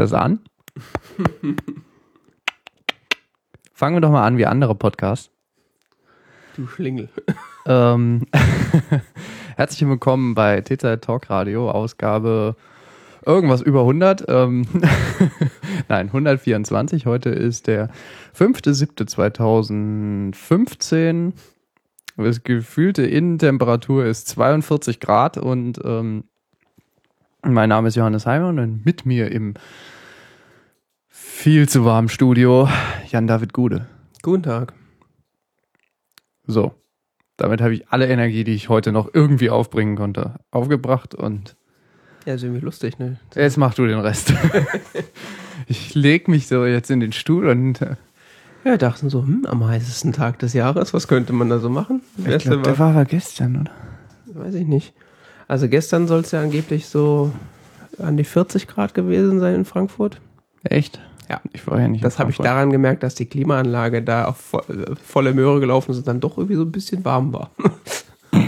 das an? Fangen wir doch mal an wie andere Podcasts. Du Schlingel. Ähm, herzlich willkommen bei TZ Talk Radio, Ausgabe irgendwas über 100. Ähm, Nein, 124. Heute ist der 5.7.2015. Das gefühlte Innentemperatur ist 42 Grad und ähm, mein Name ist Johannes Heimann und mit mir im viel zu warmen Studio Jan-David Gude. Guten Tag. So, damit habe ich alle Energie, die ich heute noch irgendwie aufbringen konnte, aufgebracht und Ja, ist irgendwie lustig, ne? jetzt mach du den Rest. ich leg mich so jetzt in den Stuhl und äh, Ja, dachten so, hm, am heißesten Tag des Jahres, was könnte man da so machen? ich glaub, der war aber gestern, oder? Weiß ich nicht. Also gestern soll es ja angeblich so an die 40 Grad gewesen sein in Frankfurt. Echt? Ja. Ich war ja nicht. Das habe ich daran gemerkt, dass die Klimaanlage da auf vo- volle Möhre gelaufen ist und dann doch irgendwie so ein bisschen warm war.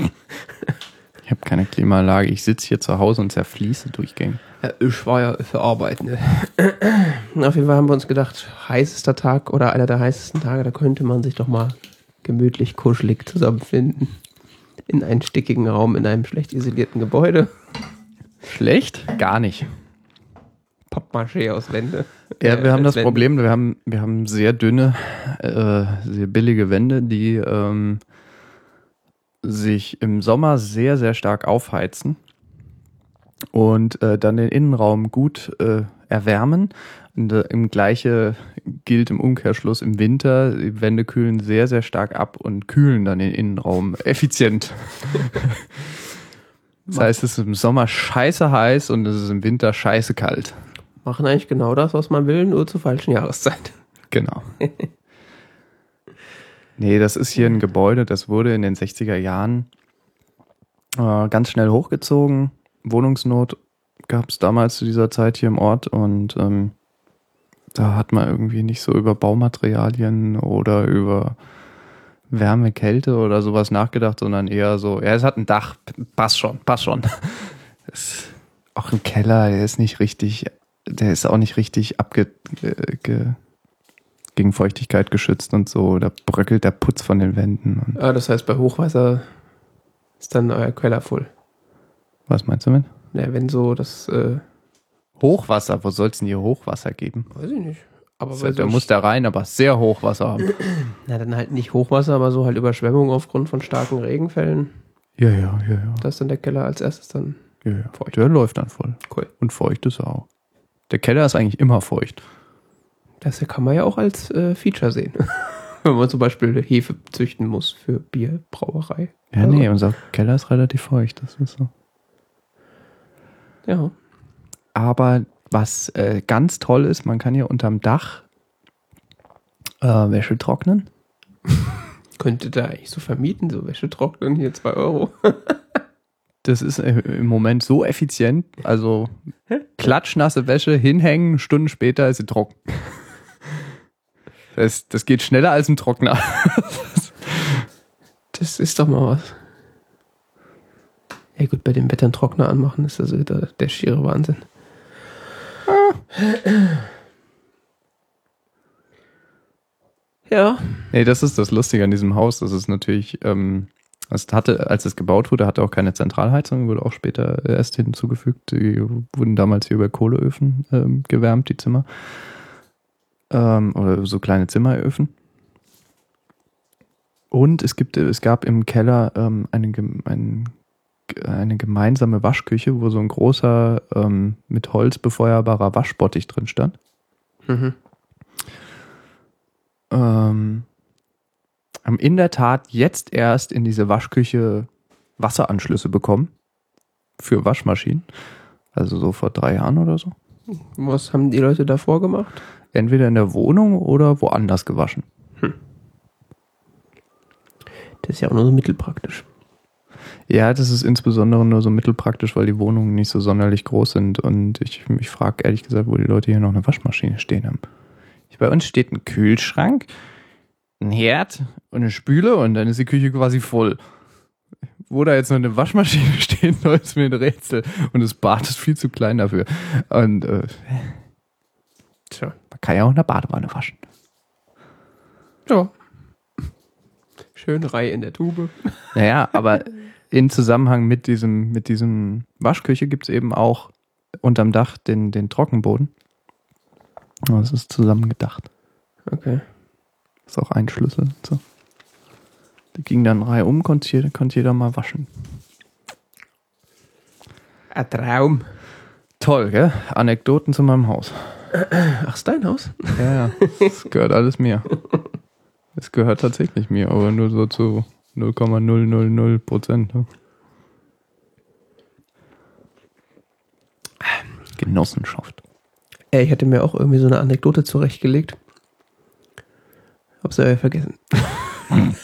Ich habe keine Klimaanlage. Ich sitze hier zu Hause und zerfließe durchgängig. Ich war ja für Arbeit, ne? Auf jeden Fall haben wir uns gedacht, heißester Tag oder einer der heißesten Tage, da könnte man sich doch mal gemütlich, kuschelig zusammenfinden. In einen stickigen Raum, in einem schlecht isolierten Gebäude. Schlecht? Gar nicht. Pappmaché aus Wände. Ja, Äh, wir haben das Wände. Problem, wir haben, wir haben sehr dünne, äh, sehr billige Wände, die ähm, sich im Sommer sehr, sehr stark aufheizen und äh, dann den Innenraum gut äh, erwärmen. Und im gleiche gilt im Umkehrschluss im Winter, die Wände kühlen sehr, sehr stark ab und kühlen dann den Innenraum effizient. Das heißt, es ist im Sommer scheiße heiß und es ist im Winter scheiße kalt. Machen eigentlich genau das, was man will, nur zur falschen Jahreszeit. Genau. nee, das ist hier ein Gebäude, das wurde in den 60er Jahren äh, ganz schnell hochgezogen. Wohnungsnot gab es damals zu dieser Zeit hier im Ort und ähm, da hat man irgendwie nicht so über Baumaterialien oder über Wärme, Kälte oder sowas nachgedacht, sondern eher so, ja, es hat ein Dach, passt schon, passt schon. Es, auch im Keller, der ist nicht richtig, der ist auch nicht richtig abge, äh, ge, gegen Feuchtigkeit geschützt und so. Da bröckelt der Putz von den Wänden. Und Ah, das heißt, bei Hochwasser ist dann euer Keller voll. was meinst du mit? Ja, wenn so das, äh, Hochwasser, wo soll es denn hier Hochwasser geben? weiß ich nicht. Aber So, da muss der Rhein aber sehr Hochwasser haben. Na, dann halt nicht Hochwasser, aber so halt Überschwemmung aufgrund von starken Regenfällen. ja, ja, ja, ja. Da ist dann der Keller als erstes dann ja, ja. Feucht. Der läuft dann voll. cool. Und feucht ist er auch. Der Keller ist eigentlich immer feucht. Das kann man ja auch als äh, Feature sehen. Wenn man zum Beispiel Hefe züchten muss für Bierbrauerei. Ja, Also- nee, unser Keller ist relativ feucht. Das ist so. Ja. Aber was äh, ganz toll ist, man kann hier unterm Dach äh, Wäsche trocknen. Könnte da eigentlich so vermieten, so Wäsche trocknen, hier 2 Euro. Das ist äh, im Moment so effizient. Also klatschnasse Wäsche hinhängen, Stunden später ist sie trocken. Das, das geht schneller als ein Trockner. Das ist doch mal was. Ja gut, bei dem Wetter einen Trockner anmachen ist das wieder der schiere Wahnsinn. Ja, Nee, das ist das Lustige an diesem Haus. Das ist natürlich, ähm, es hatte, als es gebaut wurde, hatte auch keine Zentralheizung, wurde auch später erst hinzugefügt. Die wurden damals hier über Kohleöfen ähm, gewärmt, die Zimmer. Ähm, oder so kleine Zimmeröfen. Und es gibt, es gab im Keller ähm, eine, gem- ein, eine gemeinsame Waschküche, wo so ein großer ähm, mit Holz befeuerbarer Waschbottich drin stand. mhm. ähm, haben in der Tat jetzt erst in diese Waschküche Wasseranschlüsse bekommen für Waschmaschinen. Also so vor drei Jahren oder so. was haben die Leute davor gemacht? Entweder in der Wohnung oder woanders gewaschen. Das ist ja auch nur so mittelpraktisch. Ja, das ist insbesondere nur so mittelpraktisch, weil die Wohnungen nicht so sonderlich groß sind. Und ich mich frage ehrlich gesagt, wo die Leute hier noch eine Waschmaschine stehen haben. Bei uns steht ein Kühlschrank, ein Herd und eine Spüle und dann ist die Küche quasi voll. Wo da jetzt noch eine Waschmaschine stehen soll, ist mir ein Rätsel. Und das Bad ist viel zu klein dafür. Und äh, Tja. Man kann ja auch in der Badewanne waschen. Ja. Schön Reihe in der Tube. Naja, aber in Zusammenhang mit diesem, mit diesem Waschküche gibt es eben auch unterm Dach den, den Trockenboden. Das ist zusammengedacht. Okay. Ist auch ein Schlüssel. So. Da ging dann Reihe um, konnte jeder, konnte jeder mal waschen. Ein Traum. Toll, gell? Anekdoten zu meinem Haus. Ach, ist dein Haus? Ja, ja. Das gehört alles mir. Es gehört tatsächlich mir, aber nur so zu 0,000 Prozent. Ne? Genossenschaft. Ey, ich hätte mir auch irgendwie so eine Anekdote zurechtgelegt. Hab's aber vergessen.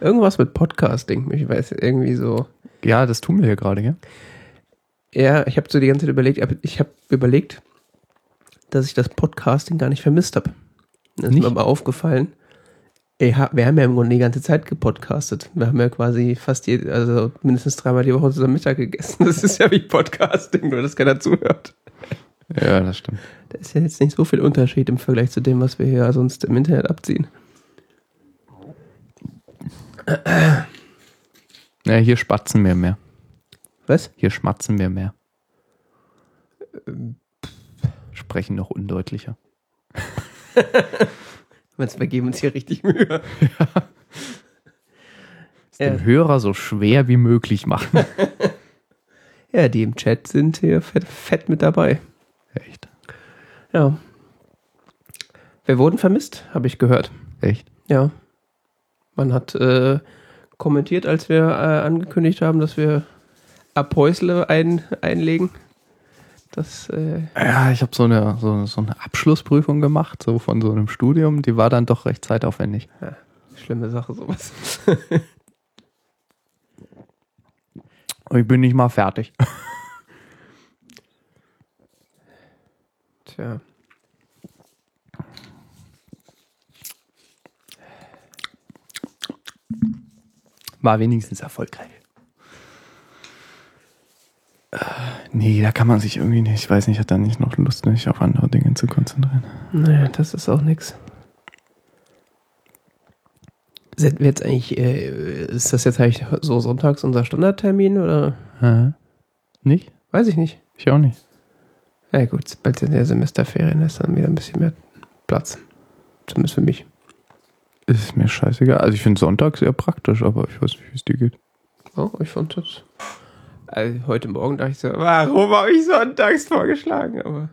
Irgendwas mit Podcasting. Ich weiß irgendwie so. Ja, das tun wir hier gerade, gell? Ja, ich habe so die ganze Zeit überlegt, ich habe überlegt, dass ich das Podcasting gar nicht vermisst habe. Das ist Nicht? mir aber aufgefallen. Ey, wir haben ja im Grunde die ganze Zeit gepodcastet. Wir haben ja quasi fast je, also mindestens dreimal die Woche zusammen Mittag gegessen. Das ist ja wie Podcasting, nur dass keiner zuhört. Ja, das stimmt. Da ist ja jetzt nicht so viel Unterschied im Vergleich zu dem, was wir hier sonst im Internet abziehen. Ja, hier spatzen wir mehr. Was? Hier schmatzen wir mehr. Sprechen noch undeutlicher. Wir geben uns hier richtig Mühe? Es dem Hörer so schwer wie möglich machen. Ja, die im Chat sind hier fett, fett mit dabei. Echt? Ja. Wir wurden vermisst, habe ich gehört. Echt? Ja. Man hat äh, kommentiert, als wir äh, angekündigt haben, dass wir Apäusle ein, einlegen. Das, äh, Ja, ich habe so eine, so, so eine Abschlussprüfung gemacht, so von so einem Studium. Die war dann doch recht zeitaufwendig. schlimme Sache, sowas. Und ich bin nicht mal fertig. Tja. War wenigstens erfolgreich. Äh, Nee, da kann man sich irgendwie nicht, ich weiß nicht, hat da nicht noch Lust, mich auf andere Dinge zu konzentrieren. Naja, das ist auch nix. Sind wir jetzt eigentlich, äh, ist das jetzt eigentlich so sonntags unser Standardtermin oder? Hä? Nicht? Weiß ich nicht. Ich auch nicht. Ja gut, bald sind ja Semesterferien, ist dann wieder ein bisschen mehr Platz. Zumindest für mich. Ist mir scheißegal. Also ich finde Sonntag sehr praktisch, aber ich weiß nicht, wie es dir geht. Oh, ich fand das. Also heute Morgen dachte ich so, warum habe ich sonntags vorgeschlagen? Aber.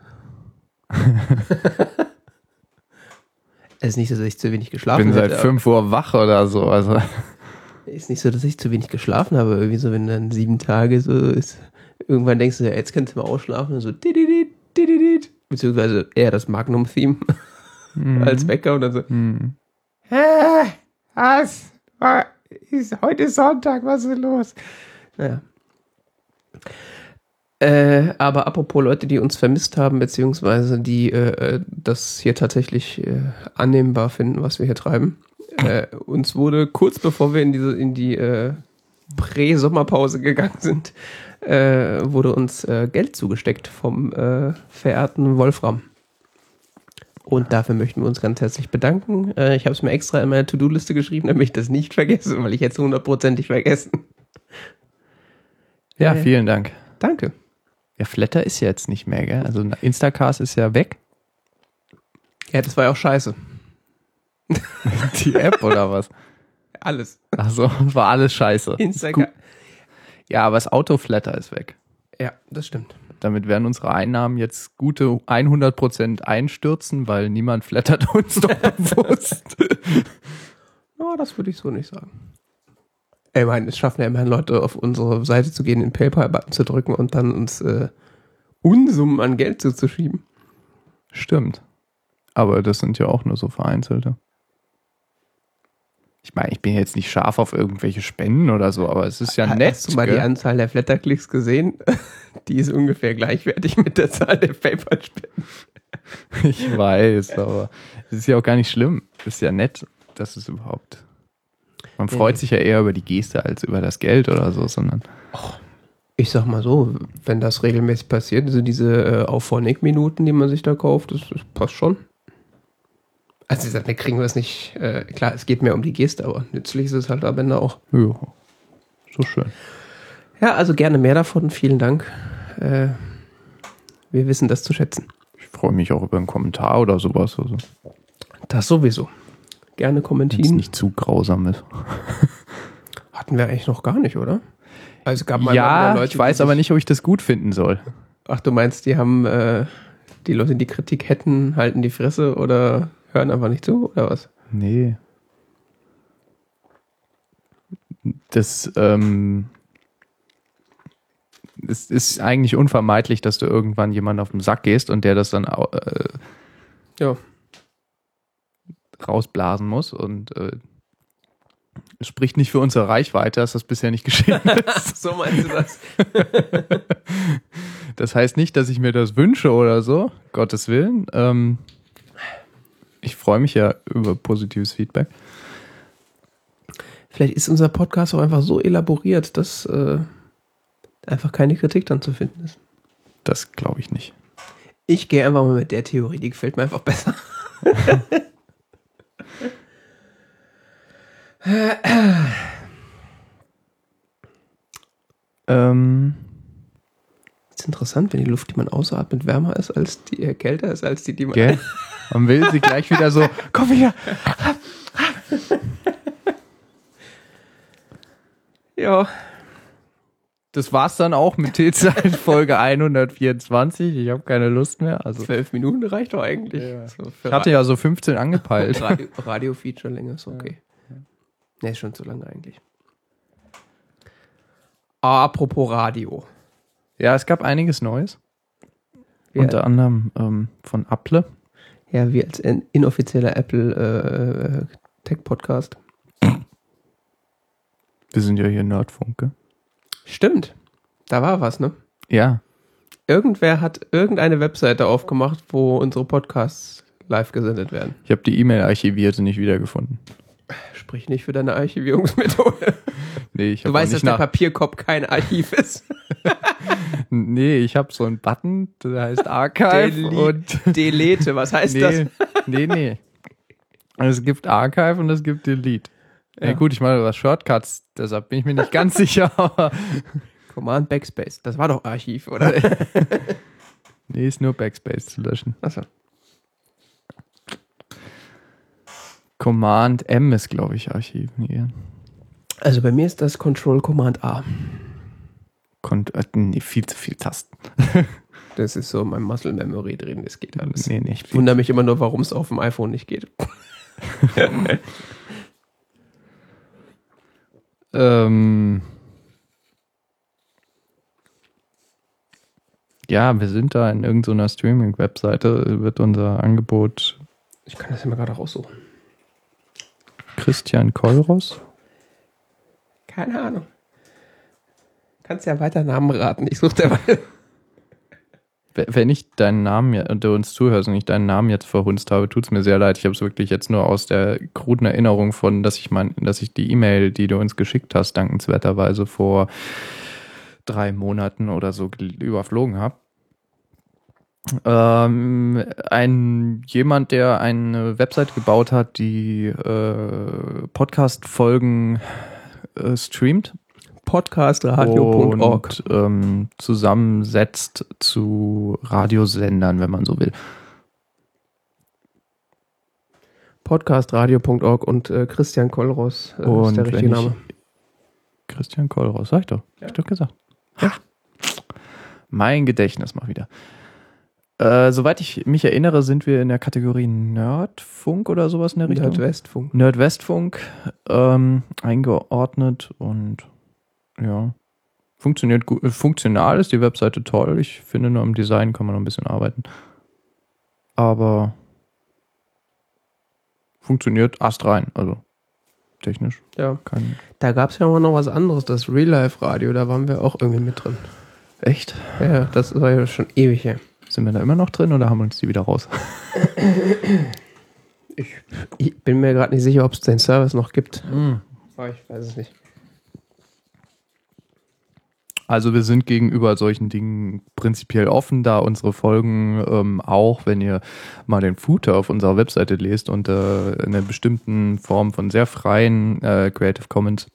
es ist nicht so, dass ich zu wenig Ich geschlafen bin seit hätte, 5 Uhr wach oder so. Also Ist nicht so, dass ich zu wenig geschlafen habe. Irgendwie so, wenn dann sieben Tage so ist. Irgendwann denkst du, ja, jetzt kannst du mal ausschlafen und so. dididid, dididid. Beziehungsweise eher das Magnum-Theme als Wecker und dann so. hm. Hä? Was? Heute ist Sonntag, was ist los? Naja. Äh, aber apropos Leute, die uns vermisst haben, beziehungsweise die äh, äh, das hier tatsächlich äh, annehmbar finden, was wir hier treiben. Äh, uns wurde kurz bevor wir in diese in die äh, Prä-Sommerpause gegangen sind, wurde uns Geld zugesteckt vom verehrten Wolfram. Und dafür möchten wir uns ganz herzlich bedanken. Ich habe es mir extra in meine To-Do-Liste geschrieben, damit ich das nicht vergesse, weil ich jetzt hundertprozentig vergessen. Ja, Äh. vielen Dank. Danke. Ja, Flatter ist ja jetzt nicht mehr, gell? Also Instacast ist ja weg. Ja, das war ja auch scheiße. Die App oder was? Alles. Ach so, war alles scheiße. Instagram. Ja, aber das Autoflatter ist weg. Ja, das stimmt. Damit werden unsere Einnahmen jetzt gute 100% einstürzen, weil niemand flattert uns doch bewusst. Ja, das würde ich so nicht sagen. Ich meine, es schaffen ja immerhin Leute, auf unsere Seite zu gehen, den PayPal-Button zu drücken und dann uns äh, Unsummen an Geld zuzuschieben. Stimmt. Aber das sind ja auch nur so vereinzelte. Ich meine, ich bin jetzt nicht scharf auf irgendwelche Spenden oder so, aber es ist ja nett. Hast du mal die gell? Anzahl der Flatterklicks gesehen? Die ist ungefähr gleichwertig mit der Zahl der PayPal-Spenden. Ich weiß, aber es ist ja auch gar nicht schlimm. Es ist ja nett, dass es überhaupt. Man freut Ja. sich ja eher über die Geste als über das Geld oder so, sondern Ich sag mal so, wenn das regelmäßig passiert, also diese äh, Auphonic-Minuten, die man sich da kauft, das, das passt schon. Also wie gesagt, wir kriegen wir es nicht, äh, klar, es geht mehr um die Geste, aber nützlich ist es halt am Ende auch. Ja, so schön. Ja, also gerne mehr davon, vielen Dank. Äh, wir wissen das zu schätzen. Ich freue mich auch über einen Kommentar oder sowas. Also, Das sowieso. Gerne kommentieren. nicht zu grausam ist. Hatten wir eigentlich noch gar nicht, oder? Also gab mal Ja, mal ich weiß aber nicht, ob ich das gut finden soll. Ach, du meinst, die haben äh, die Leute, die Kritik hätten, halten die Fresse oder hören einfach nicht zu oder was? Nee. Das, ähm, es ist eigentlich unvermeidlich, dass du irgendwann jemanden auf den Sack gehst und der das dann äh, Ja. Rausblasen muss und äh, es spricht nicht für unsere Reichweite, dass das bisher nicht geschehen ist. So meinst du das? Das heißt nicht, dass ich mir das wünsche oder so, Gottes Willen. Ähm, ich freue mich ja über positives Feedback. Vielleicht ist unser Podcast auch einfach so elaboriert, dass äh, einfach keine Kritik dann zu finden ist. Das glaube ich nicht. Ich gehe einfach mal mit der Theorie, die gefällt mir einfach besser. Ähm, ist interessant, wenn die Luft, die man ausatmet, wärmer ist als die, äh, kälter ist als die, die man. gell? Man will sie gleich wieder so, komm hier. Ja. Das war's dann auch mit T-Zeit Folge 124. Ich habe keine Lust mehr. Also Zwölf Minuten reicht doch eigentlich. Ja. So ich hatte ja so 15 angepeilt. Radio, Radio-Feature-Länge ist okay. Ne, ist schon zu lange eigentlich. Apropos Radio. Ja, es gab einiges Neues. Wir, Unter anderem ähm, von Apple. ja, wir als in, inoffizieller Apple äh, Tech-Podcast. Wir sind ja hier Nerdfunk, gell? Stimmt. Da war was, ne? Ja. Irgendwer hat irgendeine Webseite aufgemacht, wo unsere Podcasts live gesendet werden. Ich habe die E-Mail archiviert und nicht wiedergefunden. Sprich nicht für deine Archivierungsmethode. Nee, ich Du weißt, dass der. Papierkorb kein Archiv ist. Nee, ich habe so einen Button, der heißt Archive Delete. und Delete, was heißt nee, das? nee, nee. Es gibt Archive und es gibt Delete. Ja. Ja. gut, ich meine, was Shortcuts, deshalb bin ich mir nicht ganz sicher, aber Command Backspace. Das war doch Archiv, oder? nee, ist nur Backspace zu löschen. Achso. Command M ist, glaube ich, archivieren. Also bei mir ist das Control Command A. Kont äh, nee, viel zu viel Tasten. Das ist so mein Muscle Memory drin, das geht alles. Nee, nicht Ich wundere mich immer nur, warum es auf dem iPhone nicht geht. Ähm, ja, wir sind da in irgendeiner Streaming-Webseite, wird unser Angebot Ich kann das ja mal gerade raussuchen. Christian Kolros. Keine Ahnung. Kannst ja weiter Namen raten. Ich suche derweil. Wenn ich deinen Namen, und du uns zuhörst und ich deinen Namen jetzt verhunzt habe, tut's mir sehr leid. Ich habe es wirklich jetzt nur aus der kruden Erinnerung von, dass ich mein, dass ich die E-Mail, die du uns geschickt hast, dankenswerterweise vor drei Monaten oder so überflogen habe. Ähm, ein jemand, der eine Website gebaut hat, die äh, Podcast-Folgen äh, streamt Podcastradio.org. und ähm, zusammensetzt zu Radiosendern, wenn man so will. Podcastradio.org und äh, Christian Kollros äh, Und ist der richtige Name. Christian Kollross, sag ich doch. Hab ich doch gesagt. Ja. Mein Gedächtnis mal wieder. Äh, soweit ich mich erinnere, sind wir in der Kategorie Nerdfunk oder sowas in der Richtung. Nordwestfunk. Nerdwestfunk ähm, eingeordnet und ja, funktioniert gut. äh, Funktional ist die Webseite toll. Ich finde nur im Design kann man noch ein bisschen arbeiten. Aber funktioniert astrein, also technisch Ja. kein. Da gab es ja auch noch was anderes, das Real Life Radio, da waren wir auch irgendwie mit drin. Echt? Ja, ja, das war ja schon ewig her. Sind wir da immer noch drin oder haben wir uns die wieder raus? Ich, ich bin mir gerade nicht sicher, ob es den Service noch gibt. Aber ich weiß es nicht. Also wir sind gegenüber solchen Dingen prinzipiell offen, da unsere Folgen ähm, auch, wenn ihr mal den Footer auf unserer Webseite lest, unter einer bestimmten Form von sehr freien äh, Creative Commons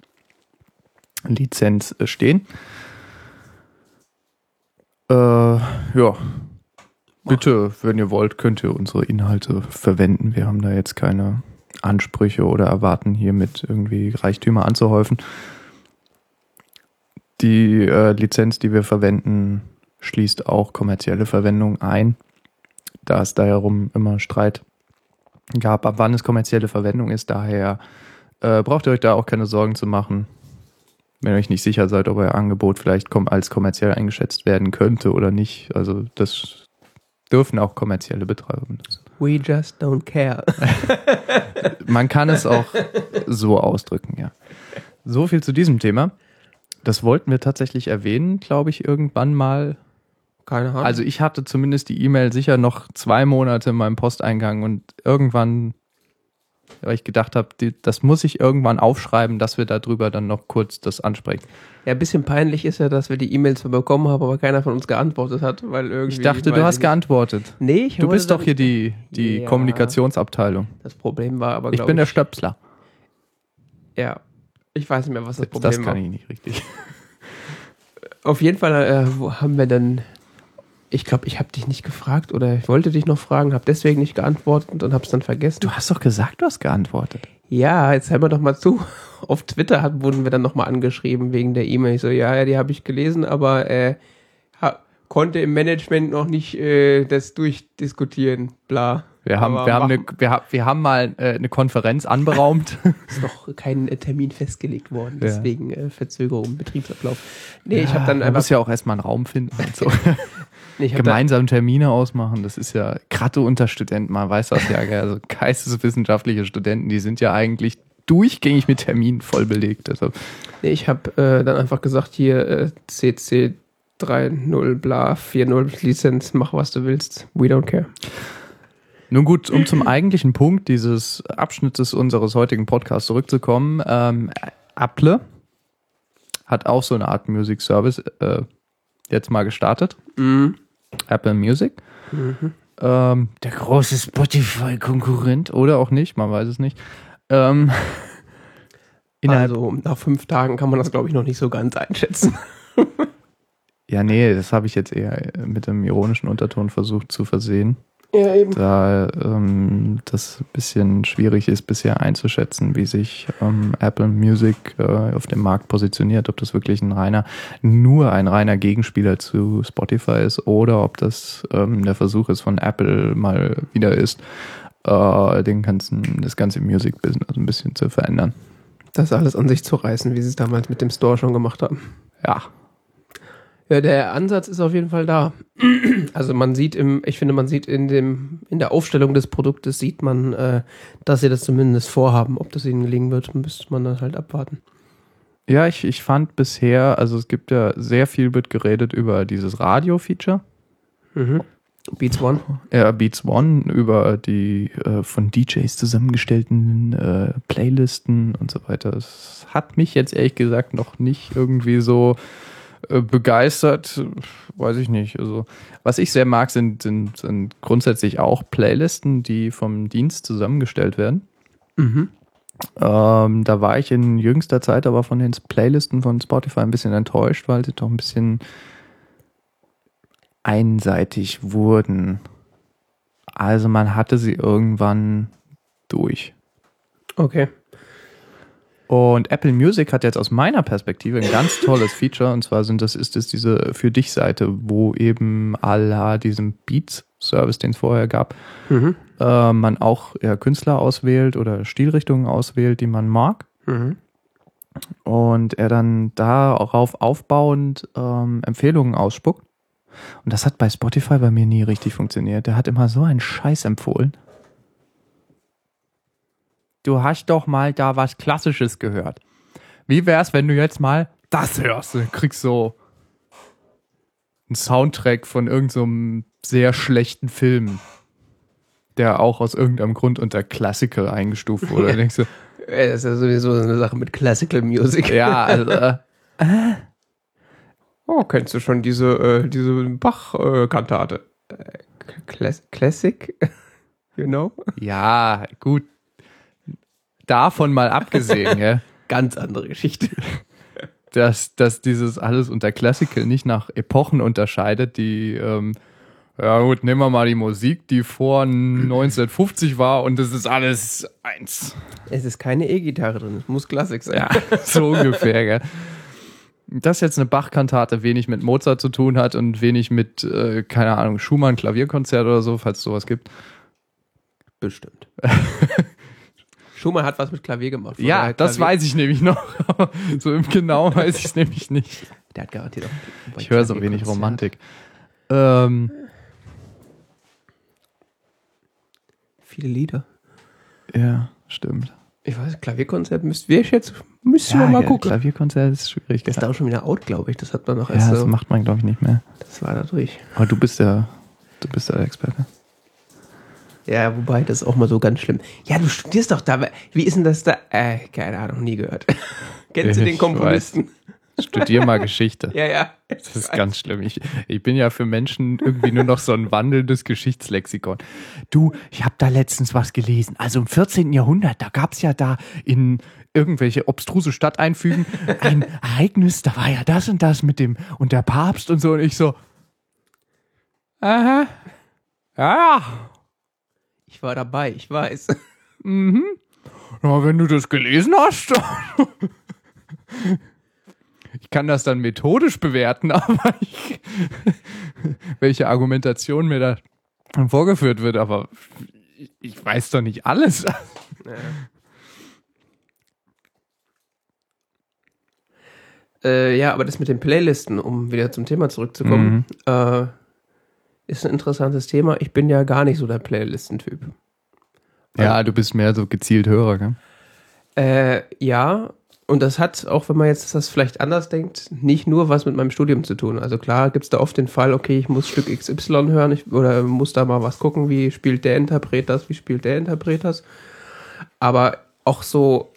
Lizenz äh, stehen. Äh, ja, bitte, wenn ihr wollt, könnt ihr unsere Inhalte verwenden. Wir haben da jetzt keine Ansprüche oder erwarten hiermit irgendwie Reichtümer anzuhäufen. Die äh, Lizenz, die wir verwenden, schließt auch kommerzielle Verwendung ein. Da es daherum immer Streit gab, ab wann es kommerzielle Verwendung ist. Daher äh, braucht ihr euch da auch keine Sorgen zu machen. Wenn ihr euch nicht sicher seid, ob euer Angebot vielleicht kom als kommerziell eingeschätzt werden könnte oder nicht. Also das dürfen auch kommerzielle Betreiber benutzen. We just don't care. Man kann es auch so ausdrücken, ja. So viel zu diesem Thema. Das wollten wir tatsächlich erwähnen, glaube ich, irgendwann mal. Keine Ahnung. Also ich hatte zumindest die E-Mail sicher noch zwei Monate in meinem Posteingang und irgendwann, weil ich gedacht habe, das muss ich irgendwann aufschreiben, dass wir darüber dann noch kurz das ansprechen. ja, ein bisschen peinlich ist ja, dass wir die E-Mails bekommen haben, aber keiner von uns geantwortet hat, weil irgendwie. Ich dachte, du hast ich nicht. geantwortet. Nee, ich Du bist doch hier die, die Ja. Kommunikationsabteilung. Das Problem war aber, Ich bin der Stöpsler. Ja. Ich weiß nicht mehr, was das Selbst Problem das war. kann ich nicht richtig. Auf jeden Fall äh, wo haben wir dann. Ich glaube, ich habe dich nicht gefragt oder ich wollte dich noch fragen, habe deswegen nicht geantwortet und habe es dann vergessen. Du hast doch gesagt, du hast geantwortet. Ja, jetzt hör mal doch mal zu. Auf Twitter hat, wurden wir dann nochmal angeschrieben wegen der E-Mail. Ich so, ja, ja, die habe ich gelesen, aber äh, ha, konnte im Management noch nicht äh, das durchdiskutieren. Bla. Wir haben, Aber wir haben, eine, wir, wir haben mal äh, eine Konferenz anberaumt. ist noch kein äh, Termin festgelegt worden, Ja. deswegen äh, Verzögerung im Betriebsablauf. Nee, ich habe dann Man einfach. muss ja auch erstmal einen Raum finden und so. Gemeinsam Termine ausmachen, das ist ja gerade unter Studenten, man weiß das ja, also geisteswissenschaftliche Studenten, die sind ja eigentlich durchgängig mit Terminen voll belegt. Deshalb. nee, ich hab, äh, dann einfach gesagt, hier äh, CC 3.0 bla 4.0 Lizenz, mach was du willst. We don't care. Nun gut, um zum eigentlichen Punkt dieses Abschnittes unseres heutigen Podcasts zurückzukommen. Ähm, Apple hat auch so eine Art Music Service äh, jetzt mal gestartet. Mhm. Apple Music. Ähm, der große Spotify-Konkurrent oder auch nicht, man weiß es nicht. Ähm, Also nach fünf Tagen kann man das, glaube ich, noch nicht so ganz einschätzen. ja, nee, das habe ich jetzt eher mit einem ironischen Unterton versucht zu versehen. Ja, eben. da ähm, das ein bisschen schwierig ist bisher einzuschätzen, wie sich ähm, Apple Music äh, auf dem Markt positioniert, ob das wirklich ein reiner, nur ein reiner Gegenspieler zu Spotify ist oder ob das ähm, der Versuch ist von Apple mal wieder ist, äh, den ganzen, das ganze Music Business ein bisschen zu verändern. Das alles an sich zu reißen, wie sie es damals mit dem Store schon gemacht haben. Ja, der Ansatz ist auf jeden Fall da. Also man sieht im, ich finde, man sieht in dem, in der Aufstellung des Produktes sieht man, äh, dass sie das zumindest vorhaben. Ob das ihnen gelingen wird, müsste man dann halt abwarten. Ja, ich, ich fand bisher, also es gibt ja sehr viel wird geredet über dieses Radio-Feature. Mhm. Beats One. Ja, Beats One über die äh, von DJs zusammengestellten äh, Playlisten und so weiter. Das hat mich jetzt ehrlich gesagt noch nicht irgendwie so äh, begeistert. Weiß ich nicht. Also, was ich sehr mag, sind, sind, sind grundsätzlich auch Playlisten, die vom Dienst zusammengestellt werden. Mhm. Ähm, da war ich in jüngster Zeit aber von den Playlisten von Spotify ein bisschen enttäuscht, weil sie doch ein bisschen einseitig wurden. Also man hatte sie irgendwann durch. Okay. Und Apple Music hat jetzt aus meiner Perspektive ein ganz tolles Feature und zwar sind das ist es diese für dich Seite, wo eben la diesem Beats Service, den es vorher gab, Mhm. äh, man auch ja, Künstler auswählt oder Stilrichtungen auswählt, die man mag. Mhm. und er dann darauf aufbauend ähm, Empfehlungen ausspuckt. Und das hat bei Spotify bei mir nie richtig funktioniert. Der hat immer so einen Scheiß empfohlen. Du hast doch mal da was Klassisches gehört. Wie wär's, wenn du jetzt mal das hörst? Du kriegst so einen Soundtrack von irgendeinem sehr schlechten Film, der auch aus irgendeinem Grund unter Klassiker eingestuft wurde. Da denkst du, Das ist ja sowieso eine Sache mit Classical Music. Ja, also. Äh, Oh, kennst du schon diese, äh, diese Bach-Kantate? Äh, Class Classic? you know? Ja, gut. Davon mal abgesehen, ja. Ganz andere Geschichte. dass, dass dieses alles unter Classical nicht nach Epochen unterscheidet, die, ähm, ja gut, nehmen wir mal die Musik, die vor 1950 war und das ist alles eins. Es ist keine E-Gitarre drin, es muss Klassik sein. Ja, so ungefähr, gell. Dass jetzt eine Bach-Kantate wenig mit Mozart zu tun hat und wenig mit, äh, keine Ahnung, Schumann, Klavierkonzert oder so, falls es sowas gibt. Bestimmt. Schumann hat was mit Klavier gemacht. Ja, Vorher das Klavier- weiß ich nämlich noch. so im Genau weiß ich es nämlich nicht. Der hat garantiert auch. Ich höre so wenig Romantik. Ähm, Viele Lieder. ja, stimmt. Ich weiß, Klavierkonzert müsst wir jetzt, müssen wir mal ja, gucken. Klavierkonzert ist schwierig. Das ist ja, auch schon wieder out, glaube ich. Das hat man noch ja, erst das so. macht man, glaube ich, nicht mehr. Das war da durch. Aber du bist der, du bist der Experte. Ja, wobei, das ist auch mal so ganz schlimm. Ja, du studierst doch da. Wie ist denn das da? Äh, keine Ahnung, nie gehört. Kennst du den Komponisten? Studier mal Geschichte. Ja, ja. Das ist ganz schlimm. Ich, ich bin ja für Menschen irgendwie nur noch so ein wandelndes Geschichtslexikon. Du, ich habe da letztens was gelesen. Also im 14. Jahrhundert, da gab's ja da in irgendwelche obstruse Stadt einfügen ein Ereignis, da war ja das und das mit dem und der Papst und so und ich so. Aha. Ja. Ich war dabei, ich weiß. Mhm. Na, wenn du das gelesen hast. Ich kann das dann methodisch bewerten, aber ich, welche Argumentation mir da vorgeführt wird, aber ich, weiß doch nicht alles. Äh, ja, aber das mit den Playlisten, um wieder zum Thema zurückzukommen, äh, ist ein interessantes Thema. Ich bin ja gar nicht so der Playlistentyp. Ja, du bist mehr so gezielt Hörer, gell? Äh, ja, und das hat, auch wenn man jetzt das vielleicht anders denkt, nicht nur was mit meinem Studium zu tun. Also klar gibt es da oft den Fall, okay, ich muss Stück XY hören ich, oder muss da mal was gucken, wie spielt der Interpret das, wie spielt der Interpret das. Aber auch so,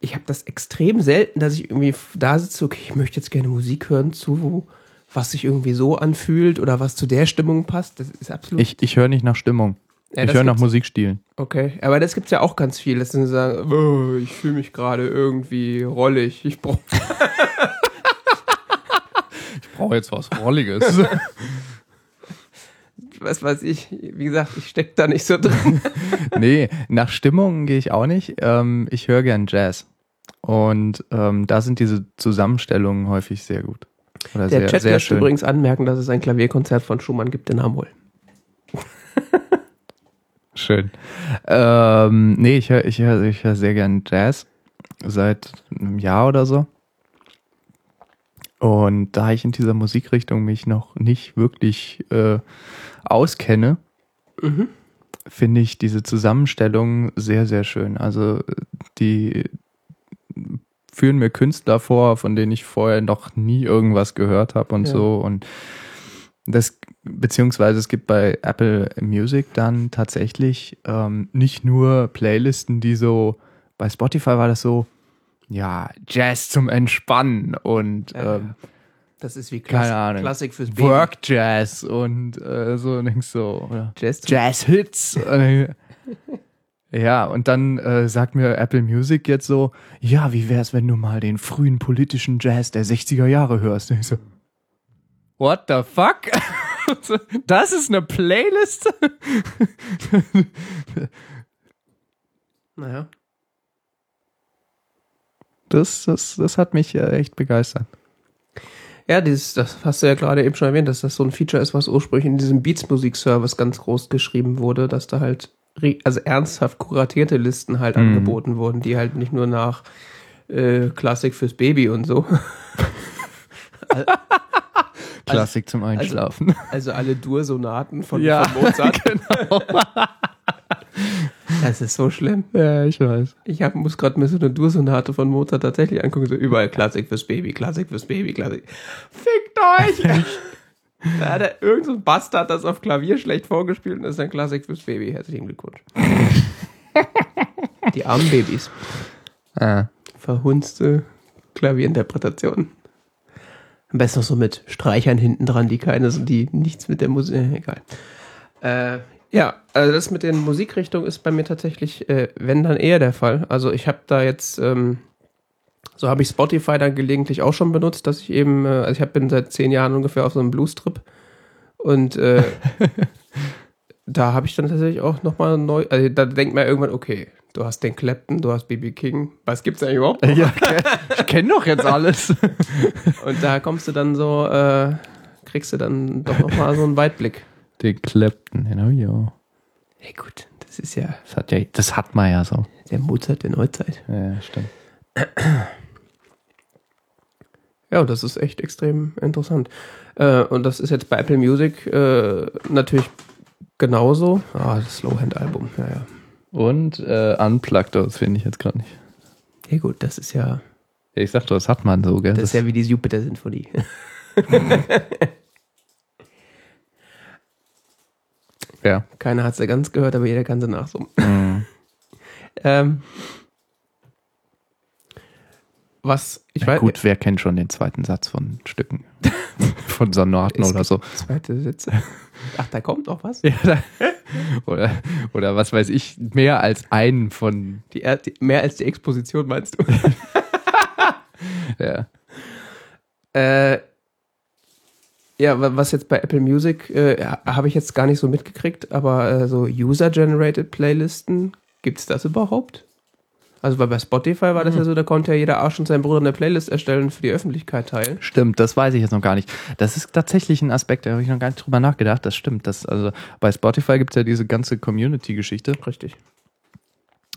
ich habe das extrem selten, dass ich irgendwie da sitze, okay, ich möchte jetzt gerne Musik hören zu, was sich irgendwie so anfühlt oder was zu der Stimmung passt. Das ist absolut. Ich, ich höre nicht nach Stimmung. Ja, ich höre nach. Musikstilen. Okay, aber das gibt's ja auch ganz viel, dass sie sagen, oh, ich fühle mich gerade irgendwie rollig, ich brauche Ich brauche jetzt was Rolliges. was weiß ich, wie gesagt, ich steck da nicht so drin. nee, nach Stimmung gehe ich auch nicht. Ähm, ich höre gern Jazz. Und ähm, da sind diese Zusammenstellungen häufig sehr gut. Oder Der sehr, Chat sehr lässt schön. übrigens anmerken, dass es ein Klavierkonzert von Schumann gibt in Hamburg. Schön. Ähm, nee, ich höre ich hör, ich hör sehr gern Jazz. Seit einem Jahr oder so. Und da ich in dieser Musikrichtung mich noch nicht wirklich äh, auskenne, finde ich diese Zusammenstellung sehr, sehr schön. Also die führen mir Künstler vor, von denen ich vorher noch nie irgendwas gehört habe und Ja. so. Und das, beziehungsweise es gibt bei Apple Music dann tatsächlich ähm, nicht nur Playlisten, die so, bei Spotify war das so, ja, Jazz zum Entspannen und Ja, ähm, Das ist wie keine Klass Ahnung. Klassik fürs Baby. Work Jazz und äh, so denkst so, oder Jazz. Jazz Hits. Ja, und dann äh, sagt mir Apple Music jetzt so, ja, wie wär's, wenn du mal den frühen politischen Jazz der 60er Jahre hörst? Und ich so, what the fuck? Das ist eine Playlist? Naja. Das, das, das hat mich äh, echt begeistert. Ja, dieses, das hast du ja gerade eben schon erwähnt, dass das so ein Feature ist, was ursprünglich in diesem Beats-Musik-Service ganz groß geschrieben wurde, dass da halt, also ernsthaft kuratierte Listen halt Mhm. angeboten wurden, die halt nicht nur nach äh, Klassik fürs Baby und so. Klassik zum Einschlafen. Also alle Dur-Sonaten von, Ja, von Mozart. genau. Das ist so schlimm. ja, ich weiß. Ich hab, muss gerade mir so eine Dur-Sonate von Mozart tatsächlich angucken. So überall Klassik fürs Baby, Klassik fürs Baby, Klassik. Fickt euch! Da hat er irgend so ein Bastard das auf Klavier schlecht vorgespielt und das ist dann Klassik fürs Baby. Herzlichen Glückwunsch. Die armen Babys. Ah. Verhunzte Klavierinterpretation. Am besten noch so mit Streichern hinten dran, die keine sind, die nichts mit der Musik. Äh, egal. Äh, ja, also das mit den Musikrichtungen ist bei mir tatsächlich, äh, wenn dann eher der Fall. Also ich habe da jetzt, ähm, so habe ich Spotify dann gelegentlich auch schon benutzt, dass ich eben, äh, also ich hab, bin seit zehn Jahren ungefähr auf so einem Blues-Trip und äh, da habe ich dann tatsächlich auch nochmal neu, also da denkt man irgendwann, okay, du hast den Clapton, du hast BB King, was gibt's eigentlich überhaupt? noch? Ja, ich kenne doch jetzt alles. Und da kommst du dann so, äh, kriegst du dann doch nochmal so einen Weitblick. Den Clapton, genau, ja. Hey gut, das ist ja Das hat, ja, das hat man ja so. der Mozart der Neuzeit. Ja, stimmt. Ja, das ist echt extrem interessant. Äh, und das ist jetzt bei Apple Music äh, natürlich genauso. Ah, das Slowhand-Album, ja, ja. Und äh, Unplugged, das finde ich jetzt gerade nicht. Ja gut, das ist ja, Ja, ich sag doch, das hat man so, gell? das ist ja wie die Jupiter-Sinfonie. ja. Keiner hat sie ganz gehört, aber jeder kann sie nachsummen. Mhm. Ähm, was, ich weiß, Gut, wer kennt schon den zweiten Satz von Stücken? von Sonaten oder so. zweite Sitze. Ach, da kommt noch was? Ja, da- oder, oder was weiß ich, mehr als einen von. Die, die, mehr als die Exposition meinst du? Ja. Äh, ja, wa- was jetzt bei Apple Music äh, ha- habe ich jetzt gar nicht so mitgekriegt, aber äh, so User-Generated Playlisten, gibt es das überhaupt? Also weil bei Spotify war das ja so, da konnte ja jeder Arsch und sein Bruder eine Playlist erstellen und für die Öffentlichkeit teilen. Stimmt, das weiß ich jetzt noch gar nicht. Das ist tatsächlich ein Aspekt, da habe ich noch gar nicht drüber nachgedacht. Das stimmt. Das, also bei Spotify gibt es ja diese ganze Community-Geschichte. Richtig.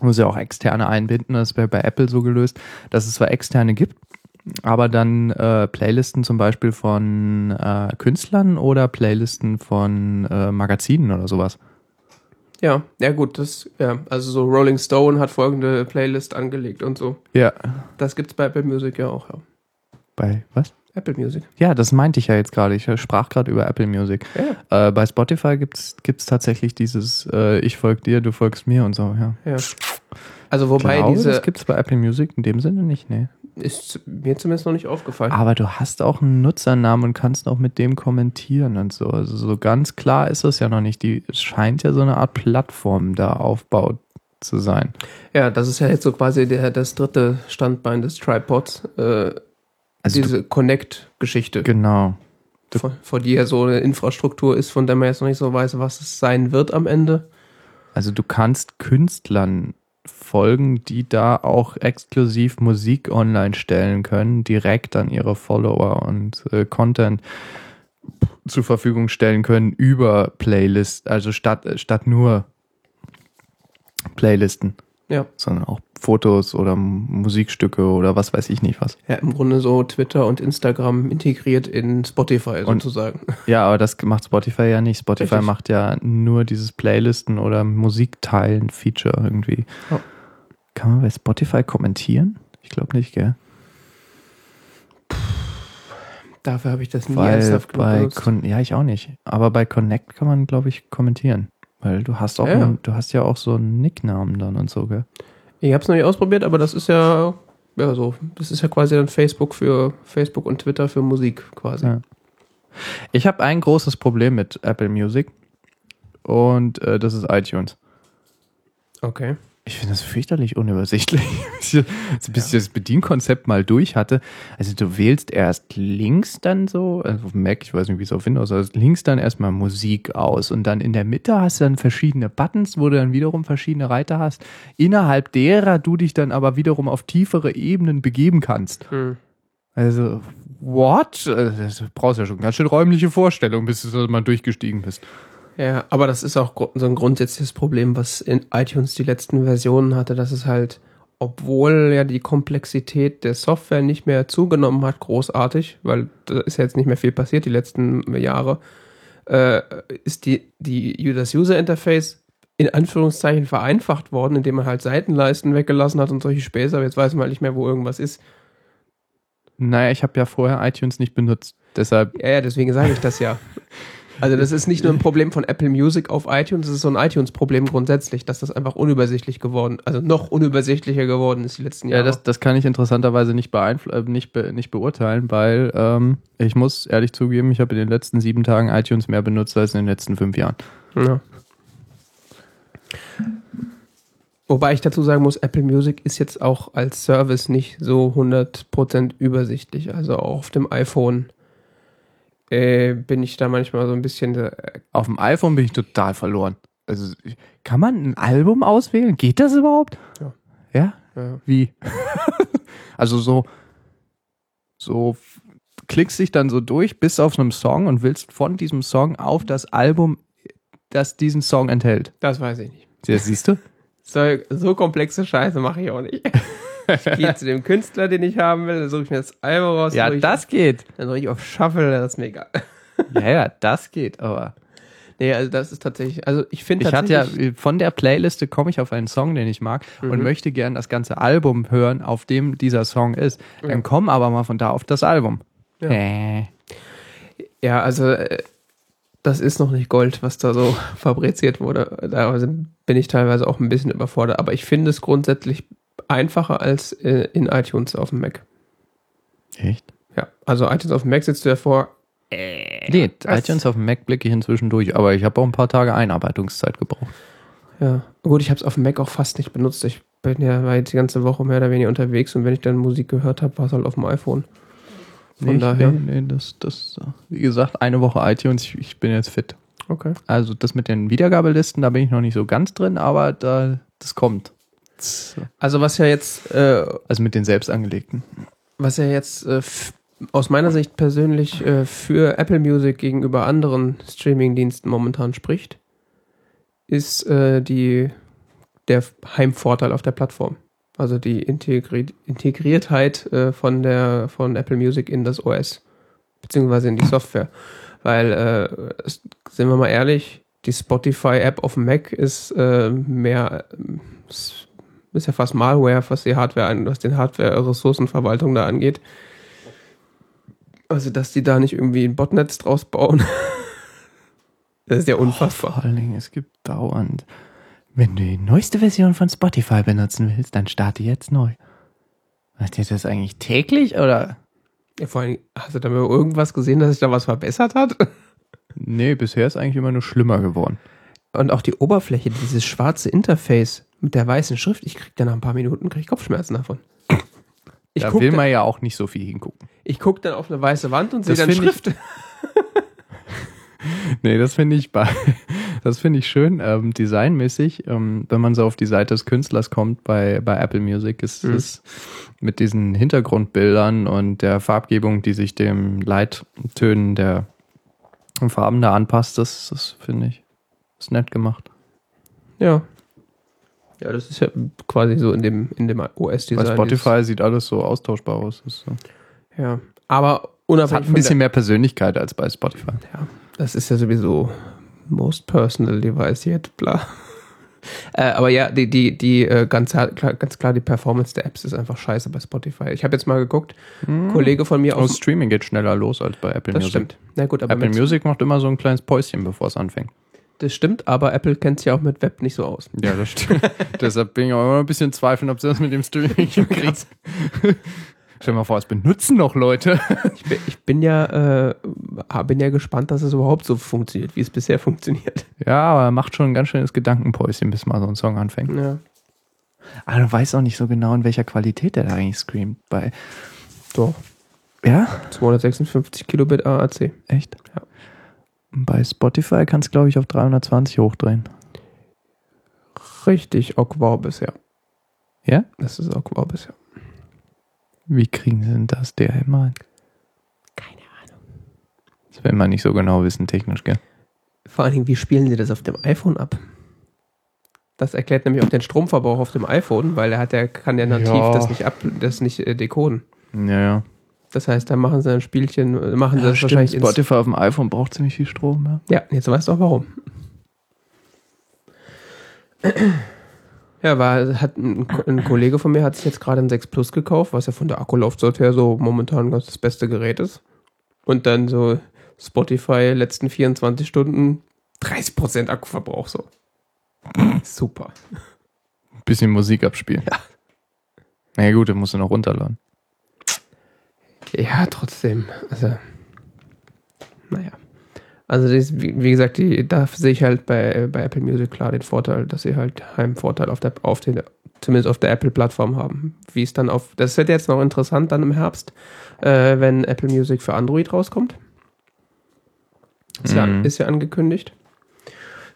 muss ja auch externe einbinden. Das wäre bei Apple so gelöst, dass es zwar externe gibt, aber dann äh, Playlisten zum Beispiel von äh, Künstlern oder Playlisten von äh, Magazinen oder sowas. Ja, ja gut, das, ja, also so Rolling Stone hat folgende Playlist angelegt und so. Ja. Das gibt's bei Apple Music ja auch, ja. Bei was? Apple Music. Ja, das meinte ich ja jetzt gerade. Ich sprach gerade über Apple Music. Ja, Äh, bei Spotify gibt's gibt's tatsächlich dieses äh, Ich folg dir, du folgst mir und so, ja. ja. Also wobei Glaube, diese das gibt's bei Apple Music in dem Sinne nicht, nee. Ist mir zumindest noch nicht aufgefallen. Aber du hast auch einen Nutzernamen und kannst auch mit dem kommentieren und so. Also so ganz klar ist es ja noch nicht. Die es scheint ja so eine Art Plattform da aufbaut zu sein. Ja, das ist ja jetzt so quasi der, das dritte Standbein des Tripods. Äh, Also diese Connect-Geschichte, Genau. vor, vor die ja so eine Infrastruktur ist, von der man jetzt noch nicht so weiß, was es sein wird am Ende. Also du kannst Künstlern folgen, die da auch exklusiv Musik online stellen können, direkt an ihre Follower und äh, Content zur Verfügung stellen können über Playlist, also statt, statt nur Playlisten, Ja. sondern auch Fotos oder Musikstücke oder was weiß ich nicht was. Ja, im Grunde so Twitter und Instagram integriert in Spotify Und- sozusagen. Ja, aber das macht Spotify ja nicht. Spotify Richtig. macht ja nur dieses Playlisten oder Musikteilen-Feature irgendwie. Ja. Kann man bei Spotify kommentieren? Ich glaube nicht, gell? Dafür habe ich das nie Weil ernsthaft bei. Con ja, ich auch nicht. Aber bei Connect kann man, glaube ich, kommentieren. Weil du hast auch, ja. einen- du hast ja auch so einen Nicknamen dann und so, gell? Ich habe es noch nicht ausprobiert, aber das ist ja, ja so, das ist ja quasi dann Facebook für Facebook und Twitter für Musik quasi. Ja. Ich habe ein großes Problem mit Apple Music und äh, das ist iTunes. Okay. Ich finde das fürchterlich unübersichtlich. so bis ich das Bedienkonzept mal durch hatte. Also du wählst erst links dann so, also auf Mac, ich weiß nicht, wie es auf Windows ist, links dann erstmal Musik aus und dann in der Mitte hast du dann verschiedene Buttons, wo du dann wiederum verschiedene Reiter hast, innerhalb derer du dich dann aber wiederum auf tiefere Ebenen begeben kannst. Hm. Also, what? Also, Du brauchst ja schon ganz schön räumliche Vorstellung, bis du mal durchgestiegen bist. Ja, aber das ist auch so ein grundsätzliches Problem, was in iTunes die letzten Versionen hatte, dass es halt, obwohl ja die Komplexität der Software nicht mehr zugenommen hat, großartig, weil da ist ja jetzt nicht mehr viel passiert die letzten Jahre, äh, ist die, die, das User-Interface in Anführungszeichen vereinfacht worden, indem man halt Seitenleisten weggelassen hat und solche Späße, aber jetzt weiß man halt nicht mehr, wo irgendwas ist. Naja, ich habe ja vorher iTunes nicht benutzt. Deshalb, Ja, ja, deswegen sage ich das ja. Also das ist nicht nur ein Problem von Apple Music auf iTunes, es ist so ein iTunes-Problem grundsätzlich, dass das einfach unübersichtlich geworden, also noch unübersichtlicher geworden ist die letzten Jahre. Ja, das, das kann ich interessanterweise nicht, beeinfl äh, nicht, be nicht beurteilen, weil ähm, ich muss ehrlich zugeben, ich habe in den letzten sieben Tagen iTunes mehr benutzt als in den letzten fünf Jahren. Ja. Wobei ich dazu sagen muss, Apple Music ist jetzt auch als Service nicht so 100% übersichtlich. Also auch auf dem iPhone äh, bin ich da manchmal so ein bisschen. Äh, Auf dem iPhone bin ich total verloren. Also kann man ein Album auswählen? Geht das überhaupt? Ja. Ja? ja. Wie? also so, so klickst dich dann so durch bis auf einem Song und willst von diesem Song auf das Album, das diesen Song enthält. Das weiß ich nicht. Ja, siehst du? So, so komplexe Scheiße mache ich auch nicht. Ich gehe zu dem Künstler, den ich haben will, dann suche ich mir das Album raus, Ja, das geht. dann drücke ich auf Shuffle, das ist mir egal. Ja, ja, das geht, aber. Nee, also das ist tatsächlich, also ich finde Ich hatte ja, von der Playliste komme ich auf einen Song, den ich mag und möchte gern das ganze Album hören, auf dem dieser Song ist. Dann komm aber mal von da auf das Album. Ja. Äh. ja, also äh, das ist noch nicht Gold, was da so fabriziert wurde. Da bin ich teilweise auch ein bisschen überfordert, aber ich finde es grundsätzlich einfacher als äh, in iTunes auf dem Mac. Echt? Ja, also iTunes auf dem Mac sitzt du davor. Nee, Was? iTunes auf dem Mac blicke ich inzwischen durch, aber ich habe auch ein paar Tage Einarbeitungszeit gebraucht. Ja, gut, ich habe es auf dem Mac auch fast nicht benutzt. Ich bin ja war jetzt die ganze Woche mehr oder weniger unterwegs und wenn ich dann Musik gehört habe, war es halt auf dem iPhone. Von nee, daher. Nee, nee, das, das, wie gesagt, eine Woche iTunes, ich, ich bin jetzt fit. Okay. Also das mit den Wiedergabelisten, da bin ich noch nicht so ganz drin, aber da, das kommt. Also was ja jetzt, äh, Also mit den selbst angelegten. was ja jetzt äh, aus meiner Sicht persönlich äh, für Apple Music gegenüber anderen Streaming-Diensten momentan spricht, ist äh, die der Heimvorteil auf der Plattform. Also die Integri Integriertheit äh, von der von Apple Music in das OS beziehungsweise in die Software, weil äh, sind wir mal ehrlich, die Spotify-App auf dem Mac ist äh, mehr äh, ist ist ja fast Malware, was die Hardware was den Hardware-Ressourcenverwaltung da angeht. Also, dass die da nicht irgendwie ein Botnetz draus bauen. das ist ja unfassbar. Vor allen Dingen, es gibt dauernd. Wenn du die neueste Version von Spotify benutzen willst, dann starte jetzt neu. Macht ihr das eigentlich täglich oder? Ja, vor allem, hast du da mal irgendwas gesehen, dass sich da was verbessert hat? Nee, bisher ist eigentlich immer nur schlimmer geworden. Und auch die Oberfläche, dieses schwarze Interface mit der weißen Schrift, ich krieg da nach ein paar Minuten krieg ich Kopfschmerzen davon. Ich da will dann, man ja auch nicht so viel hingucken. ich guck dann auf eine weiße Wand und sehe dann find ich- Schrift. Nee, das finde ich bei, das finde ich schön, ähm, designmäßig, ähm, wenn man so auf die Seite des Künstlers kommt bei, bei Apple Music, ist Mhm. es mit diesen Hintergrundbildern und der Farbgebung, die sich dem Leittönen der Farben da anpasst, das, das finde ich, ist nett gemacht. Ja. Ja, das ist ja quasi so in dem, in dem Bei OS-Design. Spotify sieht alles so austauschbar aus. Ist so. Ja. Aber unabhängig hat ein bisschen mehr Persönlichkeit als bei Spotify. ja, das ist ja sowieso most personal device yet, bla. äh, aber ja, die, die, die äh, ganz, klar, ganz klar, die Performance der Apps ist einfach scheiße bei Spotify. Ich habe jetzt mal geguckt, ein Kollege von mir aus. Streaming geht schneller los als bei Apple Das Music. stimmt. Na gut, aber Apple Music macht immer so ein kleines Päuschen, bevor es anfängt. Das stimmt, aber Apple kennt sich ja auch mit Web nicht so aus. Ja, das stimmt. Deshalb bin ich auch immer ein bisschen zweifeln, ob sie das mit dem Streaming hinkriegen. Stell dir mal vor, es benutzen noch Leute. Ich bin, ich bin ja, äh, bin ja gespannt, dass es überhaupt so funktioniert, wie es bisher funktioniert. Ja, aber er macht schon ein ganz schönes Gedankenpäuschen, bis mal so ein Song anfängt. Ja. Aber du weißt auch nicht so genau, in welcher Qualität der da eigentlich screamt. Bei, Doch. ja? 256 Kilobit AAC. Echt? Ja. Bei Spotify kannst du, glaube ich, auf 320 hochdrehen. Richtig awkward bisher. Ja? Das ist awkward bisher. Wie kriegen sie denn das der immer hin? Keine Ahnung. Das will man nicht so genau wissen, technisch, gell? Vor allen Dingen, wie spielen sie das auf dem iPhone ab? Das erklärt nämlich auch den Stromverbrauch auf dem iPhone, weil er hat ja, kann ja nativ Ja. das nicht ab, das nicht äh, decoden. Ja, ja. Das heißt, da machen sie ein Spielchen, machen sie ja das stimmt, wahrscheinlich Spotify auf dem iPhone braucht ziemlich viel Strom, ja. Ja, jetzt weißt du auch warum. Ja, war, hat ein, ein Kollege von mir hat sich jetzt gerade ein 6 Plus gekauft, was ja von der Akkulaufzeit her so momentan ganz das beste Gerät ist. Und dann so Spotify letzten 24 Stunden 30% Akkuverbrauch so. Super. Bisschen Musik abspielen. Ja. Na ja, gut, dann musst du noch runterladen. Ja, trotzdem. Also, naja. Also, das, wie, wie gesagt, die, da sehe ich halt bei, bei Apple Music klar den Vorteil, dass sie halt einen Vorteil auf der, auf den, zumindest auf der Apple-Plattform haben. Wie es dann auf, das wird jetzt noch interessant dann im Herbst, äh, wenn Apple Music für Android rauskommt. Ist, ja, Mhm. ist ja angekündigt.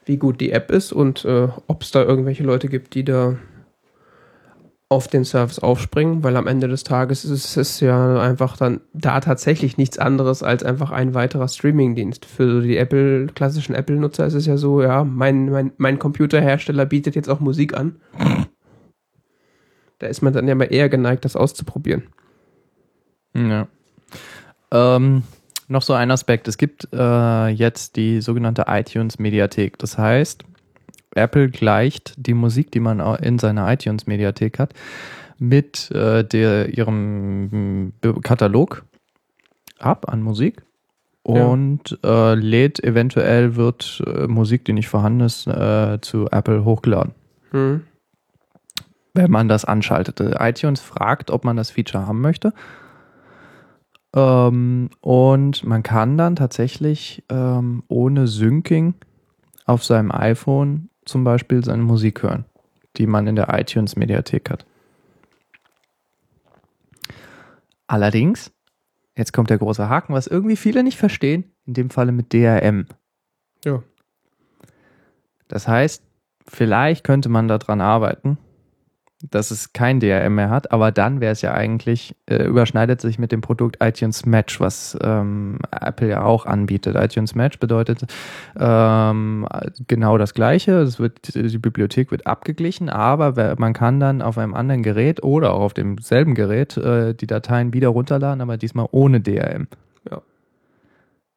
Wie gut die App ist und äh, ob es da irgendwelche Leute gibt, die da auf den Service aufspringen, weil am Ende des Tages ist es ja einfach dann da tatsächlich nichts anderes als einfach ein weiterer Streamingdienst. Für die Apple, klassischen Apple-Nutzer ist es ja so, ja, mein, mein, mein Computerhersteller bietet jetzt auch Musik an. Da ist man dann ja mal eher geneigt, das auszuprobieren. Ja. Ähm, noch so ein Aspekt. Es gibt äh, jetzt die sogenannte iTunes Mediathek. Das heißt, Apple gleicht die Musik, die man in seiner iTunes Mediathek hat, mit äh, der, ihrem Katalog ab an Musik Ja. und äh, lädt eventuell wird äh, Musik, die nicht vorhanden ist, äh, zu Apple hochgeladen Hm. wenn man das anschaltet. Äh, iTunes fragt, ob man das Feature haben möchte. Ähm, und man kann dann tatsächlich ähm, ohne Syncing auf seinem iPhone zum Beispiel seine Musik hören, die man in der iTunes Mediathek hat. Allerdings, jetzt kommt der große Haken, was irgendwie viele nicht verstehen, in dem Falle mit DRM. Ja. Das heißt, vielleicht könnte man daran arbeiten, dass es kein DRM mehr hat, aber dann wäre es ja eigentlich, äh, überschneidet sich mit dem Produkt iTunes Match, was ähm, Apple ja auch anbietet. iTunes Match bedeutet ähm, genau das Gleiche. Es wird, die Bibliothek wird abgeglichen, aber man kann dann auf einem anderen Gerät oder auch auf demselben Gerät äh, die Dateien wieder runterladen, aber diesmal ohne DRM. Ja.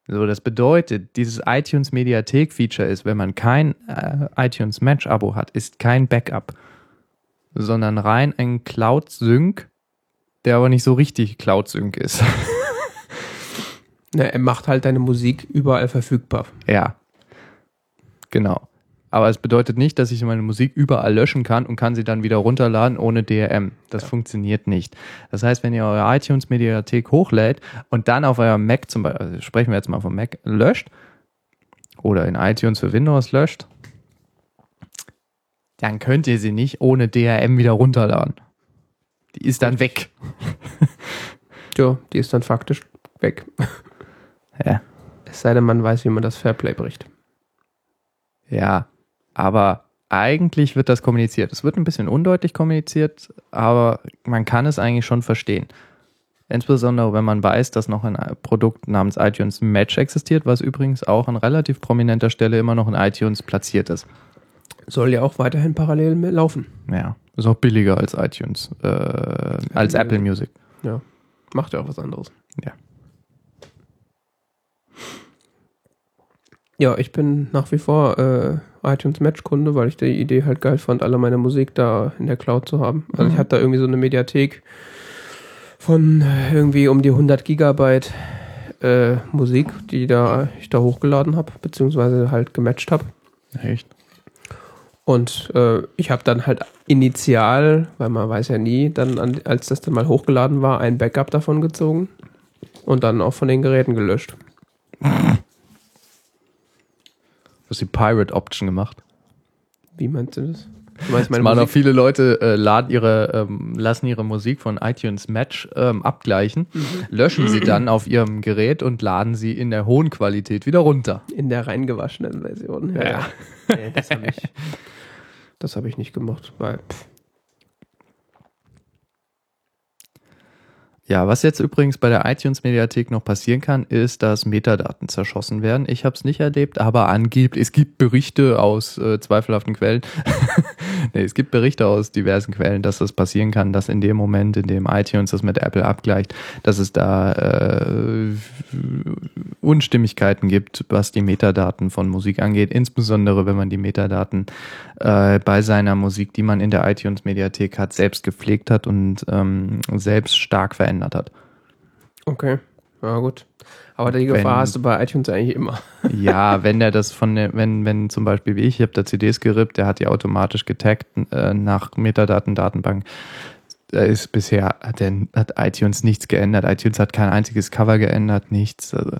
So, das bedeutet, dieses iTunes Mediathek Feature ist, wenn man kein äh, iTunes Match Abo hat, ist kein Backup, sondern rein ein Cloud Sync, der aber nicht so richtig Cloud Sync ist. Na, er macht halt deine Musik überall verfügbar. ja. Genau. Aber es bedeutet nicht, dass ich meine Musik überall löschen kann und kann sie dann wieder runterladen ohne DRM. Das funktioniert nicht. Das heißt, wenn ihr eure iTunes Mediathek hochlädt und dann auf eurem Mac zum Beispiel, also sprechen wir jetzt mal vom Mac, löscht oder in iTunes für Windows löscht, dann könnt ihr sie nicht ohne DRM wieder runterladen. Die ist dann weg. Ja, die ist dann faktisch weg. Ja. Es sei denn, man weiß, wie man das Fairplay bricht. Ja, aber eigentlich wird das kommuniziert. Es wird ein bisschen undeutlich kommuniziert, aber man kann es eigentlich schon verstehen. Insbesondere, wenn man weiß, dass noch ein Produkt namens iTunes Match existiert, was übrigens auch an relativ prominenter Stelle immer noch in iTunes platziert ist. Soll ja auch weiterhin parallel laufen. Ja, ist auch billiger als iTunes, äh, als. Apple Music. Ja. Macht ja auch was anderes. Ja. Ja, ich bin nach wie vor äh, iTunes Match-Kunde, weil ich die Idee halt geil fand, alle meine Musik da in der Cloud zu haben. Also ich Mhm. hatte da irgendwie so eine Mediathek von äh, irgendwie um die 100 Gigabyte äh, Musik, die da ich da hochgeladen habe, beziehungsweise halt gematcht habe. Echt? Und äh, ich habe dann halt initial, weil man weiß ja nie, dann, an, als das dann mal hochgeladen war, ein Backup davon gezogen und dann auch von den Geräten gelöscht. Du hast die Pirate Option gemacht. Wie meinst du das? Du meinst Es meine machen auch Musik? viele Leute, äh, laden ihre, ähm, lassen ihre Musik von iTunes Match ähm, abgleichen, löschen sie dann auf ihrem Gerät und laden sie in der hohen Qualität wieder runter. In der reingewaschenen Version. Ja. Ja. nee, das habe ich, das hab ich nicht gemacht, weil pff, Ja, was jetzt übrigens bei der iTunes Mediathek noch passieren kann, ist, dass Metadaten zerschossen werden. Ich habe es nicht erlebt, aber angeblich, es gibt Berichte aus äh, zweifelhaften Quellen. nee, es gibt Berichte aus diversen Quellen, dass das passieren kann, dass in dem Moment, in dem iTunes das mit Apple abgleicht, dass es da äh, Unstimmigkeiten gibt, was die Metadaten von Musik angeht, insbesondere wenn man die Metadaten äh, bei seiner Musik, die man in der iTunes Mediathek hat, selbst gepflegt hat und ähm, selbst stark verändert hat. okay. Ja, gut. Aber die Gefahr Wenn- hast du bei iTunes eigentlich immer. Ja, wenn der das von der, wenn, wenn zum Beispiel wie ich, ich habe da CDs gerippt, der hat die automatisch getaggt äh, nach Metadaten, Datenbank. Da ist bisher, hat, der, hat iTunes nichts geändert. iTunes hat kein einziges Cover geändert, nichts. Also,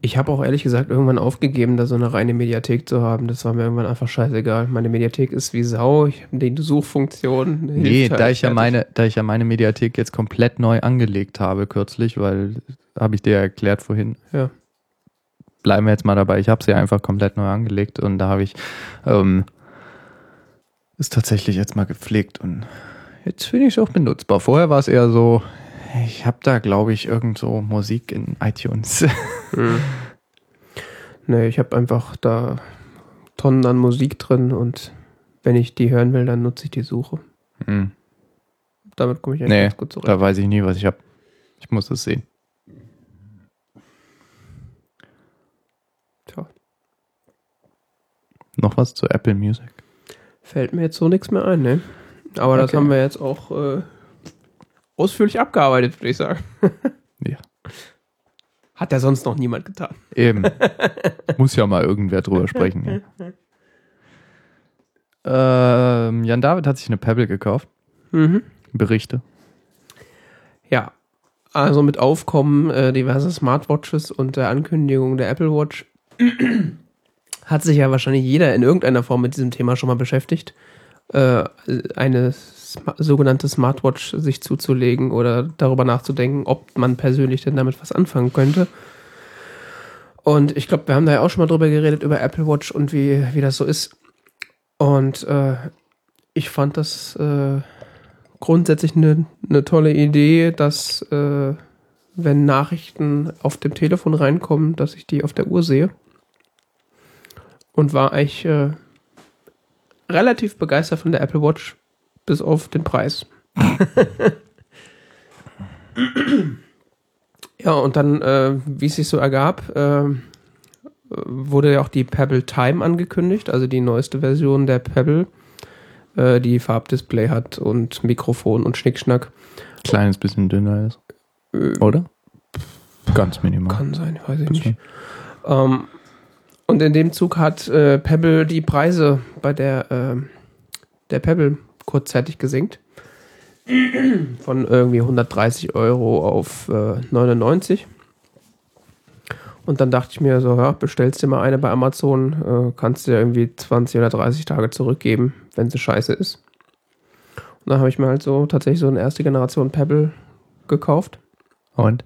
Ich habe auch ehrlich gesagt irgendwann aufgegeben, da so eine reine Mediathek zu haben. Das war mir irgendwann einfach scheißegal. Meine Mediathek ist wie Sau. Ich habe die Suchfunktion. nee, halt da ich ja fertig. meine, da ich ja meine Mediathek jetzt komplett neu angelegt habe kürzlich, weil habe ich dir ja erklärt vorhin. Ja. Bleiben wir jetzt mal dabei. Ich habe sie einfach komplett neu angelegt und da habe ich ähm, ist tatsächlich jetzt mal gepflegt und jetzt finde ich es auch benutzbar. Vorher war es eher so, ich habe da glaube ich irgend so Musik in iTunes. Hm. Nee, ich habe einfach da Tonnen an Musik drin und wenn ich die hören will, dann nutze ich die Suche. hm, Damit komme ich eigentlich Nee, ganz gut zurecht. da weiß ich nie, was ich habe. Ich muss es sehen. Tja, Noch was zu Apple Music? fällt mir jetzt so nichts mehr ein, ne? Aber das Okay. haben wir jetzt auch äh, ausführlich abgearbeitet, würde ich sagen. Ja. Hat ja sonst noch niemand getan. Eben. Muss ja mal irgendwer drüber sprechen. Ja. Ähm, Jan David hat sich eine Pebble gekauft. Mhm. Berichte. Ja, also mit Aufkommen äh, diverser Smartwatches und der Ankündigung der Apple Watch hat sich ja wahrscheinlich jeder in irgendeiner Form mit diesem Thema schon mal beschäftigt, äh, eine sogenannte Smartwatch sich zuzulegen oder darüber nachzudenken, ob man persönlich denn damit was anfangen könnte. Und ich glaube, wir haben da ja auch schon mal drüber geredet, über Apple Watch und wie, wie das so ist. Und äh, ich fand das äh, grundsätzlich eine ne tolle Idee, dass äh, wenn Nachrichten auf dem Telefon reinkommen, dass ich die auf der Uhr sehe. Und war eigentlich äh, relativ begeistert von der Apple Watch, bis auf den Preis. ja, und dann, äh, wie es sich so ergab, äh, wurde ja auch die Pebble Time angekündigt, also die neueste Version der Pebble, äh, die Farbdisplay hat und Mikrofon und Schnickschnack. Kleines bisschen dünner ist. Äh, Oder? Ganz minimal. Kann sein, weiß ich Kann nicht. Ähm, und in dem Zug hat äh, Pebble die Preise bei der, ähm, der Pebble kurzzeitig gesenkt. Von irgendwie 130 Euro auf äh, 99. Und dann dachte ich mir so, ja, bestellst dir mal eine bei Amazon, äh, kannst dir irgendwie 20 oder 30 Tage zurückgeben, wenn sie scheiße ist. Und dann habe ich mir halt so tatsächlich so eine erste Generation Pebble gekauft Und?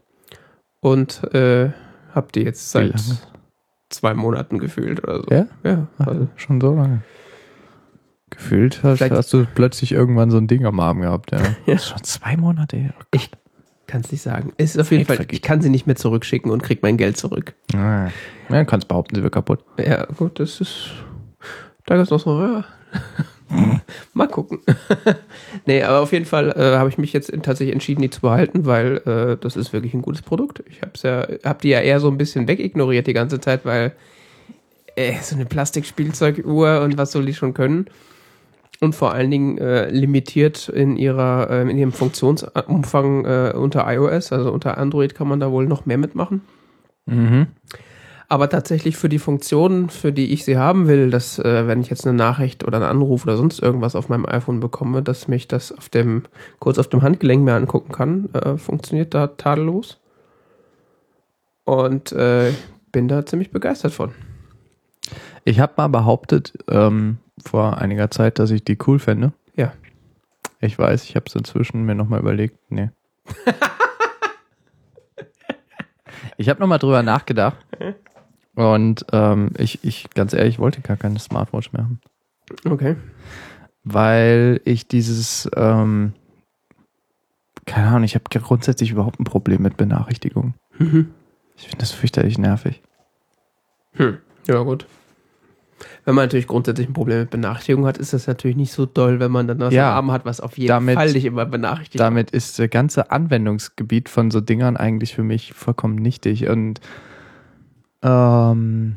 und äh, habe die jetzt seit zwei Monaten gefühlt oder so. Ja? Ja, also, Schon so lange. Gefühlt hast, Vielleicht- hast du plötzlich irgendwann so ein Ding am Arm gehabt, ja. Ja. Das ist schon zwei Monate her. ich kann es nicht sagen. Es ist auf jeden Fall, vergeht. ich kann sie nicht mehr zurückschicken und krieg mein Geld zurück. Ah. Ja, kannst behaupten, sie wird kaputt. Ja, gut, das ist. Da gibt es noch so, ja. Mal gucken. nee, aber auf jeden Fall äh, habe ich mich jetzt tatsächlich entschieden, die zu behalten, weil äh, das ist wirklich ein gutes Produkt. Ich habe ja, hab die ja eher so ein bisschen wegignoriert die ganze Zeit, weil äh, so eine Plastikspielzeuguhr und was soll die schon können? Und vor allen Dingen äh, limitiert in ihrer äh, in ihrem Funktionsumfang äh, unter iOS, also unter Android kann man da wohl noch mehr mitmachen. Mhm. Aber tatsächlich für die Funktionen, für die ich sie haben will, dass äh, wenn ich jetzt eine Nachricht oder einen Anruf oder sonst irgendwas auf meinem iPhone bekomme, dass mich das auf dem kurz auf dem Handgelenk mehr angucken kann, äh, funktioniert da tadellos. Und äh, bin da ziemlich begeistert von. Ich habe mal behauptet, ähm, vor einiger Zeit, dass ich die cool fände. Ja. Ich weiß, ich habe es inzwischen mir nochmal überlegt. Nee. ich habe nochmal drüber nachgedacht. Und ähm, ich, ich, ganz ehrlich, wollte gar keine Smartwatch mehr haben. Okay. Weil ich dieses, ähm, keine Ahnung, ich habe grundsätzlich überhaupt ein Problem mit Benachrichtigungen. Mhm. Ich finde das fürchterlich nervig. Hm. Ja, gut. Wenn man natürlich grundsätzlich ein Problem mit Benachrichtigung hat, ist das natürlich nicht so doll, wenn man dann was Ja. am Arm hat, was auf jeden Damit- Fall dich immer benachrichtigt. Damit ist das ganze Anwendungsgebiet von so Dingern eigentlich für mich vollkommen nichtig. Und ähm,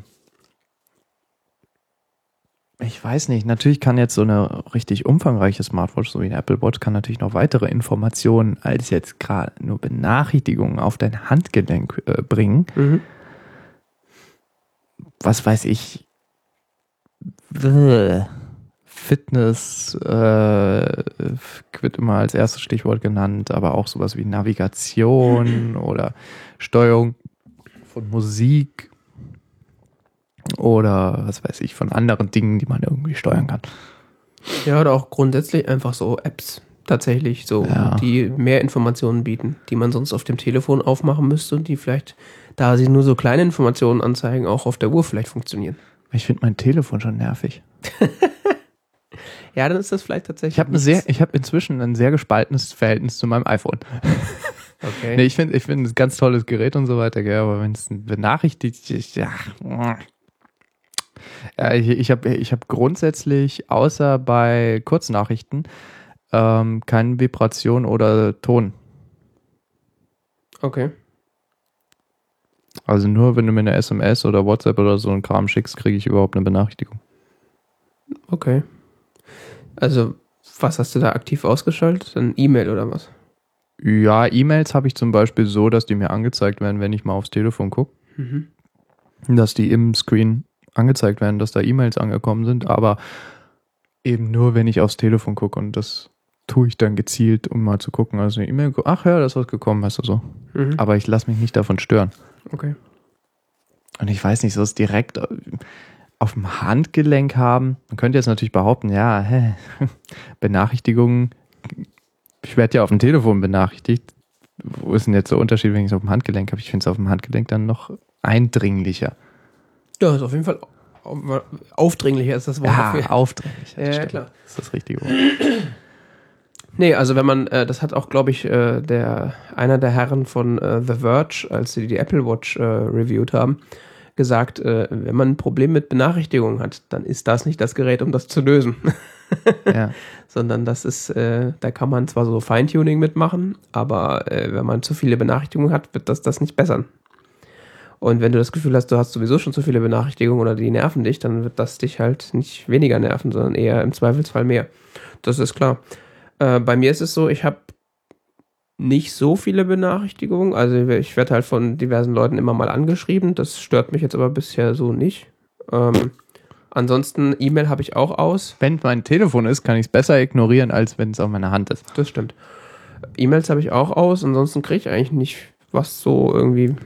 ich weiß nicht, natürlich kann jetzt so eine richtig umfangreiche Smartwatch, so wie eine Apple Watch, kann natürlich noch weitere Informationen als jetzt gerade nur Benachrichtigungen auf dein Handgelenk äh, bringen. Mhm. Was weiß ich. Fitness äh, wird immer als erstes Stichwort genannt, aber auch sowas wie Navigation oder Steuerung von Musik oder was weiß ich, von anderen Dingen, die man irgendwie steuern kann. Ja, oder auch grundsätzlich einfach so Apps tatsächlich, so, Ja. die mehr Informationen bieten, die man sonst auf dem Telefon aufmachen müsste und die vielleicht, da sie nur so kleine Informationen anzeigen, auch auf der Uhr vielleicht funktionieren. Ich finde mein Telefon schon nervig. Ja, dann ist das vielleicht tatsächlich. Ich habe sehr, ich habe inzwischen ein sehr gespaltenes Verhältnis zu meinem iPhone. Okay. Nee, ich finde, ich finde es ein ganz tolles Gerät und so weiter, gell, aber wenn es benachrichtigt, ich, ja, ja, ich, ich habe ich hab grundsätzlich außer bei Kurznachrichten ähm, keine Vibration oder Ton. Okay. Also nur wenn du mir eine SMS oder WhatsApp oder so einen Kram schickst, kriege ich überhaupt eine Benachrichtigung. Okay. Also, was hast du da aktiv ausgeschaltet? Ein E-Mail oder was? Ja, E-Mails habe ich zum Beispiel so, dass die mir angezeigt werden, wenn ich mal aufs Telefon gucke. Mhm. dass die im Screen angezeigt werden, dass da E-Mails angekommen sind, aber eben nur, wenn ich aufs Telefon gucke und das tue ich dann gezielt, um mal zu gucken. Also eine E-Mail, ach ja, da ist was gekommen, weißt du so. Mhm. Aber ich lasse mich nicht davon stören. Okay. Und ich weiß nicht, so es direkt auf dem Handgelenk haben. Man könnte jetzt natürlich behaupten, ja, hä, Benachrichtigungen, ich werde ja auf dem Telefon benachrichtigt. Wo ist denn jetzt der Unterschied, wenn ich es auf dem Handgelenk habe? Ich finde es auf dem Handgelenk dann noch eindringlicher. Ja, ist auf jeden Fall au- aufdringlicher ist das Wort Ja, dafür. aufdringlich. Ja, stimmt. klar. Das ist das richtige Wort. Nee, also wenn man, äh, das hat auch, glaube ich, äh, der einer der Herren von äh, The Verge, als sie die Apple Watch äh, reviewed haben, gesagt, äh, wenn man ein Problem mit Benachrichtigungen hat, dann ist das nicht das Gerät, um das zu lösen. Ja. Sondern das ist, äh, da kann man zwar so Feintuning mitmachen, aber äh, wenn man zu viele Benachrichtigungen hat, wird das das nicht bessern. Und wenn du das Gefühl hast, du hast sowieso schon zu viele Benachrichtigungen oder die nerven dich, dann wird das dich halt nicht weniger nerven, sondern eher im Zweifelsfall mehr. Das ist klar. Äh, bei mir ist es so, ich habe nicht so viele Benachrichtigungen. Also ich werde halt von diversen Leuten immer mal angeschrieben. Das stört mich jetzt aber bisher so nicht. Ähm, ansonsten E-Mail habe ich auch aus. Wenn mein Telefon ist, kann ich es besser ignorieren, als wenn es auf meiner Hand ist. Das stimmt. E-Mails habe ich auch aus. Ansonsten kriege ich eigentlich nicht was so irgendwie.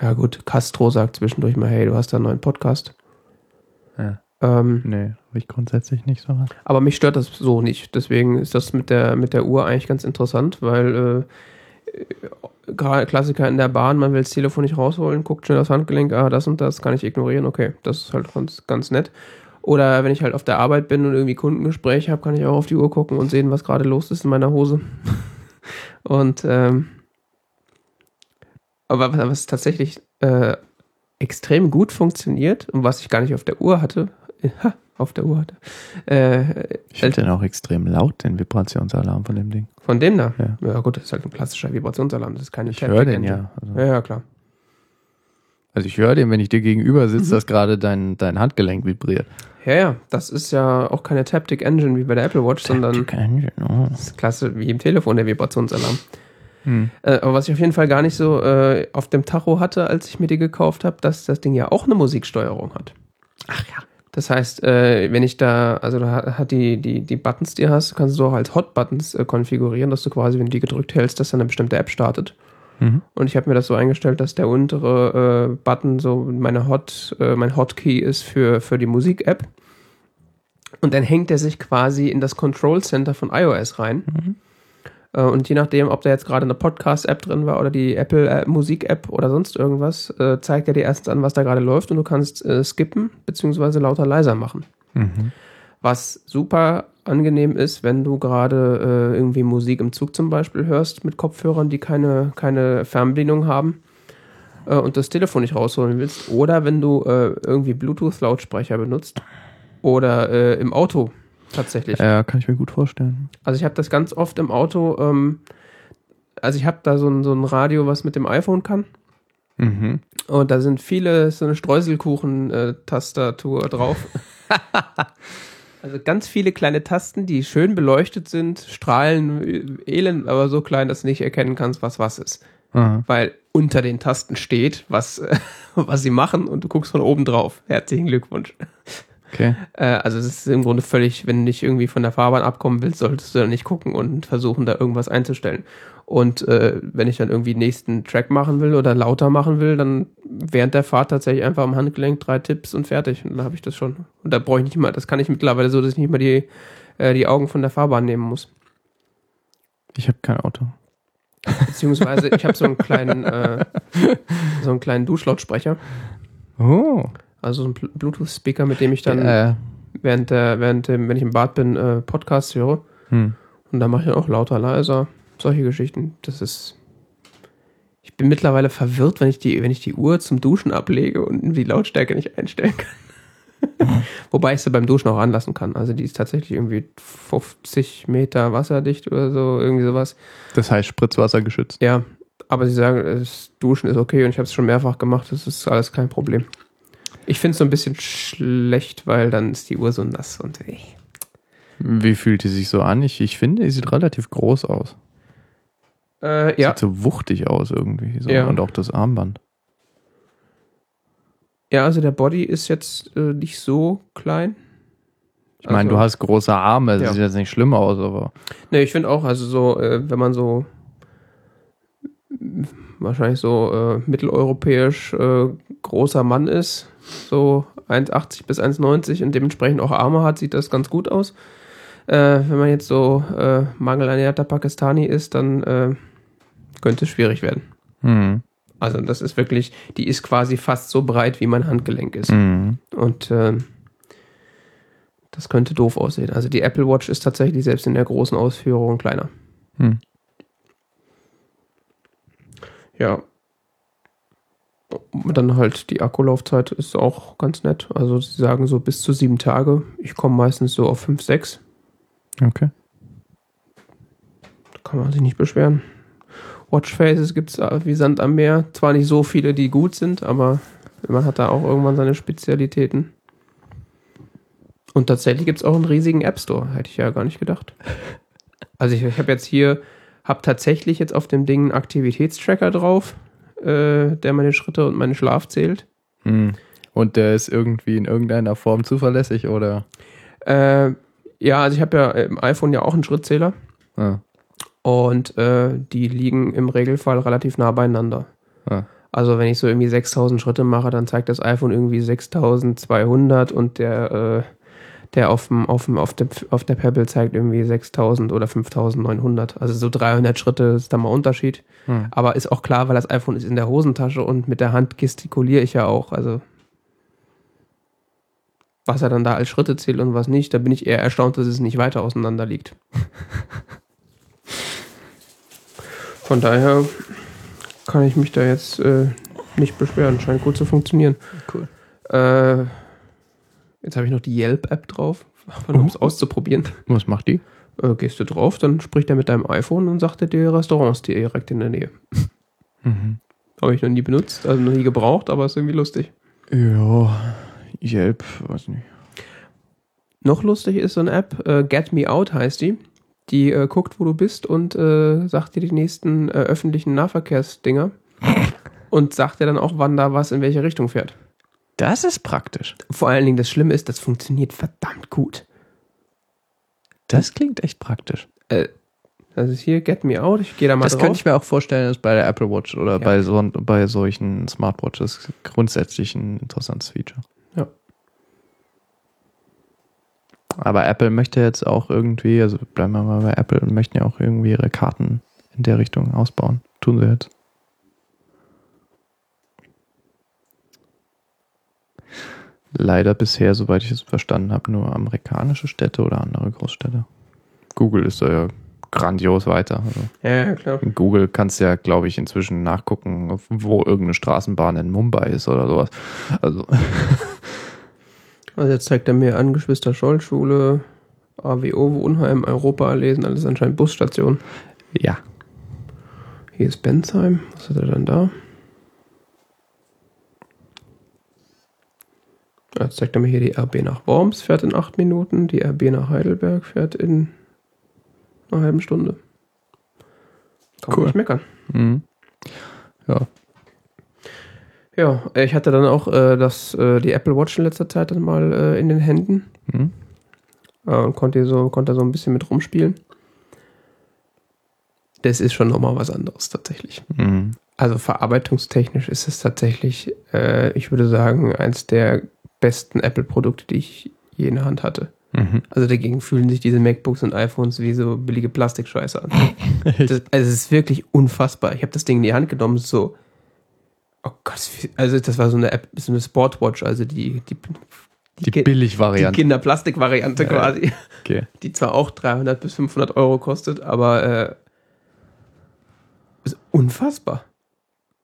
Ja gut, Castro sagt zwischendurch mal, hey, du hast da einen neuen Podcast. Ja. Ähm, Nee, habe ich grundsätzlich nicht so. Aber mich stört das so nicht. Deswegen ist das mit der, mit der Uhr eigentlich ganz interessant, weil äh, Klassiker in der Bahn, man will das Telefon nicht rausholen, guckt schnell aufs Handgelenk, ah, das und das kann ich ignorieren, okay, das ist halt ganz, ganz nett. Oder wenn ich halt auf der Arbeit bin und irgendwie Kundengespräch habe, kann ich auch auf die Uhr gucken und sehen, was gerade los ist in meiner Hose. und ähm, aber was, was tatsächlich äh, extrem gut funktioniert und was ich gar nicht auf der Uhr hatte, ha, auf der Uhr hatte, äh, Ich finde den auch extrem laut, den Vibrationsalarm von dem Ding. von dem da? Ja. Ja, gut, das ist halt ein klassischer Vibrationsalarm, das ist keine Ich Taptic höre den Engine. ja. Also, Ja, ja, klar. also ich höre den, wenn ich dir gegenüber sitze, Mhm. dass gerade dein, dein Handgelenk vibriert. Ja, ja, das ist ja auch keine Taptic Engine wie bei der Apple Watch, sondern Oh. das ist klasse wie im Telefon der Vibrationsalarm. Hm. Äh, aber was ich auf jeden Fall gar nicht so äh, auf dem Tacho hatte, als ich mir die gekauft habe, dass das Ding ja auch eine Musiksteuerung hat. Ach ja. Das heißt, äh, wenn ich da, also da hat die, die, die Buttons, die du hast, kannst du auch als Hot-Buttons äh, konfigurieren, dass du quasi, wenn du die gedrückt hältst, dass dann eine bestimmte App startet. Mhm. Und ich habe mir das so eingestellt, dass der untere äh, Button so meine Hot, äh, mein Hotkey ist für, für die Musik-App. Und dann hängt er sich quasi in das Control Center von iOS rein. Mhm. Äh, und je nachdem, ob da jetzt gerade eine Podcast-App drin war oder die Apple äh, Musik-App oder sonst irgendwas, äh, zeigt er dir erstens an, was da gerade läuft und du kannst skippen beziehungsweise lauter leiser machen. Mhm. Was super angenehm ist, wenn du gerade äh, irgendwie Musik im Zug zum Beispiel hörst mit Kopfhörern, die keine, keine Fernbedienung haben äh, und das Telefon nicht rausholen willst. Oder wenn du äh, irgendwie Bluetooth-Lautsprecher benutzt. Oder im Auto tatsächlich. Ja, kann ich mir gut vorstellen. Also ich habe das ganz oft im Auto. Ähm, also ich habe da so ein, so ein Radio, was mit dem iPhone kann. Mhm. Und da sind viele, so eine Streuselkuchen-Tastatur drauf. Also ganz viele kleine Tasten, die schön beleuchtet sind, strahlen äh, elend, aber so klein, dass du nicht erkennen kannst, was was ist. Aha. Weil unter den Tasten steht, was, äh, was sie machen und du guckst von oben drauf. Herzlichen Glückwunsch. Okay. Äh, also es ist im Grunde völlig, wenn du nicht irgendwie von der Fahrbahn abkommen willst, solltest du da nicht gucken und versuchen, da irgendwas einzustellen. Und äh, wenn ich dann irgendwie nächsten Track machen will oder lauter machen will, dann während der Fahrt tatsächlich einfach am Handgelenk drei Tipps und fertig. Und dann habe ich das schon. Und da brauche ich nicht mal, das kann ich mittlerweile so, dass ich nicht mal die, äh, die Augen von der Fahrbahn nehmen muss. Ich habe kein Auto. Beziehungsweise ich habe so einen kleinen, äh, so einen kleinen Duschlautsprecher. Oh. Also Bl- Bluetooth-Speaker, mit dem ich dann äh, während der, während dem, wenn ich im Bad bin, äh, Podcasts höre. hm. Und da mache ich auch lauter, leiser, solche Geschichten. Das ist. Ich bin mittlerweile verwirrt, wenn ich die, wenn ich die Uhr zum Duschen ablege und die Lautstärke nicht einstellen kann. Wobei ich sie beim Duschen auch anlassen kann. Also die ist tatsächlich irgendwie 50 Meter wasserdicht oder so, irgendwie sowas. Das heißt Spritzwasser geschützt. Ja, aber sie sagen, das Duschen ist okay und ich habe es schon mehrfach gemacht, das ist alles kein Problem. Ich finde es so ein bisschen schlecht, weil dann ist die Uhr so nass und äh. Wie fühlt die sich so an? Ich, ich finde, die sieht relativ groß aus. Äh, ja, Sieht so wuchtig aus irgendwie. So. Ja. Und auch das Armband. ja, also der Body ist jetzt äh, nicht so klein. Ich meine, Also- du hast große Arme, das Ja. sieht jetzt nicht schlimm aus, aber Ne, ich finde auch, also so, äh, wenn man so wahrscheinlich so äh, mitteleuropäisch äh, großer Mann ist, so 1,80 bis 1,90 und dementsprechend auch Arme hat, sieht das ganz gut aus. Äh, wenn man jetzt so äh, mangelernährter Pakistani ist, dann äh, könnte es schwierig werden. hm. Also das ist wirklich, die ist quasi fast so breit, wie mein Handgelenk ist. Hm. Und ähm, das könnte doof aussehen. Also die Apple Watch ist tatsächlich selbst in der großen Ausführung kleiner. Hm. Ja. Dann halt die Akkulaufzeit ist auch ganz nett. Also sie sagen so bis zu sieben Tage. Ich komme meistens so auf fünf, sechs. Okay. Da kann man sich nicht beschweren. Watchfaces gibt es wie Sand am Meer. Zwar nicht so viele, die gut sind, aber man hat da auch irgendwann seine Spezialitäten. Und tatsächlich gibt es auch einen riesigen App Store. Hätte ich ja gar nicht gedacht. Also ich, ich habe jetzt hier, habe tatsächlich jetzt auf dem Ding einen Aktivitätstracker drauf, äh, der meine Schritte und meinen Schlaf zählt. Hm. Und der ist irgendwie in irgendeiner Form zuverlässig, oder? Äh, ja, also ich habe ja im iPhone ja auch einen Schrittzähler. Ah. Und äh, die liegen im Regelfall relativ nah beieinander. Ah. Also wenn ich so irgendwie 6000 Schritte mache, dann zeigt das iPhone irgendwie 6200 und der, äh, der auf, dem, auf, dem, auf, der, auf der Pebble zeigt irgendwie 6000 oder 5900. Also so 300 Schritte ist da mal Unterschied. Hm. Aber ist auch klar, weil das iPhone ist in der Hosentasche und mit der Hand gestikuliere ich ja auch. Also was er dann da als Schritte zählt und was nicht, da bin ich eher erstaunt, dass es nicht weiter auseinander liegt. Von daher kann ich mich da jetzt äh, nicht beschweren. Scheint gut zu funktionieren. Cool. Äh, jetzt habe ich noch die Yelp-App drauf, nur um es auszuprobieren. Was macht die? Äh, gehst du drauf, dann spricht er mit deinem iPhone und sagt er dir Restaurants direkt in der Nähe. Mhm. Habe ich noch nie benutzt, also noch nie gebraucht, aber ist irgendwie lustig. Ja, Yelp, weiß nicht. Noch lustig ist so eine App, äh, Get Me Out heißt die. Die äh, guckt, wo du bist und äh, sagt dir die nächsten äh, öffentlichen Nahverkehrsdinger und sagt dir dann auch, wann da was in welche Richtung fährt. Das ist praktisch. Vor allen Dingen das Schlimme ist, das funktioniert verdammt gut. Das klingt echt praktisch. Das ist hier Get Me Out, ich gehe da mal Das drauf. könnte ich mir auch vorstellen, ist bei der Apple Watch oder Ja. bei, so, bei solchen Smartwatches grundsätzlich ein interessantes Feature. Ja. Aber Apple möchte jetzt auch irgendwie, also bleiben wir mal bei Apple, möchten ja auch irgendwie ihre Karten in der Richtung ausbauen. Tun sie jetzt. Leider bisher, soweit ich es verstanden habe, nur amerikanische Städte oder andere Großstädte. Google ist da ja grandios weiter. Also ja, ja, klar. in Google kannst du ja, glaube ich, inzwischen nachgucken, wo irgendeine Straßenbahn in Mumbai ist oder sowas. Also, Also jetzt zeigt er mir an, Geschwister Scholl Schule, AWO, Wohnheim, Europa lesen, alles anscheinend Busstationen. ja. Hier ist Bensheim, was hat er dann da? Jetzt zeigt er mir hier die RB nach Worms, fährt in acht Minuten. Die RB nach Heidelberg fährt in einer halben Stunde. Kann Cool. man nicht meckern. Mhm. Ja. Ja, ich hatte dann auch äh, das, äh, die Apple Watch in letzter Zeit dann mal äh, in den Händen Mhm. äh, und konnte so, konnte so ein bisschen mit rumspielen. Das ist schon nochmal was anderes tatsächlich. Mhm. Also verarbeitungstechnisch ist es tatsächlich, äh, ich würde sagen, eins der besten Apple-Produkte, die ich je in der Hand hatte. Mhm. Also dagegen fühlen sich diese MacBooks und iPhones wie so billige Plastikscheiße an. Das, also es ist wirklich unfassbar. Ich habe das Ding in die Hand genommen, so, oh Gott, also das war so eine App, so eine Sportwatch, also die, die, Die die Billig-Variante. Kinderplastik-Variante Ja. quasi, Okay. die zwar auch 300 bis 500 Euro kostet, aber äh, ist unfassbar.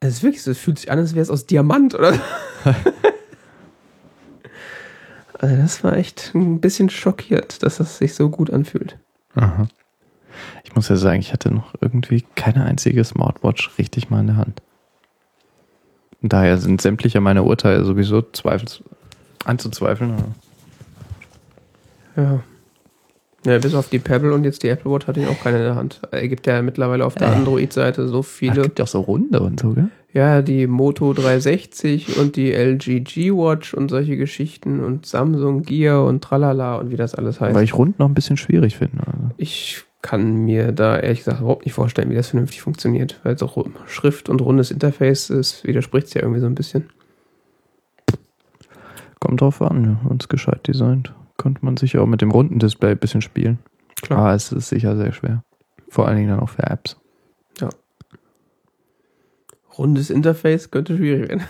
Es ist wirklich so, es fühlt sich an, als wäre es aus Diamant, oder? also das war echt ein bisschen schockiert, dass das sich so gut anfühlt. Aha. Ich muss ja sagen, ich hatte noch irgendwie keine einzige Smartwatch richtig mal in der Hand. Und daher sind sämtliche meiner Urteile sowieso zweifels anzuzweifeln. Ja. Ja, bis auf die Pebble und jetzt die Apple Watch hatte ich auch keine in der Hand. Er gibt ja mittlerweile auf der Äh. Android-Seite so Ah, Es viele. gibt ja auch so Runde und so, gell? Ja, die Moto 360 und die LG G-Watch und solche Geschichten und Samsung Gear und tralala und wie das alles heißt. Weil ich rund noch ein bisschen schwierig finde. Also. Ich kann mir da ehrlich gesagt überhaupt nicht vorstellen, wie das vernünftig funktioniert. Weil so Schrift und rundes Interface ist, widerspricht es ja irgendwie so ein bisschen. Kommt drauf an, wenn es gescheit designt. Könnte man sicher auch mit dem runden Display ein bisschen spielen. Klar. Aber es ist sicher sehr schwer. Vor allen Dingen dann auch für Apps. Rundes Interface könnte schwierig werden.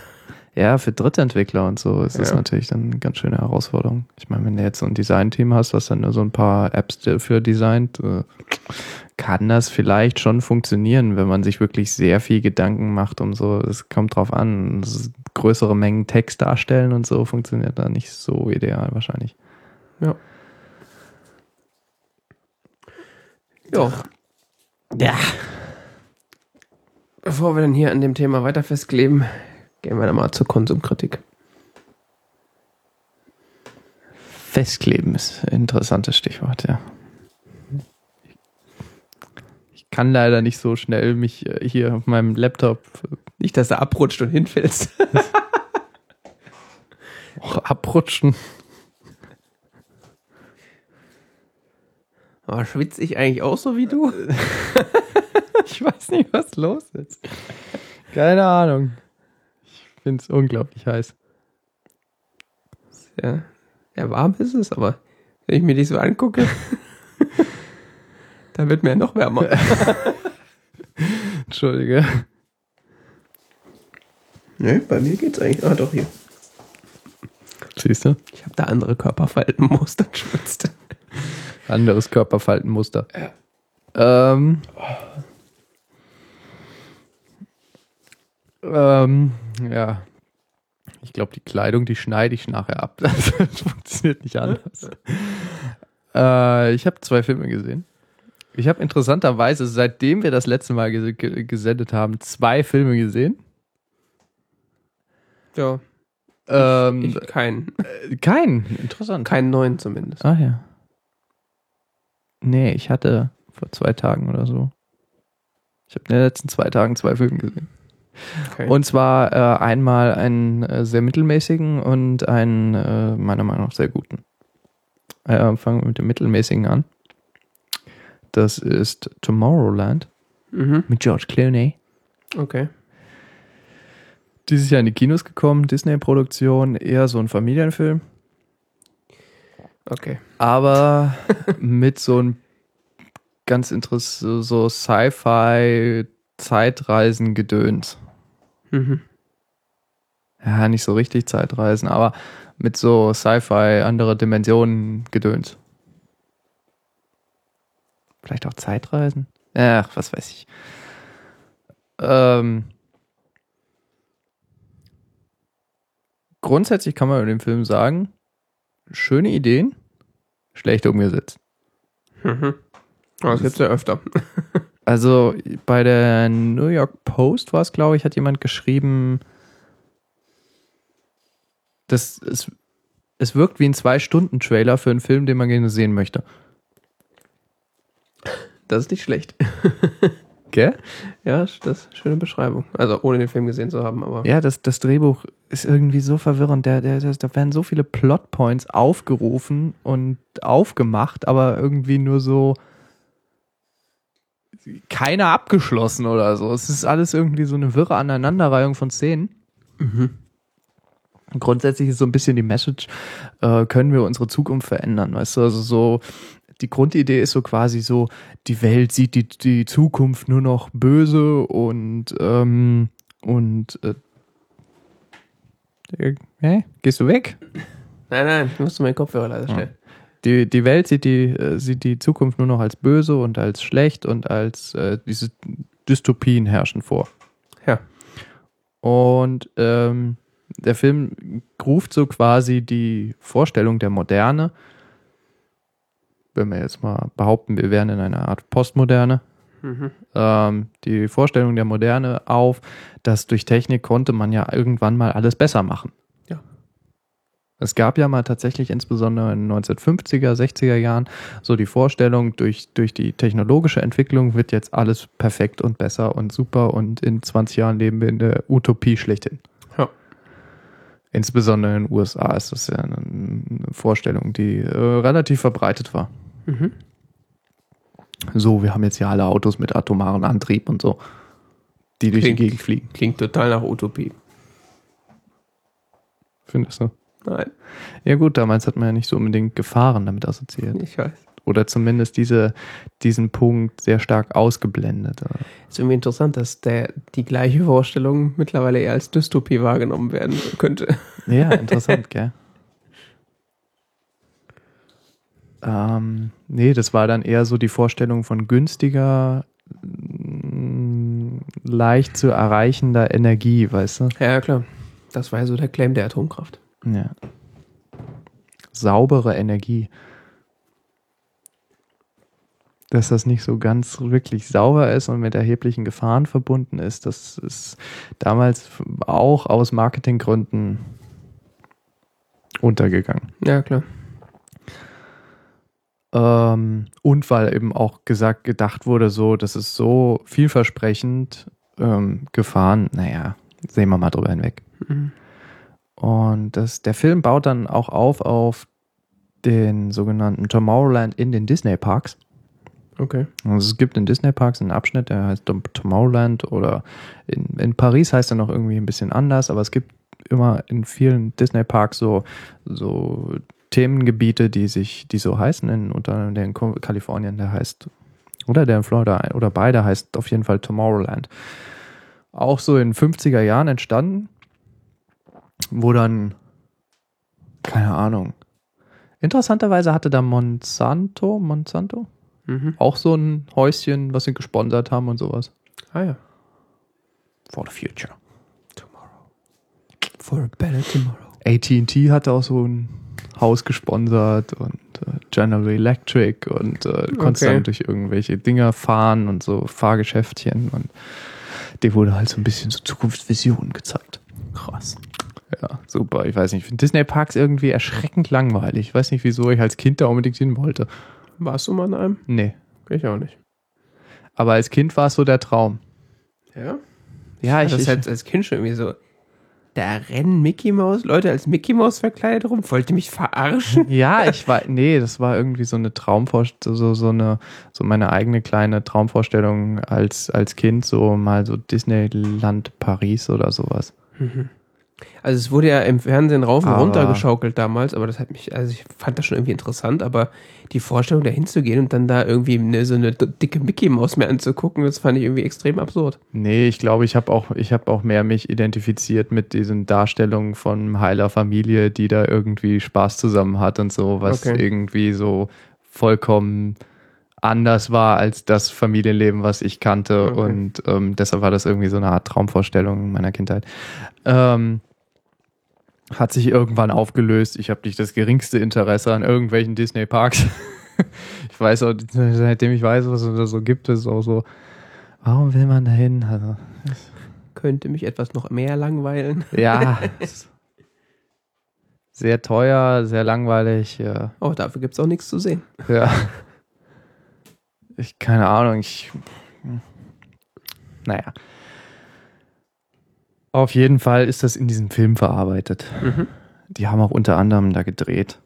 Ja, für Drittentwickler und so ist das Ja. natürlich dann eine ganz schöne Herausforderung. Ich meine, wenn du jetzt so ein Design-Team hast, was dann nur so ein paar Apps dafür designt, äh, kann das vielleicht schon funktionieren, wenn man sich wirklich sehr viel Gedanken macht und so. Es kommt drauf an. Größere Mengen Text darstellen und so funktioniert da nicht so ideal wahrscheinlich. Ja. Ja. Bevor wir dann hier an dem Thema weiter festkleben, gehen wir dann mal zur Konsumkritik. Festkleben ist ein interessantes Stichwort, ja. Ich kann leider nicht so schnell mich äh, hier auf meinem Laptop Nicht, dass du abrutscht und hinfällst. auch abrutschen. Aber schwitze ich eigentlich auch so wie du? Ich weiß nicht, was los ist. Keine Ahnung. Ich finde es unglaublich heiß. Ja. ja, warm ist es, aber wenn ich mir die so angucke, dann wird mir ja noch wärmer. Entschuldige. Ne, bei mir geht's eigentlich. Ah, doch, hier. Siehst du? Ich habe da andere Körperfaltenmuster schwitzt. Anderes Körperfaltenmuster. Ähm, ähm, ja. Ich glaube, die Kleidung, die schneide ich nachher ab. Das funktioniert nicht anders. äh, ich habe zwei Filme gesehen. Ich habe interessanterweise, seitdem wir das letzte Mal ges ge- gesendet haben, zwei Filme gesehen. Ja, Ähm, ich keinen. kein. Interessant. Keinen neuen zumindest. Ah ja. Nee, ich hatte vor zwei Tagen oder so. Ich habe in den letzten zwei Tagen zwei Filme gesehen. Okay. Und zwar äh, einmal einen äh, sehr mittelmäßigen und einen äh, meiner Meinung nach sehr guten. Äh, fangen wir mit dem mittelmäßigen an. Das ist Tomorrowland mhm. mit George Clooney. Okay. Dieses Jahr in die Kinos gekommen, Disney-Produktion, eher so ein Familienfilm. Okay. aber mit so ein ganz interessant, so Sci-Fi Zeitreisen-Gedöns. Mhm. Ja, nicht so richtig Zeitreisen, aber mit so Sci-Fi andere Dimensionen Gedöns. Vielleicht auch Zeitreisen? Ach, was weiß ich. Ähm, grundsätzlich kann man über den Film sagen, schöne Ideen, schlecht umgesetzt. Mhm. Aber das gibt's ja öfter. Also bei der New York Post war es, glaube ich, hat jemand geschrieben, dass es es wirkt wie ein Zwei-Stunden-Trailer für einen Film, den man gerne sehen möchte. Das ist nicht schlecht. Gell? Ja, das ist eine schöne Beschreibung. Also ohne den Film gesehen zu haben, aber. Ja, das, das Drehbuch ist irgendwie so verwirrend. Der, der, der, da werden so viele Plotpoints aufgerufen und aufgemacht, aber irgendwie nur so keiner abgeschlossen oder so. Es ist alles irgendwie so eine wirre Aneinanderreihung von Szenen. Mhm. Grundsätzlich ist so ein bisschen die Message, äh, können wir unsere Zukunft verändern, weißt du? Also so, die Grundidee ist so quasi so, die Welt sieht die, die Zukunft nur noch böse und, ähm, und, äh, äh, hä? Gehst du weg? Nein, nein, ich musste meinen Kopfhörer leider stellen. Die, die Welt sieht die, äh, sieht die Zukunft nur noch als böse und als schlecht und als äh, diese Dystopien herrschen vor. Ja. Und ähm, der Film ruft so quasi die Vorstellung der Moderne, wenn wir jetzt mal behaupten, wir wären in einer Art Postmoderne, Mhm. ähm, die Vorstellung der Moderne auf, dass durch Technik konnte man ja irgendwann mal alles besser machen. Es gab ja mal tatsächlich insbesondere in den 1950er, 60er Jahren so die Vorstellung, durch, durch die technologische Entwicklung wird jetzt alles perfekt und besser und super und in 20 Jahren leben wir in der Utopie schlechthin. Ja. Insbesondere in den USA ist das ja eine Vorstellung, die äh, relativ verbreitet war. Mhm. So, wir haben jetzt ja alle Autos mit atomaren Antrieb und so, die durch Klingt- die Gegend fliegen. Klingt total nach Utopie. Findest du? Nein, Ja gut, damals hat man ja nicht so unbedingt Gefahren damit assoziiert. ich weiß. Oder zumindest diese, diesen Punkt sehr stark ausgeblendet. Ist irgendwie interessant, dass der, die gleiche Vorstellung mittlerweile eher als Dystopie wahrgenommen werden könnte. Ja, interessant, gell? Ähm, nee, das war dann eher so die Vorstellung von günstiger, mm, leicht zu erreichender Energie, weißt du? Ja, klar. Das war ja so der Claim der Atomkraft. Ja. Saubere Energie. Dass das nicht so ganz wirklich sauber ist und mit erheblichen Gefahren verbunden ist, das ist damals auch aus Marketinggründen untergegangen. Ja, klar. Ähm, und weil eben auch gesagt, gedacht wurde, so, das ist so vielversprechend, ähm, Gefahren, naja, sehen wir mal drüber hinweg. Mhm. Und das, der Film baut dann auch auf auf den sogenannten Tomorrowland in den Disney Parks. Okay. Also es gibt in Disney Parks einen Abschnitt, der heißt Tom- Tomorrowland oder in, in Paris heißt er noch irgendwie ein bisschen anders, aber es gibt immer in vielen Disney Parks so, so Themengebiete, die sich, die so heißen, in, unter der in Kalifornien, der heißt, oder der in Florida, oder beide heißt auf jeden Fall Tomorrowland. Auch so in 50er Jahren entstanden, wo dann, keine Ahnung, interessanterweise hatte da Monsanto, Monsanto, Mhm. auch so ein Häuschen, was sie gesponsert haben und sowas. Ah ja. For the future. Tomorrow. For a better tomorrow. AT&T hatte auch so ein Haus gesponsert und äh, General Electric und äh, du konntest Okay. dann durch irgendwelche Dinger fahren und so Fahrgeschäftchen und dir wurde halt so ein bisschen so Zukunftsvisionen gezeigt. Krass. Ja, super. Ich weiß nicht, ich finde Disney Parks irgendwie erschreckend langweilig. Ich weiß nicht, wieso ich als Kind da unbedingt hin wollte. Warst du mal in einem? Nee. Ich auch nicht. Aber als Kind war es so der Traum. Ja? Ja, ich, das ich, als Kind schon irgendwie so. Da rennen Mickey Mouse, Leute als Mickey Mouse verkleidet rum. Wollt ihr mich verarschen? Ja, ich war, nee, das war irgendwie so eine Traumvorstellung, so, so eine, so meine eigene kleine Traumvorstellung als, als Kind, so mal so Disneyland Paris oder sowas. Also es wurde ja im Fernsehen rauf und Aber- runter geschaukelt damals, aber das hat mich, also ich fand das schon irgendwie interessant, aber die Vorstellung da hinzugehen und dann da irgendwie eine, so eine dicke Mickey Maus mir anzugucken, das fand ich irgendwie extrem absurd. Nee, ich glaube, ich habe auch, ich habe auch mehr mich identifiziert mit diesen Darstellungen von heiler Familie, die da irgendwie Spaß zusammen hat und so, was Okay. irgendwie so vollkommen anders war als das Familienleben, was ich kannte. Okay. Und ähm, deshalb war das irgendwie so eine Art Traumvorstellung meiner Kindheit. Ähm, hat sich irgendwann aufgelöst. Ich habe nicht das geringste Interesse an irgendwelchen Disney-Parks. ich weiß auch, seitdem ich weiß, was es da so gibt, ist es auch so, warum will man da hin? Also, Könnte mich etwas noch mehr langweilen. ja. Sehr teuer, sehr langweilig. Ja. Oh, dafür gibt es auch nichts zu sehen. ja. Ich, keine Ahnung, ich. Naja. Auf jeden Fall ist das in diesem Film verarbeitet. Mhm. Die haben auch unter anderem da gedreht,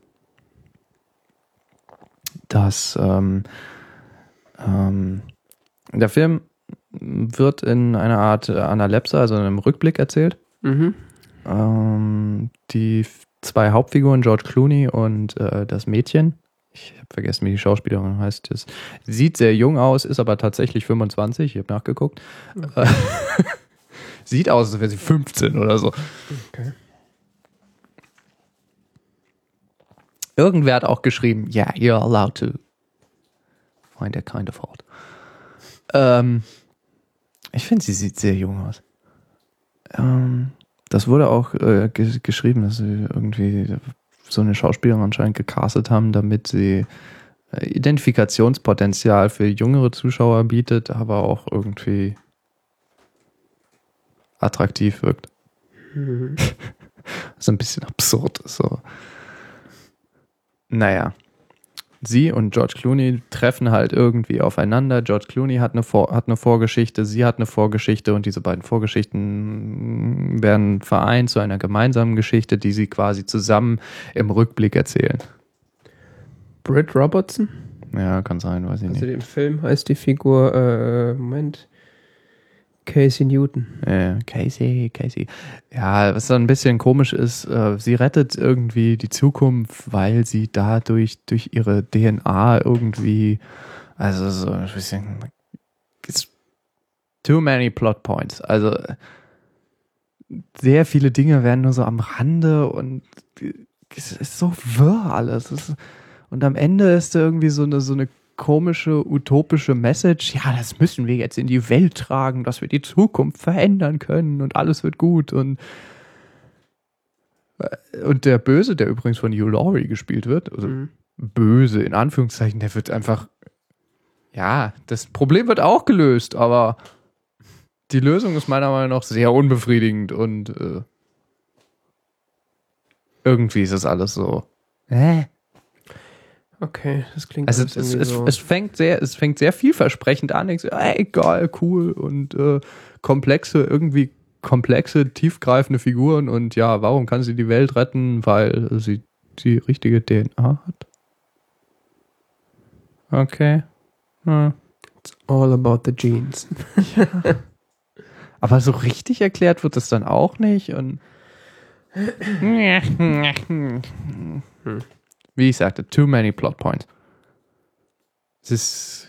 dass ähm, ähm, der Film wird in einer Art Analepse, also in einem Rückblick erzählt. Mhm. Ähm, die zwei Hauptfiguren, George Clooney und äh, das Mädchen, ich habe vergessen, wie die Schauspielerin heißt, das sieht sehr jung aus, ist aber tatsächlich 25, ich habe nachgeguckt. Äh, sieht aus, als wäre sie 15 oder so. Okay. Irgendwer hat auch geschrieben, yeah, you're allowed to find that kind of hot. Ähm, ich finde, sie sieht sehr jung aus. Ähm, das wurde auch äh, ge geschrieben, dass sie irgendwie so eine Schauspielerin anscheinend gecastet haben, damit sie äh, Identifikationspotenzial für jüngere Zuschauer bietet, aber auch irgendwie attraktiv wirkt. Mhm. Was ein bisschen absurd ist. So. Naja. Sie und George Clooney treffen halt irgendwie aufeinander. George Clooney hat eine, Vor hat eine Vorgeschichte, sie hat eine Vorgeschichte und diese beiden Vorgeschichten werden vereint zu einer gemeinsamen Geschichte, die sie quasi zusammen im Rückblick erzählen. Britt Robertson. Ja, kann sein, weiß ich Also nicht. im Film heißt die Figur, äh, Moment, Casey Newton. Äh, Casey, Casey. Ja, was dann ein bisschen komisch ist, äh, sie rettet irgendwie die Zukunft, weil sie dadurch durch ihre DNA irgendwie, also so ein bisschen, it's too many plot points. Also sehr viele Dinge werden nur so am Rande und es ist so wirr alles. Es ist, und am Ende ist da irgendwie so eine, so eine komische, utopische Message. Ja, das müssen wir jetzt in die Welt tragen, dass wir die Zukunft verändern können und alles wird gut. Und, und der Böse, der übrigens von Hugh Laurie gespielt wird, also Mhm. böse in Anführungszeichen, der wird einfach, ja, das Problem wird auch gelöst, aber die Lösung ist meiner Meinung nach sehr unbefriedigend und äh, irgendwie ist es alles so. Hä? Okay, das klingt Also es, es, so. es fängt sehr, es fängt sehr vielversprechend an. Ich so, ey, geil, cool und äh, komplexe, irgendwie komplexe, tiefgreifende Figuren und ja, warum kann sie die Welt retten? Weil sie die richtige DNA hat. Okay. Hm. It's all about the genes. Aber so richtig erklärt wird es dann auch nicht und wie ich sagte, too many plot points. Es ist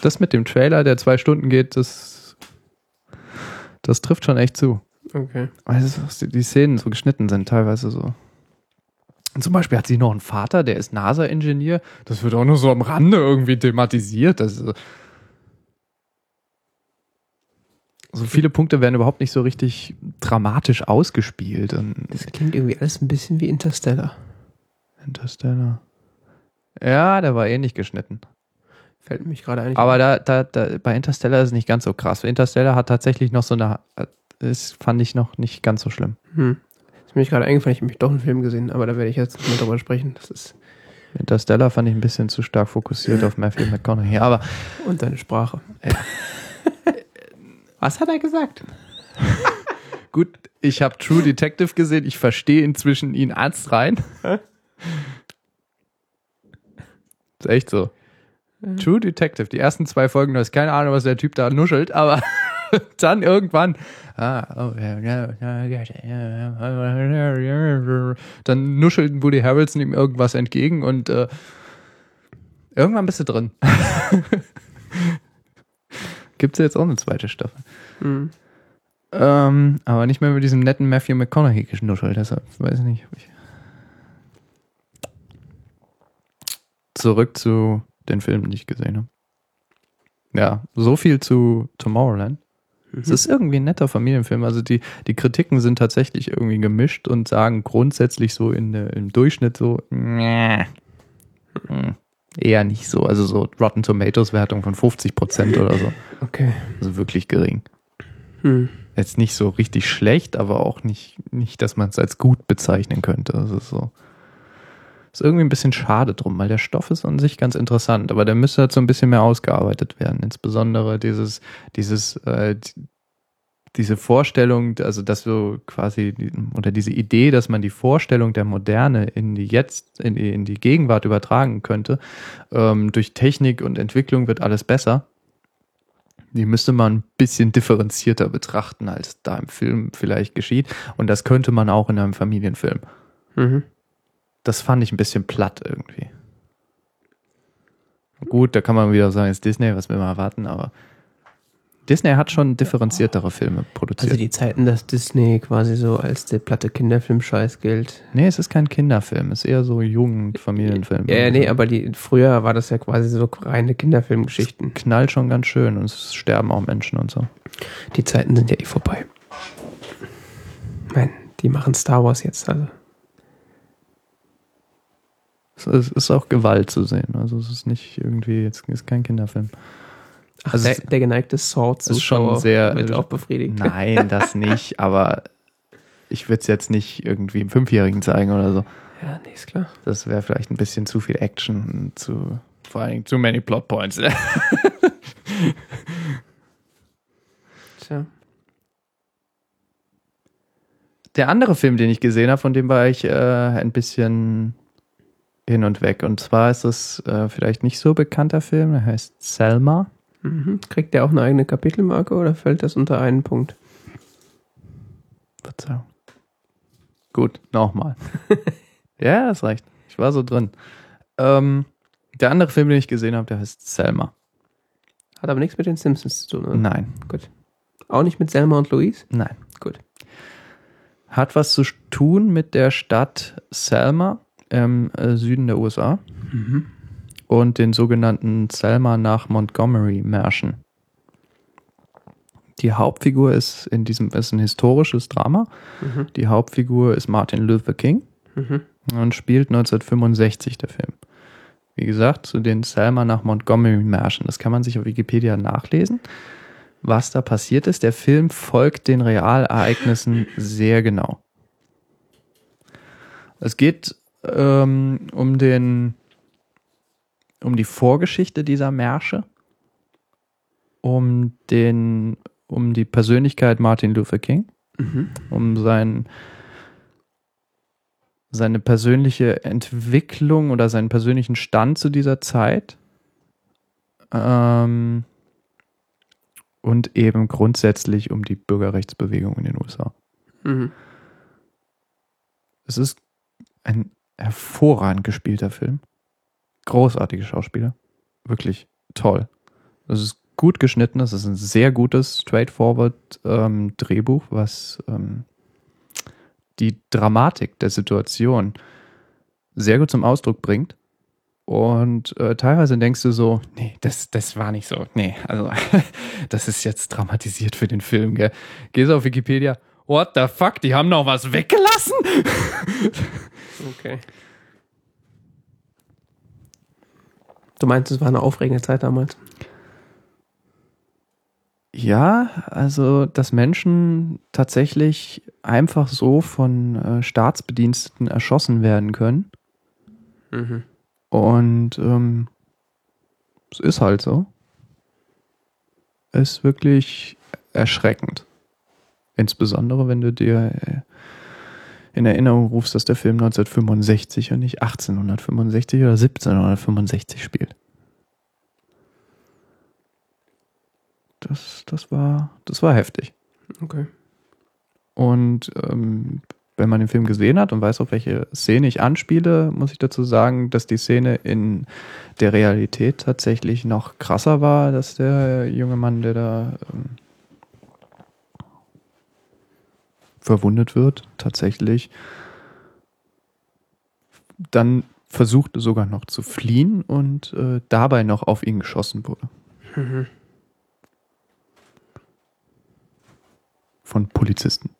das mit dem Trailer, der zwei Stunden geht, das das trifft schon echt zu. Okay. Also die, Szenen so geschnitten sind, teilweise so. Und zum Beispiel hat sie noch einen Vater, der ist NASA-Ingenieur. Das wird auch nur so am Rande irgendwie thematisiert. Das so viele Punkte werden überhaupt nicht so richtig dramatisch ausgespielt. Und Das klingt irgendwie alles ein bisschen wie Interstellar. Interstellar. Ja, der war ähnlich geschnitten. Fällt mich gerade ein. Aber da, da, da, bei Interstellar ist es nicht ganz so krass. Interstellar hat tatsächlich noch so eine, das fand ich noch nicht ganz so schlimm. Hm. Ist mir gerade eingefallen, ich habe mich doch einen Film gesehen, aber da werde ich jetzt nicht mehr drüber sprechen. Das ist. Interstellar fand ich ein bisschen zu stark fokussiert auf Matthew McConaughey. Aber Und deine Sprache. Was hat er gesagt? gut, ich habe True Detective gesehen. Ich verstehe inzwischen ihn Arzt rein. ist echt so. True Detective, die ersten zwei Folgen, du hast keine Ahnung, was der Typ da nuschelt, aber dann irgendwann, ah, oh, dann nuschelt Woody Harrelson ihm irgendwas entgegen und äh, irgendwann bist du drin. Gibt es jetzt auch eine zweite Staffel. Hm. Ähm, aber nicht mehr mit diesem netten Matthew McConaughey geschnuschelt, deshalb weiß ich nicht. Ob ich Zurück zu den Filmen, die ich gesehen habe. Ja, so viel zu Tomorrowland. Es ist irgendwie ein netter Familienfilm. Also die, die Kritiken sind tatsächlich irgendwie gemischt und sagen grundsätzlich so in, im Durchschnitt so, "Mäh." Hm, eher nicht so. Also so Rotten Tomatoes Wertung von 50 Prozent oder so. Okay. Also wirklich gering. Hm. jetzt nicht so richtig schlecht, aber auch nicht, nicht dass man es als gut bezeichnen könnte. Das ist so. Ist irgendwie ein bisschen schade drum, weil der Stoff ist an sich ganz interessant, aber der müsste halt so ein bisschen mehr ausgearbeitet werden. Insbesondere dieses, dieses, äh, diese Vorstellung, also dass du quasi, oder diese Idee, dass man die Vorstellung der Moderne in die Jetzt, in die, in die Gegenwart übertragen könnte, ähm, durch Technik und Entwicklung wird alles besser. Die müsste man ein bisschen differenzierter betrachten, als da im Film vielleicht geschieht. Und das könnte man auch in einem Familienfilm. Mhm. Das fand ich ein bisschen platt irgendwie. Gut, da kann man wieder sagen, es ist Disney, was will man erwarten, aber Disney hat schon differenziertere Filme produziert. Also die Zeiten, dass Disney quasi so als der platte Kinderfilm-Scheiß gilt. nee, es ist kein Kinderfilm, es ist eher so Jugendfamilienfilm. Ja, ja, nee, aber die, früher war das ja quasi so reine Kinderfilmgeschichten. Knallt schon ganz schön und es sterben auch Menschen und so. Die Zeiten sind ja eh vorbei. Meine, die machen Star Wars jetzt, also. Es ist, auch Gewalt zu sehen. Also es ist nicht irgendwie, jetzt ist kein Kinderfilm. Ach, Also der, der geneigte sword ist schon sehr- wird auch befriedigt. Nein, das nicht, aber ich würde es jetzt nicht irgendwie einem Fünfjährigen zeigen oder so. Ja, nee, ist klar. Das wäre vielleicht ein bisschen zu viel Action zu, vor allen Dingen too many plot points. Tja. Der andere Film, den ich gesehen habe, von dem war ich äh, ein bisschen hin und weg. Und zwar ist es äh, vielleicht nicht so bekannter Film, der heißt Selma. Mhm. Kriegt der auch eine eigene Kapitelmarke oder fällt das unter einen Punkt? Verzeihung. Gut, nochmal. ja, das reicht. Ich war so drin. Ähm, der andere Film, den ich gesehen habe, der heißt Selma. Hat aber nichts mit den Simpsons zu tun, oder? Nein, Gut. Auch nicht mit Selma und Louise? nein. Gut. Hat was zu tun mit der Stadt Selma im äh, Süden der USA Mhm. und den sogenannten Selma nach Montgomery Märschen. Die Hauptfigur ist in diesem ist ein historisches Drama. Mhm. Die Hauptfigur ist Martin Luther King. Mhm. und spielt 1965 der Film. Wie gesagt, zu den Selma nach Montgomery Märschen. Das kann man sich auf Wikipedia nachlesen, was da passiert ist. Der Film folgt den Realereignissen sehr genau. Es geht ähm, um den um die Vorgeschichte dieser Märsche, um den um die Persönlichkeit Martin Luther King Mhm. um sein, seine persönliche Entwicklung oder seinen persönlichen Stand zu dieser Zeit. Ähm, und eben grundsätzlich um die Bürgerrechtsbewegung in den USA. Mhm. Es ist ein hervorragend gespielter Film. Großartige Schauspieler. Wirklich toll. Es ist gut geschnitten. Es ist ein sehr gutes, straightforward ähm, Drehbuch, was ähm, die Dramatik der Situation sehr gut zum Ausdruck bringt. Und äh, teilweise denkst du so, nee, das, das war nicht so. Nee, also das ist jetzt dramatisiert für den Film, gell? Gehst auf Wikipedia, what the fuck, die haben noch was weggelassen? Okay. Du meinst, es war eine aufregende Zeit damals? Ja, also dass Menschen tatsächlich einfach so von äh, Staatsbediensteten erschossen werden können. Mhm. Und ähm, es ist halt so. Ist wirklich erschreckend. Insbesondere, wenn du dir äh, in Erinnerung rufst, dass der Film 1965 und nicht 1865 oder 1765 spielt. Das, das, war, das war heftig. Okay. Und ähm, wenn man den Film gesehen hat und weiß, auf welche Szene ich anspiele, muss ich dazu sagen, dass die Szene in der Realität tatsächlich noch krasser war, dass der junge Mann, der da ähm, verwundet wird, tatsächlich dann versuchte sogar noch zu fliehen und äh, dabei noch auf ihn geschossen wurde. Mhm. Von Polizisten,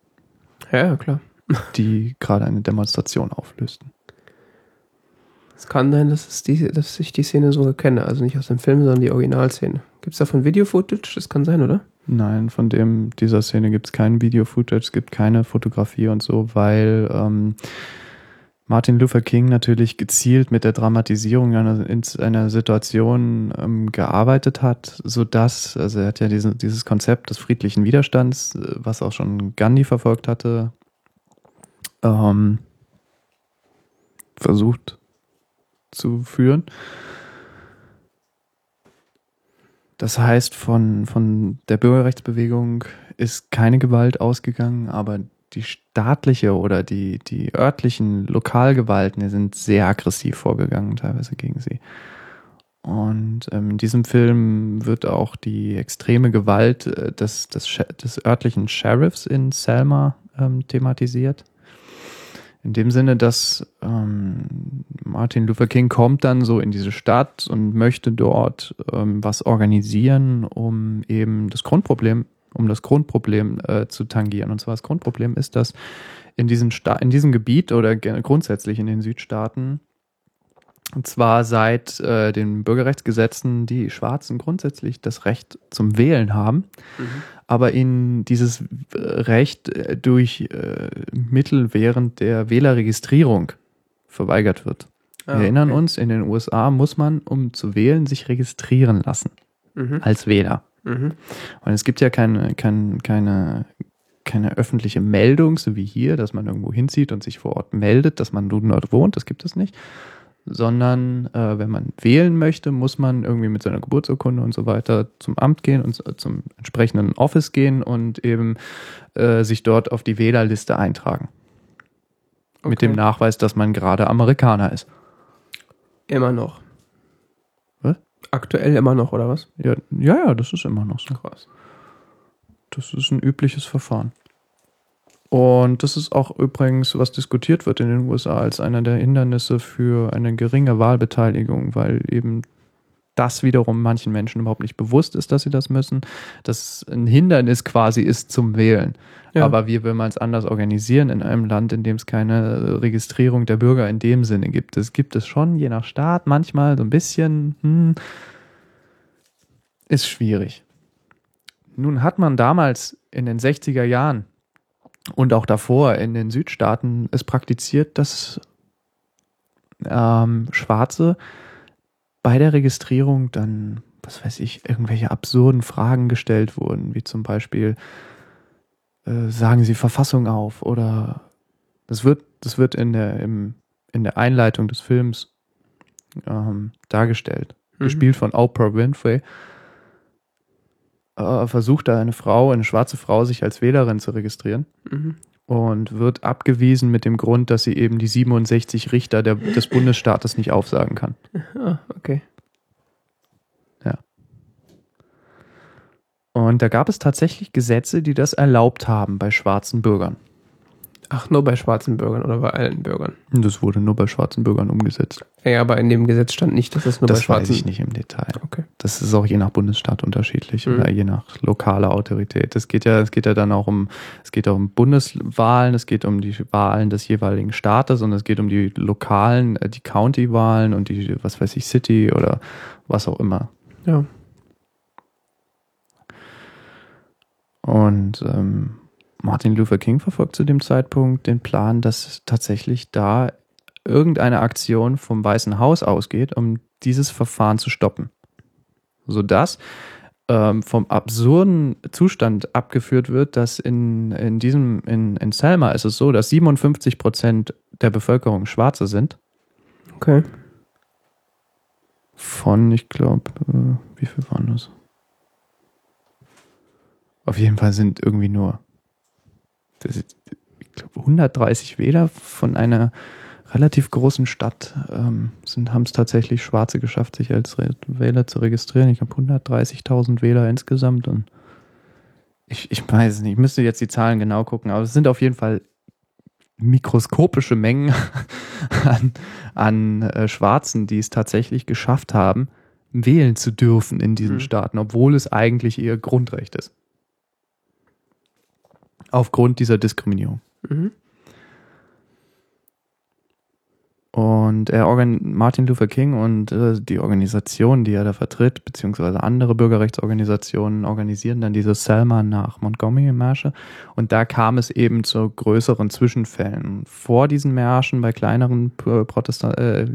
Ja, ja, klar. die gerade eine Demonstration auflösten. Es kann sein, dass, die, dass ich die Szene sogar kenne. Also nicht aus dem Film, sondern die Originalszene. Gibt es davon Video-Footage? Das kann sein, oder? Nein, von dem dieser Szene gibt es kein Video-Footage, es gibt keine Fotografie und so, weil ähm, Martin Luther King natürlich gezielt mit der Dramatisierung einer, in einer Situation ähm, gearbeitet hat, so dass, also er hat ja diese, dieses Konzept des friedlichen Widerstands, äh, was auch schon Gandhi verfolgt hatte, ähm, versucht zu führen. Das heißt, von, von der Bürgerrechtsbewegung ist keine Gewalt ausgegangen, aber die staatliche oder die, die örtlichen Lokalgewalten die sind sehr aggressiv vorgegangen, teilweise gegen sie. Und ähm, in diesem Film wird auch die extreme Gewalt äh, des, des, des örtlichen Sheriffs in Selma ähm, thematisiert. In dem Sinne, dass ähm, Martin Luther King kommt dann so in diese Stadt und möchte dort ähm, was organisieren, um eben das Grundproblem um das Grundproblem äh, zu tangieren. Und zwar das Grundproblem ist, dass in diesem, Sta in diesem Gebiet oder grundsätzlich in den Südstaaten, und zwar seit äh, den Bürgerrechtsgesetzen, die Schwarzen grundsätzlich das Recht zum Wählen haben, mhm. aber ihnen dieses Recht äh, durch äh, Mittel während der Wählerregistrierung verweigert wird. Ah, Wir erinnern okay. uns, in den USA muss man, um zu wählen, sich registrieren lassen mhm. als Wähler. Mhm. Und es gibt ja keine, keine, keine, keine öffentliche Meldung, so wie hier, dass man irgendwo hinzieht und sich vor Ort meldet, dass man nun dort wohnt. Das gibt es nicht. Sondern äh, wenn man wählen möchte, muss man irgendwie mit seiner Geburtsurkunde und so weiter zum Amt gehen und zum entsprechenden Office gehen und eben äh, sich dort auf die Wählerliste eintragen. Okay. Mit dem Nachweis, dass man gerade Amerikaner ist. Immer noch. Aktuell immer noch, oder was? Ja, ja, ja, das ist immer noch so. Krass. Das ist ein übliches Verfahren. Und das ist auch übrigens, was diskutiert wird in den USA als einer der Hindernisse für eine geringe Wahlbeteiligung, weil eben das wiederum manchen Menschen überhaupt nicht bewusst ist, dass sie das müssen, dass ein Hindernis quasi ist zum Wählen. Ja. Aber wie will man es anders organisieren in einem Land, in dem es keine Registrierung der Bürger in dem Sinne gibt? Es gibt es schon, je nach Staat, manchmal so ein bisschen, hm, ist schwierig. Nun hat man damals in den 60er Jahren und auch davor in den Südstaaten es praktiziert, dass ähm, Schwarze bei der Registrierung dann, was weiß ich, irgendwelche absurden Fragen gestellt wurden, wie zum Beispiel, äh, sagen Sie Verfassung auf oder das wird, das wird in der, im, in der Einleitung des Films ähm, dargestellt. Mhm. Gespielt von Oprah Winfrey. Äh, versucht da eine Frau, eine schwarze Frau, sich als Wählerin zu registrieren. Mhm. Und wird abgewiesen mit dem Grund, dass sie eben die 67 Richter der, des Bundesstaates nicht aufsagen kann. Ah, okay. Und da gab es tatsächlich Gesetze, die das erlaubt haben bei schwarzen Bürgern. Ach, nur bei schwarzen Bürgern oder bei allen Bürgern? Das wurde nur bei schwarzen Bürgern umgesetzt. Ja, aber in dem Gesetz stand nicht, dass es nur das bei schwarzen... Das weiß ich nicht im Detail. Okay. Das ist auch je nach Bundesstaat unterschiedlich mhm. oder je nach lokaler Autorität. Es geht ja, es geht ja dann auch um, es geht auch um Bundeswahlen, es geht um die Wahlen des jeweiligen Staates und es geht um die lokalen, äh, die County-Wahlen und die, was weiß ich, City oder was auch immer. Ja. Und ähm, Martin Luther King verfolgt zu dem Zeitpunkt den Plan, dass tatsächlich da irgendeine Aktion vom Weißen Haus ausgeht, um dieses Verfahren zu stoppen. Sodass ähm, vom absurden Zustand abgeführt wird, dass in, in diesem, in, in Selma ist es so, dass 57 Prozent der Bevölkerung Schwarze sind. Okay. Von, ich glaube, äh, wie viel waren das? Auf jeden Fall sind irgendwie nur ist, ich glaube, 130 Wähler von einer relativ großen Stadt ähm, haben es tatsächlich Schwarze geschafft, sich als Wähler zu registrieren. Ich habe 130.000 Wähler insgesamt und ich, ich weiß nicht, ich müsste jetzt die Zahlen genau gucken, aber es sind auf jeden Fall mikroskopische Mengen an, an äh, Schwarzen, die es tatsächlich geschafft haben, wählen zu dürfen in diesen mhm. Staaten, obwohl es eigentlich ihr Grundrecht ist aufgrund dieser Diskriminierung. Mhm. Und er Martin Luther King und äh, die Organisation, die er da vertritt, beziehungsweise andere Bürgerrechtsorganisationen, organisieren dann diese Selma nach Montgomery-Märsche. Und da kam es eben zu größeren Zwischenfällen. Vor diesen Märschen, bei kleineren Protesta äh,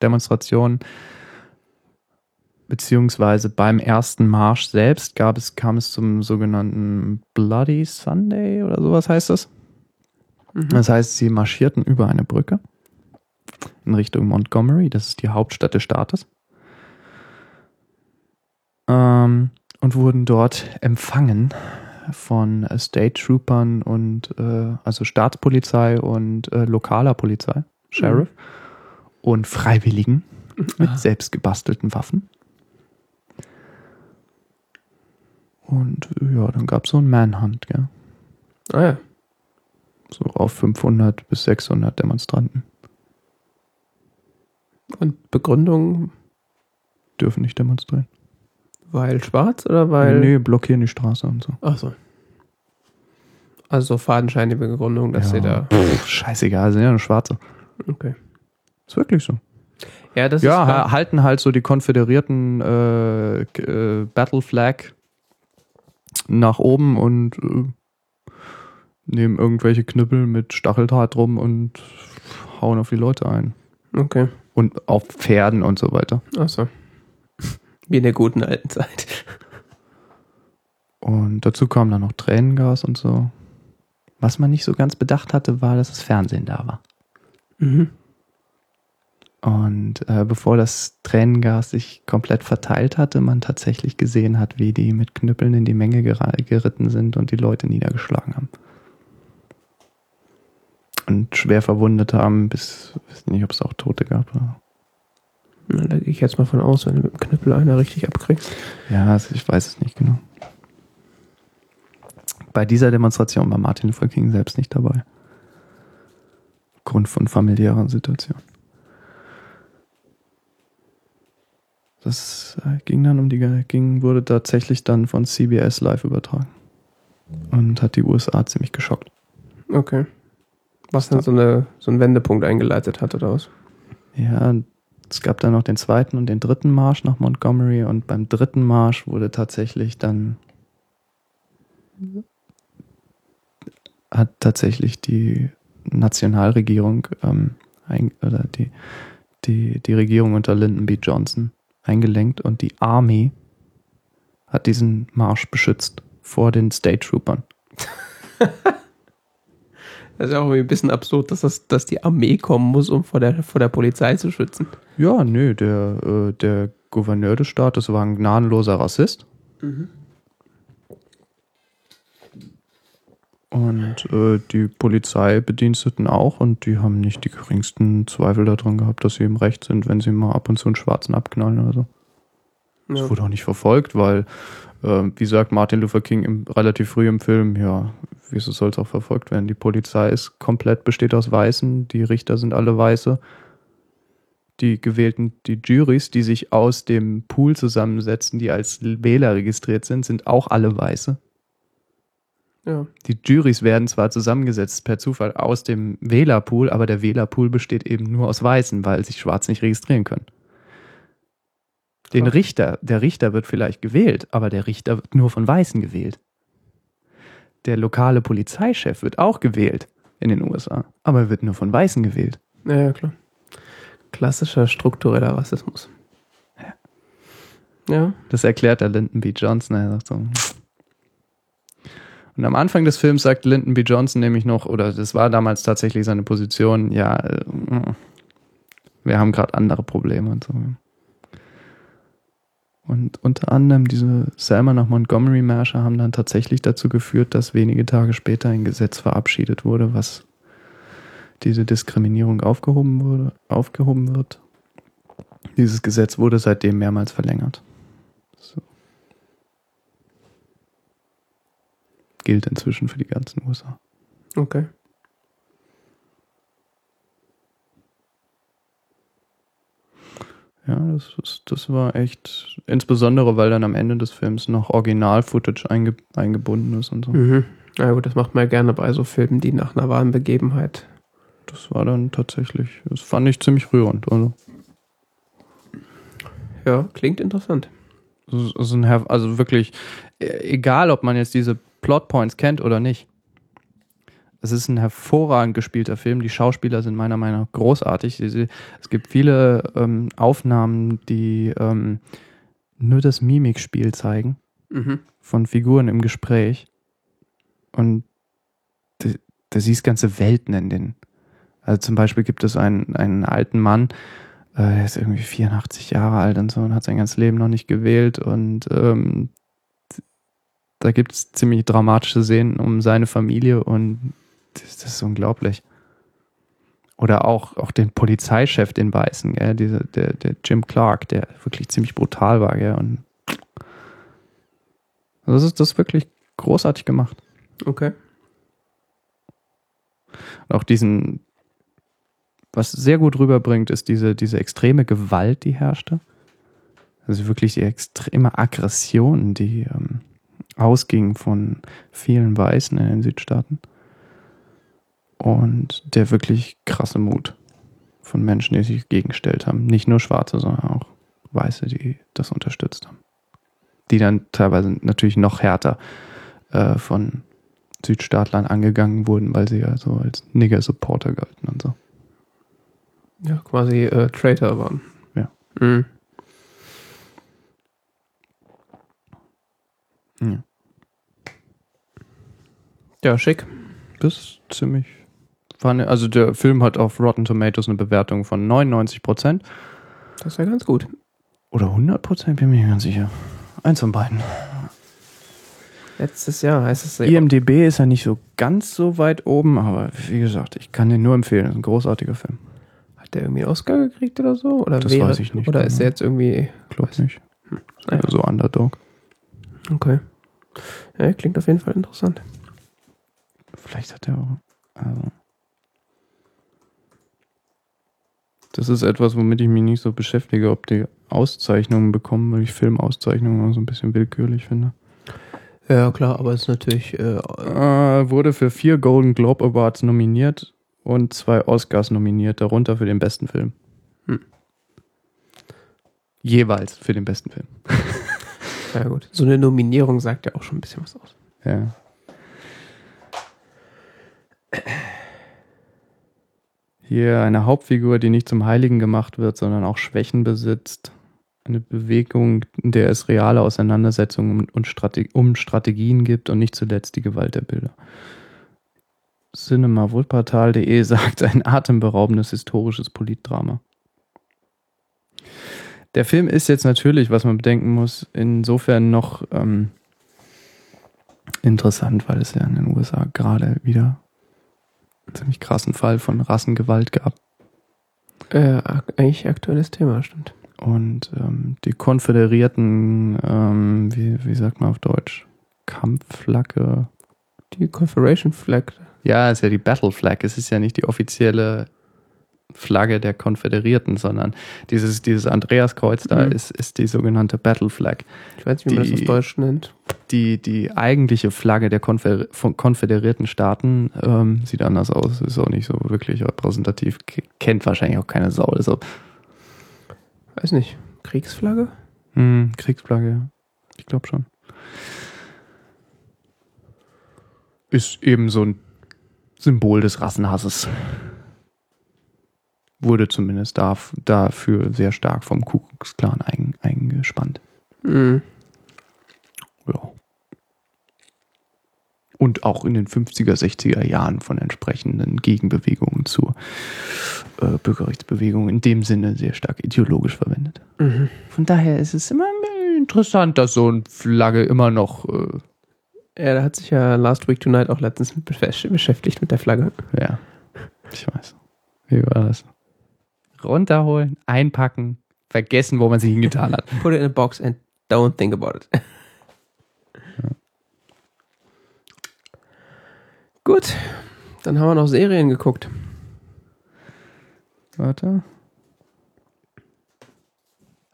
Demonstrationen, beziehungsweise beim ersten Marsch selbst gab es, kam es zum sogenannten Bloody Sunday oder sowas heißt das. Mhm. Das heißt, sie marschierten über eine Brücke in Richtung Montgomery, das ist die Hauptstadt des Staates, ähm, und wurden dort empfangen von State Troopern und äh, also Staatspolizei und äh, lokaler Polizei, Sheriff mhm. und Freiwilligen mit ah. selbst gebastelten Waffen. Und ja, dann gab es so ein Manhunt, gell? Ah ja. So auf 500 bis 600 Demonstranten. Und Begründung? Dürfen nicht demonstrieren. Weil schwarz oder weil. Nee, blockieren die Straße und so. Ach so. Also fadenscheinige Begründung, dass ja. sie da. Pff, scheißegal, sind ja nur Schwarze. Okay. Ist wirklich so. Ja, das ja, ist. Ja, halten halt so die konföderierten äh, äh, Battle Flag nach oben und äh, nehmen irgendwelche Knüppel mit Stacheldraht rum und hauen auf die Leute ein. Okay. Und auf Pferden und so weiter. Achso. Wie in der guten alten Zeit. Und dazu kam dann noch Tränengas und so. Was man nicht so ganz bedacht hatte, war, dass das Fernsehen da war. Mhm. Und äh, bevor das Tränengas sich komplett verteilt hatte, man tatsächlich gesehen hat, wie die mit Knüppeln in die Menge geritten sind und die Leute niedergeschlagen haben. Und schwer Verwundete haben, bis, weiß nicht, ob es auch Tote gab. Oder? Na, da gehe ich jetzt mal von aus, wenn du mit dem Knüppel einer richtig abkriegst. Ja, also ich weiß es nicht genau. Bei dieser Demonstration war Martin Luther King selbst nicht dabei. Grund von familiärer Situation. Das äh, ging dann um die, ging, wurde tatsächlich dann von CBS live übertragen. Und hat die USA ziemlich geschockt. Okay. Was dann so, eine, so einen Wendepunkt eingeleitet hat, oder was? Ja, es gab dann noch den zweiten und den dritten Marsch nach Montgomery und beim dritten Marsch wurde tatsächlich dann hat tatsächlich die Nationalregierung ähm, ein, oder die, die, die Regierung unter Lyndon B. Johnson eingelenkt und die Army hat diesen Marsch beschützt vor den State Troopern. Das ist ja auch irgendwie ein bisschen absurd, dass, das, dass die Armee kommen muss, um vor der, vor der Polizei zu schützen. Ja, nö, der, äh, der Gouverneur des Staates war ein gnadenloser Rassist. Mhm. Und äh, die Polizeibediensteten auch und die haben nicht die geringsten Zweifel daran gehabt, dass sie im Recht sind, wenn sie mal ab und zu einen Schwarzen abknallen oder so. Ja. Das wurde auch nicht verfolgt, weil, äh, wie sagt Martin Luther King im, relativ früh im Film, ja, wieso soll es auch verfolgt werden? Die Polizei ist komplett, besteht aus Weißen, die Richter sind alle Weiße. Die gewählten, die Juries, die sich aus dem Pool zusammensetzen, die als Wähler registriert sind, sind auch alle Weiße. Ja. Die Juries werden zwar zusammengesetzt per Zufall aus dem Wählerpool, aber der Wählerpool besteht eben nur aus Weißen, weil sich Schwarz nicht registrieren können. Den Klar. Richter, der Richter wird vielleicht gewählt, aber der Richter wird nur von Weißen gewählt. Der lokale Polizeichef wird auch gewählt in den USA, aber er wird nur von Weißen gewählt. Ja, ja klar. Klassischer struktureller Rassismus. Ja. ja. Das erklärt der Lyndon B. Johnson. Er sagt so, und am Anfang des Films sagt Lyndon B. Johnson nämlich noch, oder das war damals tatsächlich seine Position, ja, äh, wir haben gerade andere Probleme und so. Und unter anderem diese Selma nach Montgomery-Märsche haben dann tatsächlich dazu geführt, dass wenige Tage später ein Gesetz verabschiedet wurde, was diese Diskriminierung aufgehoben, wurde, aufgehoben wird. Dieses Gesetz wurde seitdem mehrmals verlängert. Gilt inzwischen für die ganzen USA. Okay. Ja, das, ist, das war echt, insbesondere weil dann am Ende des Films noch Original-Footage einge, eingebunden ist und so. Mhm. Ja gut, das macht man ja gerne bei so Filmen, die nach einer wahren Begebenheit das war dann tatsächlich, das fand ich ziemlich rührend. Also, Ja, klingt interessant. also wirklich, äh, egal ob man jetzt diese Plotpoints kennt oder nicht. Es ist ein hervorragend gespielter Film. Die Schauspieler sind meiner Meinung nach großartig. Es gibt viele ähm, Aufnahmen, die ähm, nur das Mimikspiel zeigen. Mhm. von Figuren im Gespräch und da, da siehst ganze Welten in den. Also zum Beispiel gibt es einen, einen alten Mann, äh, der ist irgendwie 84 Jahre alt und so und hat sein ganzes Leben noch nicht gewählt und ähm, da gibt es ziemlich dramatische Szenen um seine Familie und das, das ist unglaublich. Oder auch, auch den Polizeichef, den Weißen, gell? Diese, der, der Jim Clark, der wirklich ziemlich brutal war, gell? Und also das ist das ist wirklich großartig gemacht. Okay. Und auch diesen, was sehr gut rüberbringt, ist diese, diese extreme Gewalt, die herrschte. Also wirklich die extreme Aggression, die ähm, ausging von vielen Weißen in den Südstaaten. Und der wirklich krasse Mut von Menschen, die sich gegengestellt haben. Nicht nur Schwarze, sondern auch Weiße, die das unterstützt haben. Die dann teilweise natürlich noch härter äh, von Südstaatlern angegangen wurden, weil sie ja so als Nigger-Supporter galten und so. Ja, quasi äh, Traitor waren. Ja. Mhm. Ja. Ja, schick. Das ist ziemlich. Also der Film hat auf Rotten Tomatoes eine Bewertung von 99 Prozent Das wäre ganz gut. oder 100 Prozent, bin mir nicht ganz sicher. Eins von beiden. Letztes Jahr heißt es IMDB ist ja nicht so ganz so weit oben, aber wie gesagt, ich kann den nur empfehlen. Das ist ein großartiger Film. Hat der irgendwie einen Oscar gekriegt oder so? Oder Das wäre, weiß ich nicht Oder ist genau. er jetzt irgendwie. Glaub nicht. Naja. So Underdog. Okay. Ja, klingt auf jeden Fall interessant. Vielleicht hat er auch. Also. Das ist etwas, womit ich mich nicht so beschäftige, ob die Auszeichnungen bekommen, weil ich Filmauszeichnungen immer so ein bisschen willkürlich finde. Ja, klar, aber es ist natürlich. Äh, Äh, wurde für vier Golden Globe Awards nominiert und zwei Oscars nominiert, darunter für den besten Film. Hm. Jeweils für den besten Film. ja, gut. So eine Nominierung sagt ja auch schon ein bisschen was aus. Ja. Hier eine Hauptfigur, die nicht zum Heiligen gemacht wird, sondern auch Schwächen besitzt. Eine Bewegung, in der es reale Auseinandersetzungen und Strate um Strategien gibt und nicht zuletzt die Gewalt der Bilder. cinemawurportal.de sagt ein atemberaubendes historisches Politdrama. Der Film ist jetzt natürlich, was man bedenken muss, insofern noch ähm, interessant, weil es ja in den USA gerade wieder einen ziemlich krassen Fall von Rassengewalt gab. Äh, eigentlich aktuelles Thema, stimmt. Und ähm, die konföderierten, ähm, wie, wie sagt man auf Deutsch, Kampfflagge. Die Confederation Flag. Ja, ist ja die Battle Flag. Es ist ja nicht die offizielle Flagge der Konföderierten, sondern dieses, dieses Andreaskreuz da Mhm. ist, ist die sogenannte Battle Flag. Ich weiß nicht, wie man das Die- auf Deutsch nennt. Die, die eigentliche Flagge der Konfer konföderierten Staaten ähm, sieht anders aus, ist auch nicht so wirklich repräsentativ, kennt wahrscheinlich auch keine Sau. Also, Weiß nicht. Kriegsflagge? hm, Kriegsflagge, ja. Ich glaube schon. Ist eben so ein Symbol des Rassenhasses. Wurde zumindest da, dafür sehr stark vom Ku Klux Klan ein, eingespannt. Mhm. Ja. Und auch in den 50er, 60er Jahren von entsprechenden Gegenbewegungen zur äh, Bürgerrechtsbewegung in dem Sinne sehr stark ideologisch verwendet. Mhm. Von daher ist es immer interessant, dass so eine Flagge immer noch, äh, Ja, da hat sich ja Last Week Tonight auch letztens mit besch- beschäftigt mit der Flagge. ja, ich weiß. Wie war das? Runterholen, einpacken, vergessen, wo man sie hingetan hat. Put it in a box and don't think about it. Gut, dann haben wir noch Serien geguckt. Warte.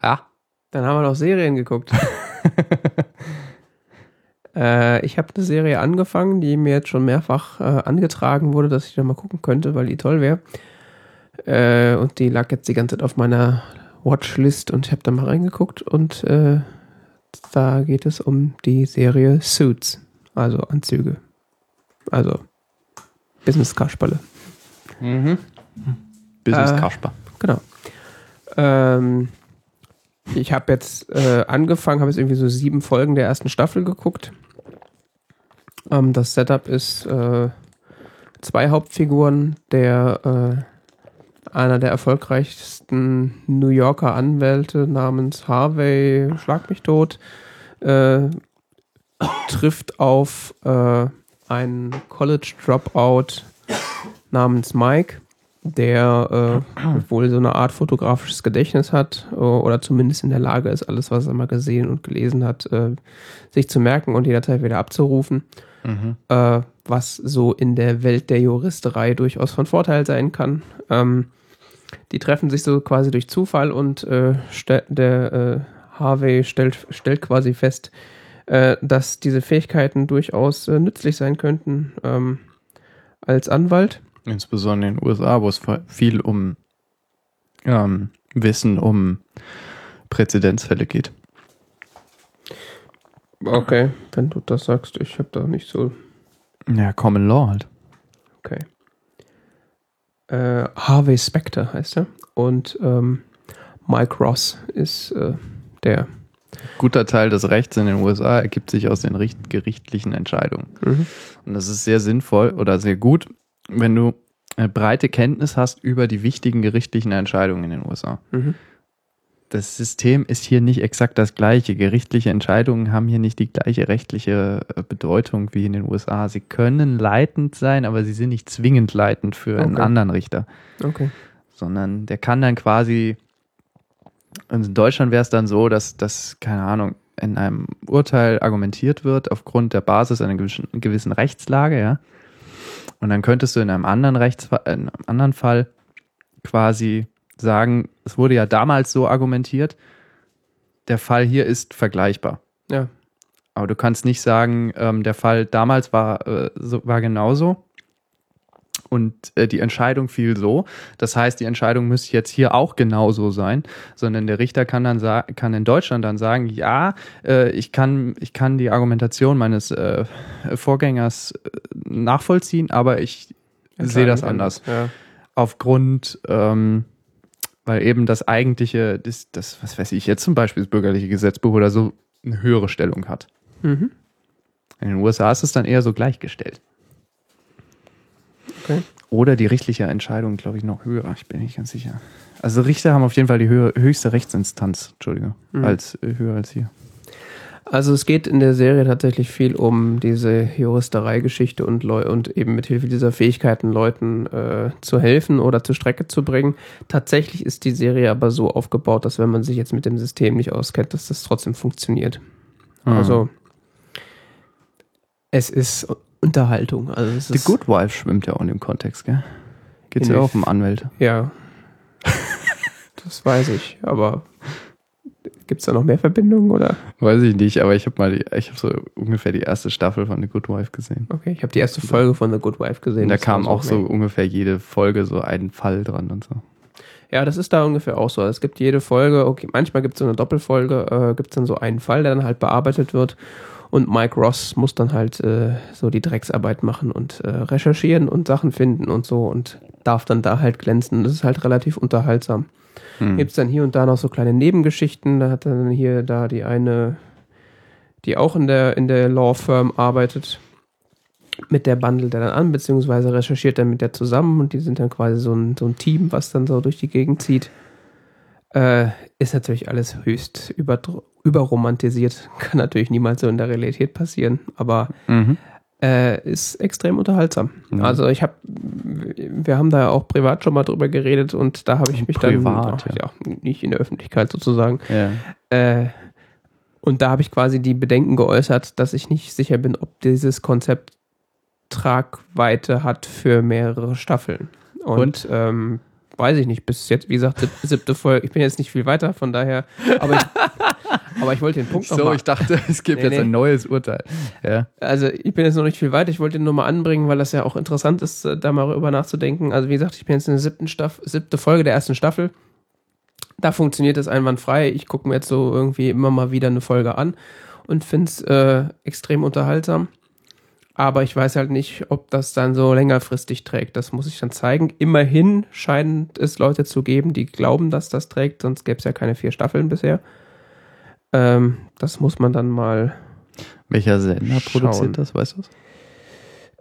Ja. Dann haben wir noch Serien geguckt. Äh, ich habe eine Serie angefangen, die mir jetzt schon mehrfach äh, angetragen wurde, dass ich da mal gucken könnte, weil die toll wäre. Äh, und die lag jetzt die ganze Zeit auf meiner Watchlist und ich habe da mal reingeguckt und äh, da geht es um die Serie Suits, also Anzüge. Also Business Kasperle. Mhm. Business Äh, Kasper. Genau. Ähm, ich habe jetzt äh, angefangen, habe jetzt irgendwie so sieben Folgen der ersten Staffel geguckt. Ähm, das Setup ist äh, zwei Hauptfiguren, der äh, einer der erfolgreichsten New Yorker Anwälte namens Harvey Schlag mich tot äh, trifft auf äh, einen College Dropout namens Mike der äh, wohl so eine Art fotografisches Gedächtnis hat äh, oder zumindest in der Lage ist, alles, was er mal gesehen und gelesen hat, äh, sich zu merken und jederzeit wieder abzurufen, Mhm. äh, was so in der Welt der Juristerei durchaus von Vorteil sein kann. Ähm, die treffen sich so quasi durch Zufall und äh, der äh, Harvey stellt, stellt quasi fest, äh, dass diese Fähigkeiten durchaus äh, nützlich sein könnten ähm, als Anwalt. Insbesondere in den USA, wo es viel um ähm, Wissen um Präzedenzfälle geht. Okay, wenn du das sagst, ich habe da nicht so. Ja, Common Law halt. Äh, Harvey Specter heißt er. Und ähm, Mike Ross ist äh, der. Guter Teil des Rechts in den USA ergibt sich aus den richt- gerichtlichen Entscheidungen. Mhm. Und das ist sehr sinnvoll oder sehr gut, wenn du äh, breite Kenntnis hast über die wichtigen gerichtlichen Entscheidungen in den USA. Mhm. Das System ist hier nicht exakt das gleiche. Gerichtliche Entscheidungen haben hier nicht die gleiche rechtliche äh, Bedeutung wie in den USA. Sie können leitend sein, aber sie sind nicht zwingend leitend für einen Okay. anderen Richter, Okay. sondern der kann dann quasi, in Deutschland wäre es dann so, dass, dass, keine Ahnung, in einem Urteil argumentiert wird aufgrund der Basis einer gewissen, gewissen Rechtslage, ja. Und dann könntest du in einem anderen Rechtsfall, in einem anderen Fall quasi sagen, es wurde ja damals so argumentiert, der Fall hier ist vergleichbar. Ja. Aber du kannst nicht sagen, ähm, der Fall damals war, äh, so, war genauso und äh, die Entscheidung fiel so. Das heißt, die Entscheidung müsste jetzt hier auch genauso sein, sondern der Richter kann dann kann in Deutschland dann sagen, ja, äh, ich kann ich kann die Argumentation meines äh, Vorgängers äh, nachvollziehen, aber ich sehe das anders Ja. aufgrund, ähm, weil eben das eigentliche, das, das, was weiß ich jetzt zum Beispiel, das bürgerliche Gesetzbuch oder so eine höhere Stellung hat. Mhm. In den USA ist es dann eher so gleichgestellt. Okay. Oder die richtliche Entscheidung, glaube ich, noch höher. Ich bin nicht ganz sicher. Also Richter haben auf jeden Fall die höhe, höchste Rechtsinstanz, Entschuldige, Mhm. als äh, höher als hier. Also es geht in der Serie tatsächlich viel um diese Juristerei-Geschichte und, Leu und eben mit Hilfe dieser Fähigkeiten Leuten äh, zu helfen oder zur Strecke zu bringen. Tatsächlich ist die Serie aber so aufgebaut, dass wenn man sich jetzt mit dem System nicht auskennt, dass das trotzdem funktioniert. Mhm. Also es ist Unterhaltung. Also es The ist, Good Wife schwimmt ja auch in dem Kontext, gell? Geht es ja auch um Anwälte. Ja. das weiß ich, aber gibt es da noch mehr Verbindungen oder? Weiß ich nicht, aber ich habe mal, die, ich habe so ungefähr die erste Staffel von The Good Wife gesehen. Okay, ich habe die erste Folge von The Good Wife gesehen. Und da kam auch so mehr. ungefähr jede Folge so ein Fall dran und so. Ja, das ist da ungefähr auch so. Es gibt jede Folge, okay, manchmal gibt es so eine Doppelfolge, äh, gibt es dann so einen Fall, der dann halt bearbeitet wird. Und Mike Ross muss dann halt äh, so die Drecksarbeit machen und äh, recherchieren und Sachen finden und so und darf dann da halt glänzen. Das ist halt relativ unterhaltsam. Hm. Gibt es dann hier und da noch so kleine Nebengeschichten. Da hat dann hier da die eine, die auch in der, in der Law Firm arbeitet. Mit der bandelt er dann an, beziehungsweise recherchiert dann mit der zusammen und die sind dann quasi so ein, so ein Team, was dann so durch die Gegend zieht. Äh, ist natürlich alles höchst über, überromantisiert. Kann natürlich niemals so in der Realität passieren, aber Mhm. Äh, ist extrem unterhaltsam. Ja. Also ich habe, wir haben da ja auch privat schon mal drüber geredet und da habe ich mich Privat, dann, ja. nicht in der Öffentlichkeit sozusagen, Ja. äh, und da habe ich quasi die Bedenken geäußert, dass ich nicht sicher bin, ob dieses Konzept Tragweite hat für mehrere Staffeln. Und, Und? Ähm, weiß ich nicht, bis jetzt, wie gesagt, sieb- siebte Folge, ich bin jetzt nicht viel weiter, von daher, aber ich, Aber ich wollte den Punkt So, nochmal. ich dachte, es gibt Nee, jetzt nee. ein neues Urteil. Ja. Also ich bin jetzt noch nicht viel weiter. Ich wollte ihn nur mal anbringen, weil das ja auch interessant ist, äh, da mal darüber nachzudenken. Also wie gesagt, ich bin jetzt in der siebten Staff siebte Folge der ersten Staffel. Da funktioniert das einwandfrei. Ich gucke mir jetzt so irgendwie immer mal wieder eine Folge an und finde es äh, extrem unterhaltsam. Aber ich weiß halt nicht, ob das dann so längerfristig trägt. Das muss ich dann zeigen. Immerhin scheint es Leute zu geben, die glauben, dass das trägt, sonst gäbe es ja keine vier Staffeln bisher. Ähm, das muss man dann mal Welcher Sender Schauen. produziert das, weißt du?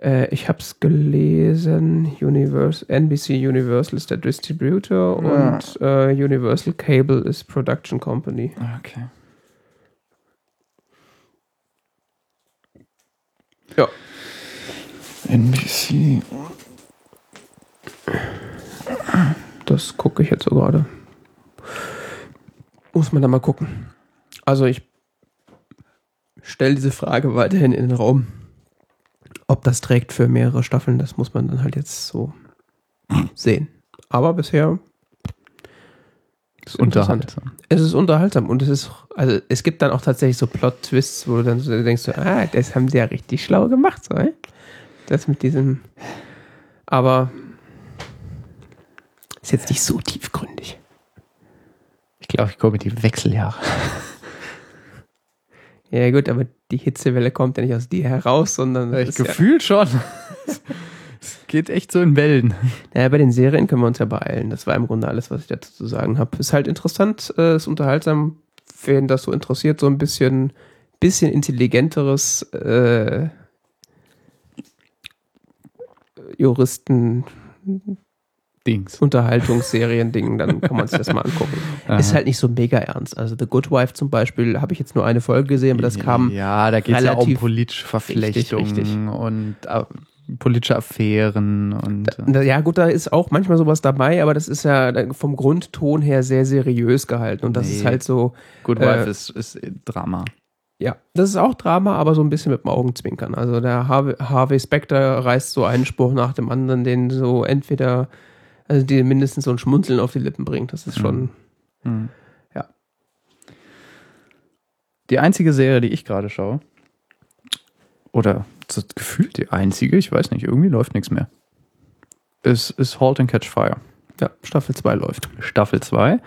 Äh, ich habe es gelesen. Univers NBC Universal ist der Distributor Ja. und äh, Universal Cable ist Production Company. Okay. Ja. NBC. Das gucke ich jetzt so gerade. Muss man da mal gucken. Also ich stelle diese Frage weiterhin in den Raum. Ob das trägt für mehrere Staffeln, das muss man dann halt jetzt so sehen. Aber bisher Ist unterhaltsam. Es ist unterhaltsam und es ist, also es gibt dann auch tatsächlich so Plot-Twists, wo du dann so denkst, so, ah, das haben sie ja richtig schlau gemacht, so, äh? Das mit diesem, aber ist jetzt nicht so tiefgründig. Ich glaube, ich komme in die Wechseljahre. Ja gut, aber die Hitzewelle kommt ja nicht aus dir heraus, sondern das Ich ist ja, gefühlt schon. Es geht echt so in Wellen. naja, bei den Serien können wir uns ja beeilen. Das war im Grunde alles, was ich dazu zu sagen habe. Ist halt interessant, äh, ist unterhaltsam, wen das so interessiert, so ein bisschen, bisschen intelligenteres äh, Juristen Dings. Unterhaltungsserien-Ding, dann kann man sich das mal angucken. Ist halt nicht so mega ernst. Also The Good Wife zum Beispiel habe ich jetzt nur eine Folge gesehen, aber das kam Ja, da geht es ja um relativ- politische Verflechtungen Richtig, richtig. und äh, politische Affären und äh, Da- Ja, gut, da ist auch manchmal sowas dabei, aber das ist ja vom Grundton her sehr seriös gehalten. Und das Nee. ist halt so, Good äh, Wife ist, ist Drama. ja, das ist auch Drama, aber so ein bisschen mit dem Augenzwinkern. Also der Harvey, Harvey Specter reißt so einen Spruch nach dem anderen, den so entweder, also die mindestens so ein Schmunzeln auf die Lippen bringt. Das ist schon, Hm. Ja. Die einzige Serie, die ich gerade schaue, oder gefühlt die einzige, ich weiß nicht, irgendwie läuft nichts mehr, ist, ist Halt and Catch Fire. ja, Staffel 2 läuft. Staffel 2.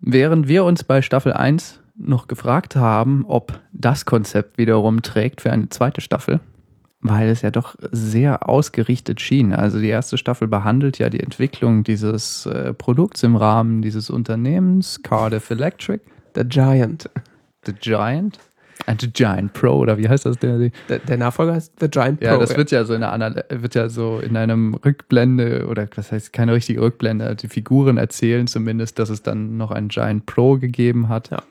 Während wir uns bei Staffel 1 noch gefragt haben, ob das Konzept wiederum trägt für eine zweite Staffel, weil es ja doch sehr ausgerichtet schien. Also die erste Staffel behandelt ja die Entwicklung dieses äh, Produkts im Rahmen dieses Unternehmens, Cardiff Electric, The Giant. The Giant. Äh, The Giant Pro, oder wie heißt das? Der, Der, Nachfolger heißt The Giant Pro. ja, das wird ja so in einer wird ja so in einem Rückblende oder was heißt keine richtige Rückblende, die Figuren erzählen zumindest, dass es dann noch einen Giant Pro gegeben hat. Ja.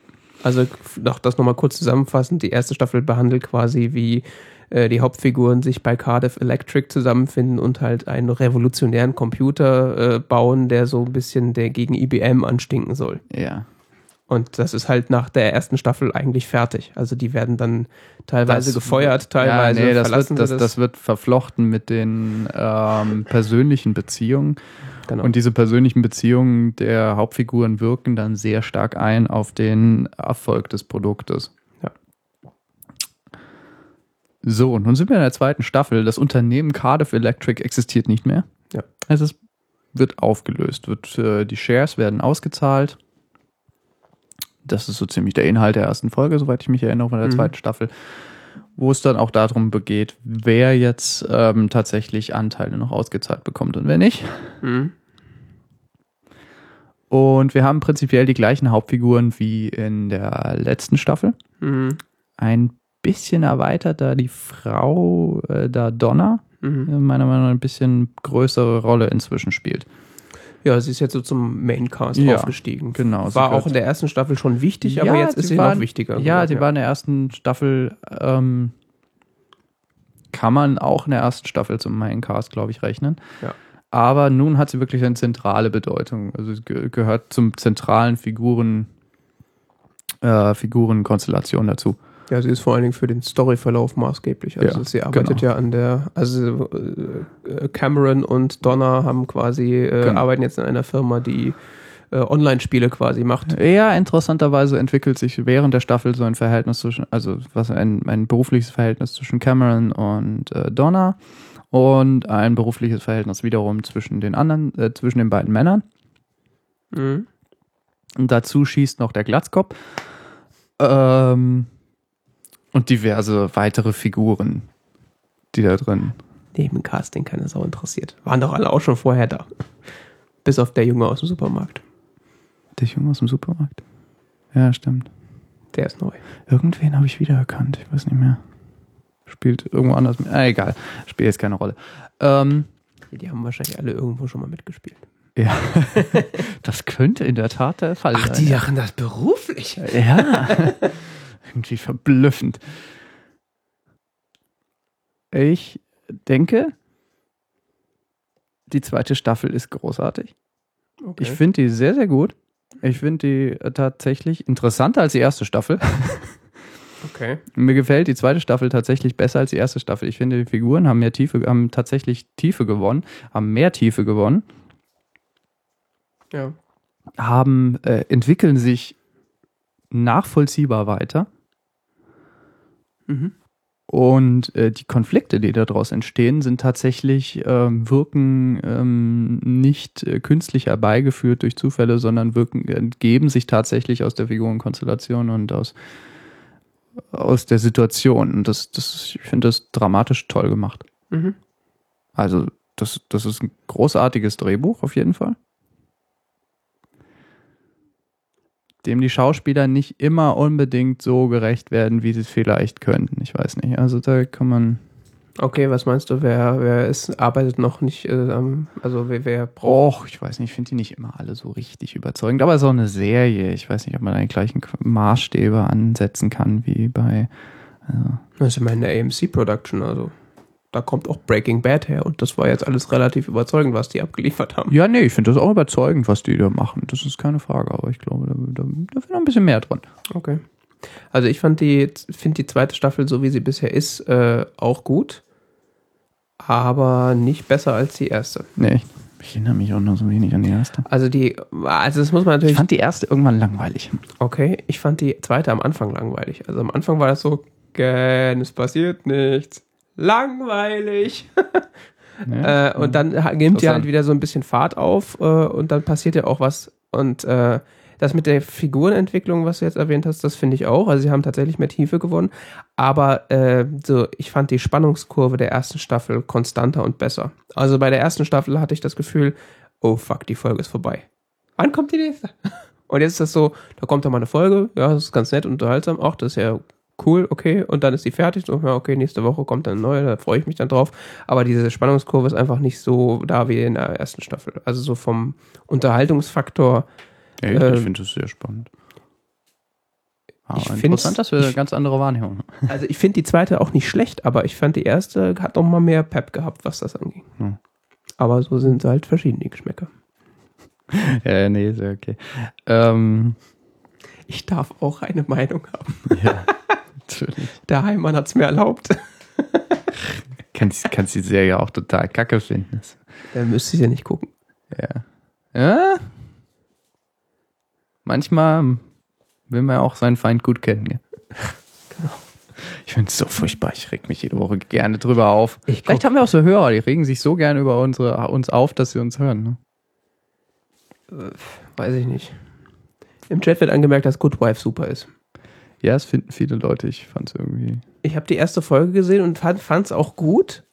Also noch das nochmal kurz zusammenfassend. Die erste Staffel behandelt quasi, wie äh, die Hauptfiguren sich bei Cardiff Electric zusammenfinden und halt einen revolutionären Computer äh, bauen, der so ein bisschen der gegen IBM anstinken soll. Ja. Und das ist halt nach der ersten Staffel eigentlich fertig. Also die werden dann teilweise gefeuert, teilweise ja, nee, das, verlassen wird, sie das, das wird verflochten mit den ähm, persönlichen Beziehungen. Genau. Und diese persönlichen Beziehungen der Hauptfiguren wirken dann sehr stark ein auf den Erfolg des Produktes. So, nun sind wir in der zweiten Staffel. Das Unternehmen Cardiff Electric existiert nicht mehr. Ja. Es ist, wird aufgelöst. Wird, äh, die Shares werden ausgezahlt. Das ist so ziemlich der Inhalt der ersten Folge, soweit ich mich erinnere, von der Mhm. zweiten Staffel. Wo es dann auch darum geht, wer jetzt ähm, tatsächlich Anteile noch ausgezahlt bekommt und wer nicht. Mhm. Und wir haben prinzipiell die gleichen Hauptfiguren wie in der letzten Staffel. Mhm. Ein bisschen erweitert, da die Frau, äh, da Donna, Mhm. äh, meiner Meinung nach ein bisschen größere Rolle inzwischen spielt. Ja, sie ist jetzt so zum Maincast Ja, aufgestiegen. genau, War auch in der ersten Staffel schon wichtig, aber jetzt ist sie war, noch wichtiger. Ja, sie war in der ersten Staffel, ähm, kann man auch in der ersten Staffel zum Maincast, glaube ich, rechnen. Ja. Aber nun hat sie wirklich eine zentrale Bedeutung. Also sie ge gehört zum zentralen Figuren, äh, Figurenkonstellation dazu. Ja, sie ist vor allen Dingen für den Storyverlauf maßgeblich. Also Ja, sie arbeitet genau. ja an der, also äh, Cameron und Donna haben quasi, äh, Genau. arbeiten jetzt in einer Firma, die äh, Online-Spiele quasi macht. Ja, interessanterweise entwickelt sich während der Staffel so ein Verhältnis zwischen, also was ein, ein berufliches Verhältnis zwischen Cameron und äh, Donna und ein berufliches Verhältnis wiederum zwischen den anderen, äh, zwischen den beiden Männern. Mhm. Und dazu schießt noch der Glatzkopf. Ähm, und diverse weitere Figuren, die da drin. Neben Casting keine Sau interessiert. Waren doch alle auch schon vorher da. Bis auf der Junge aus dem Supermarkt. Der Junge aus dem Supermarkt. Ja, stimmt. Der ist neu. Irgendwen habe ich wiedererkannt. Ich weiß nicht mehr. Spielt irgendwo anders. mit. Ah, egal. Spielt jetzt keine Rolle. Ähm, Die haben wahrscheinlich alle irgendwo schon mal mitgespielt. ja. das könnte in der Tat der Fall sein. machen das beruflich. Ja. Irgendwie verblüffend. Ich denke, die zweite Staffel ist großartig. Okay. Ich finde die sehr, sehr gut. Ich finde die äh, tatsächlich interessanter als die erste Staffel. okay. Mir gefällt die zweite Staffel tatsächlich besser als die erste Staffel. Ich finde, die Figuren haben mehr Tiefe, haben tatsächlich Tiefe gewonnen, haben mehr Tiefe gewonnen, Ja. haben, äh, entwickeln sich nachvollziehbar weiter. Mhm. Und äh, die Konflikte, die daraus entstehen, sind tatsächlich, ähm, wirken ähm, nicht äh, künstlich herbeigeführt durch Zufälle, sondern wirken, entgeben sich tatsächlich aus der Figurenkonstellation und aus, aus der Situation. Und das, das, ich finde das dramatisch toll gemacht. Mhm. Also, das, das ist ein großartiges Drehbuch auf jeden Fall. Dem die Schauspieler nicht immer unbedingt so gerecht werden, wie sie es vielleicht könnten. Ich weiß nicht. Also da kann man. Okay, was meinst du, wer, wer ist, arbeitet noch nicht, äh, also wer, wer braucht. Och, ich weiß nicht, ich finde die nicht immer alle so richtig überzeugend. Aber es ist auch eine Serie. Ich weiß nicht, ob man da die gleichen Maßstäbe ansetzen kann wie bei. Also, Das ist immer eine AMC-Production, also da kommt auch Breaking Bad her und das war jetzt alles relativ überzeugend, was die abgeliefert haben. ja, nee, ich finde das auch überzeugend, was die da machen. Das ist keine Frage, aber ich glaube, da, da, da wäre noch ein bisschen mehr dran. Okay. Also ich fand die, finde die zweite Staffel, so wie sie bisher ist, äh, auch gut, aber nicht besser als die erste. Nee, ich, ich erinnere mich auch noch so wenig an die erste. Also die, also das muss man Ich natürlich. fand die erste irgendwann langweilig. Okay, ich fand die zweite am Anfang langweilig. Also am Anfang war das so, Gen, es passiert nichts. Langweilig. Ja. Äh, und dann nimmt die Interessant. halt wieder so ein bisschen Fahrt auf äh, und dann passiert ja auch was. Und äh, das mit der Figurenentwicklung, was du jetzt erwähnt hast, das finde ich auch. Also sie haben tatsächlich mehr Tiefe gewonnen. Aber äh, so, ich fand die Spannungskurve der ersten Staffel konstanter und besser. Also bei der ersten Staffel hatte ich das Gefühl, oh fuck, die Folge ist vorbei. Wann kommt die nächste? Und jetzt ist das so, da kommt da mal eine Folge, ja, das ist ganz nett und unterhaltsam. Ach, das ist ja cool, okay. Und dann ist die fertig. So, ja, okay, nächste Woche kommt dann eine neue, da freue ich mich dann drauf. Aber diese Spannungskurve ist einfach nicht so da wie in der ersten Staffel. Also so vom Unterhaltungsfaktor. Ja, ich finde das sehr spannend. Aber ich find's- interessant, dass wir eine ich- ganz andere Wahrnehmung haben. Also ich finde die zweite auch nicht schlecht, aber ich fand die erste hat noch mal mehr Pep gehabt, was das anging. Hm. Aber so sind sie halt verschiedene Geschmäcker. Ja, nee, ist okay. Ähm, Ich darf auch eine Meinung haben. ja, natürlich. Der Heimann hat es mir erlaubt. Kannst, kannst die Serie auch total kacke finden. Dann müsste ich ja nicht gucken. Ja. Ja. Manchmal will man ja auch seinen Feind gut kennen. Gell? Ich finde es so furchtbar. Ich reg mich jede Woche gerne drüber auf. Ich Vielleicht haben wir auch so Hörer, die regen sich so gerne über unsere, uns auf, dass sie uns hören. Ne? Weiß ich nicht. Im Chat wird angemerkt, dass Good Wife super ist. Ja, es finden viele Leute. Ich fand es irgendwie. Ich habe die erste Folge gesehen und fand es auch gut,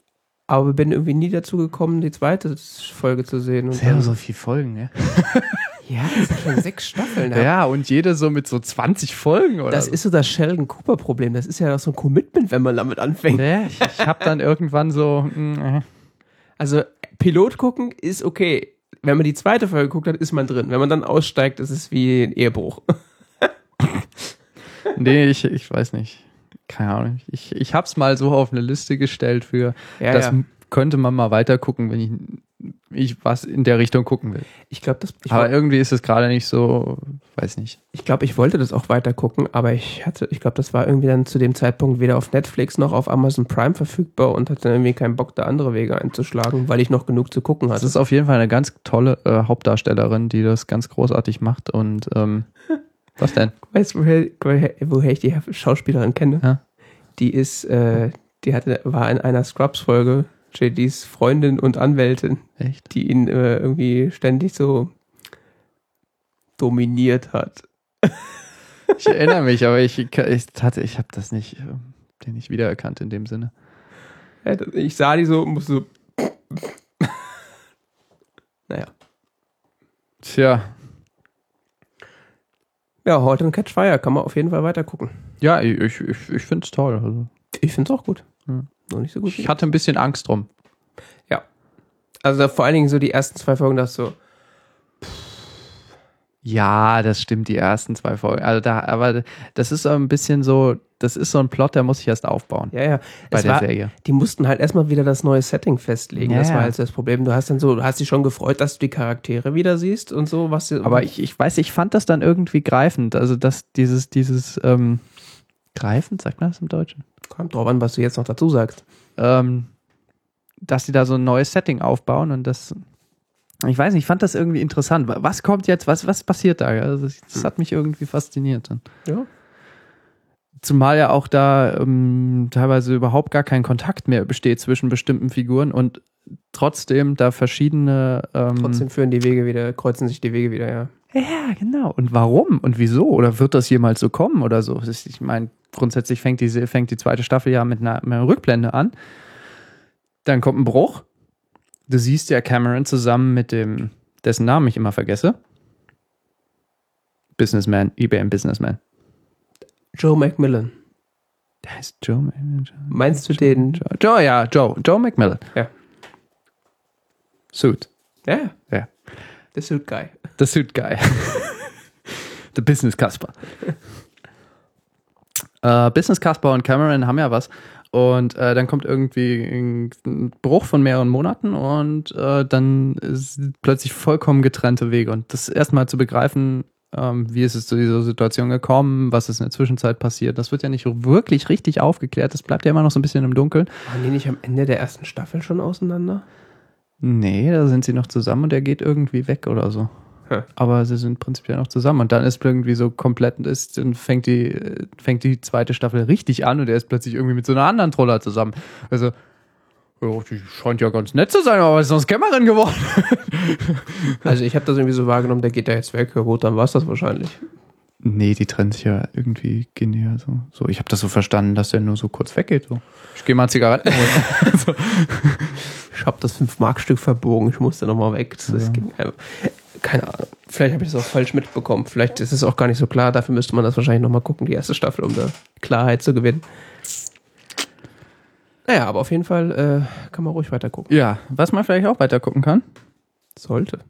aber bin irgendwie nie dazu gekommen, die zweite Folge zu sehen. Und dann, so viele Folgen, ne? ja, das sind schon sechs Staffeln. Ja, und jede so mit so 20 Folgen oder Das so. ist so das Sheldon Cooper Problem. Das ist ja doch so ein Commitment, wenn man damit anfängt. Ja, ich, ich habe dann irgendwann so. mm, äh. Also Pilot gucken ist okay. Wenn man die zweite Folge guckt, dann ist man drin. Wenn man dann aussteigt, ist es wie ein Ehebruch. Nee, ich, ich weiß nicht. Keine Ahnung. Ich, ich hab's mal so auf eine Liste gestellt für. Ja, das ja. könnte man mal weiter gucken, wenn ich ich was in der Richtung gucken will. Ich glaube, das. Ich, aber irgendwie ist es gerade nicht so, weiß nicht. ich, glaub, ich wollte das auch weiter gucken, aber ich hatte, ich glaube, das war irgendwie dann zu dem Zeitpunkt weder auf Netflix noch auf Amazon Prime verfügbar und hatte dann irgendwie keinen Bock, da andere Wege einzuschlagen, weil ich noch genug zu gucken Das hatte. ist auf jeden Fall eine ganz tolle äh, Hauptdarstellerin, die das ganz großartig macht und ähm, was denn? Weißt du, woher, woher, woher ich die Schauspielerin kenne? Ja. Die ist, äh, die hatte, war in einer Scrubs-Folge JDs Freundin und Anwältin, Echt? die ihn äh, irgendwie ständig so dominiert hat. Ich erinnere mich, aber ich, ich, hatte- ich habe das nicht, äh, den nicht wiedererkannt in dem Sinne. Ja, Ich sah die so und musste so. naja. Tja, Ja, heute ein Catch Fire kann man auf jeden Fall weiter gucken. ja, ich, ich, ich, finde es toll. Also, Ich finde es auch gut. Ja. Noch nicht so gut. ich hatte ein bisschen Angst drum. Also vor allen Dingen so die ersten zwei Folgen, das so. Ja, das stimmt, die ersten zwei Folgen. Also da, aber das ist so ein bisschen so, das ist so ein Plot, der muss sich erst aufbauen Ja, ja. bei Es der war, Serie. die mussten halt erstmal wieder das neue Setting festlegen. Ja, das war halt das Problem. Du hast dann so, du hast dich schon gefreut, dass du die Charaktere wieder siehst und so, was Aber ich, ich weiß, ich fand das dann irgendwie greifend. Also dass dieses, dieses, ähm, greifend, sagt man das im Deutschen? kommt drauf an, was du jetzt noch dazu sagst. ähm, dass sie da so ein neues Setting aufbauen und das, ich weiß nicht, ich fand das irgendwie interessant. Wa- Was kommt jetzt, was, was passiert da? Also das, das hat mich irgendwie fasziniert. Dann. Ja. Zumal ja auch da ähm, teilweise überhaupt gar kein Kontakt mehr besteht zwischen bestimmten Figuren und trotzdem da verschiedene. Ähm, Trotzdem führen die Wege wieder, kreuzen sich die Wege wieder, ja. Ja, genau. Und warum und wieso? Oder wird das jemals so kommen oder so? Ich meine, grundsätzlich fängt die, fängt die zweite Staffel ja mit einer, mit einer Rückblende an. Dann kommt ein Bruch. Du siehst ja Cameron zusammen mit dem, dessen Namen ich immer vergesse. Businessman, IBM Businessman. Joe Macmillan. Der heißt Joe. Joe, Meinst du den? Joe, Joe ja, Joe. Joe McMillan. Ja. Suit. Ja. Ja. The Suit Guy. The Suit Guy. The Business Casper. äh, Business Casper und Cameron haben ja was. Und äh, dann kommt irgendwie ein Bruch von mehreren Monaten und äh, dann plötzlich vollkommen getrennte Wege. Und das erstmal zu begreifen, ähm, wie ist es zu dieser Situation gekommen, was ist in der Zwischenzeit passiert, das wird ja nicht wirklich richtig aufgeklärt. Das bleibt ja immer noch so ein bisschen im Dunkeln. Waren die nicht am Ende der ersten Staffel schon auseinander? Nee, da sind sie noch zusammen und er geht irgendwie weg oder so. Aber sie sind prinzipiell noch zusammen und dann ist irgendwie so komplett, ist, dann fängt die, fängt die zweite Staffel richtig an und er ist plötzlich irgendwie mit so einer anderen Troller zusammen. Also, ja, die scheint ja ganz nett zu sein, aber ist aus Kämmerin geworden? Also ich habe das irgendwie so wahrgenommen, der geht da jetzt weg. Gut, dann war es das wahrscheinlich. Nee, die trennen sich ja irgendwie genial so. so ich habe das so verstanden, dass er nur so kurz weggeht. So. Ich gehe mal Zigaretten holen. Ich habe das 5-Mark-Stück verbogen, ich musste nochmal weg. Das, das Ja. ging einfach. Keine Ahnung. Vielleicht habe ich das auch falsch mitbekommen. Vielleicht ist es auch gar nicht so klar. Dafür müsste man das wahrscheinlich nochmal gucken, die erste Staffel, um da Klarheit zu gewinnen. Naja, aber auf jeden Fall äh, kann man ruhig weiter gucken. ja, was man vielleicht auch weiter gucken kann. Sollte.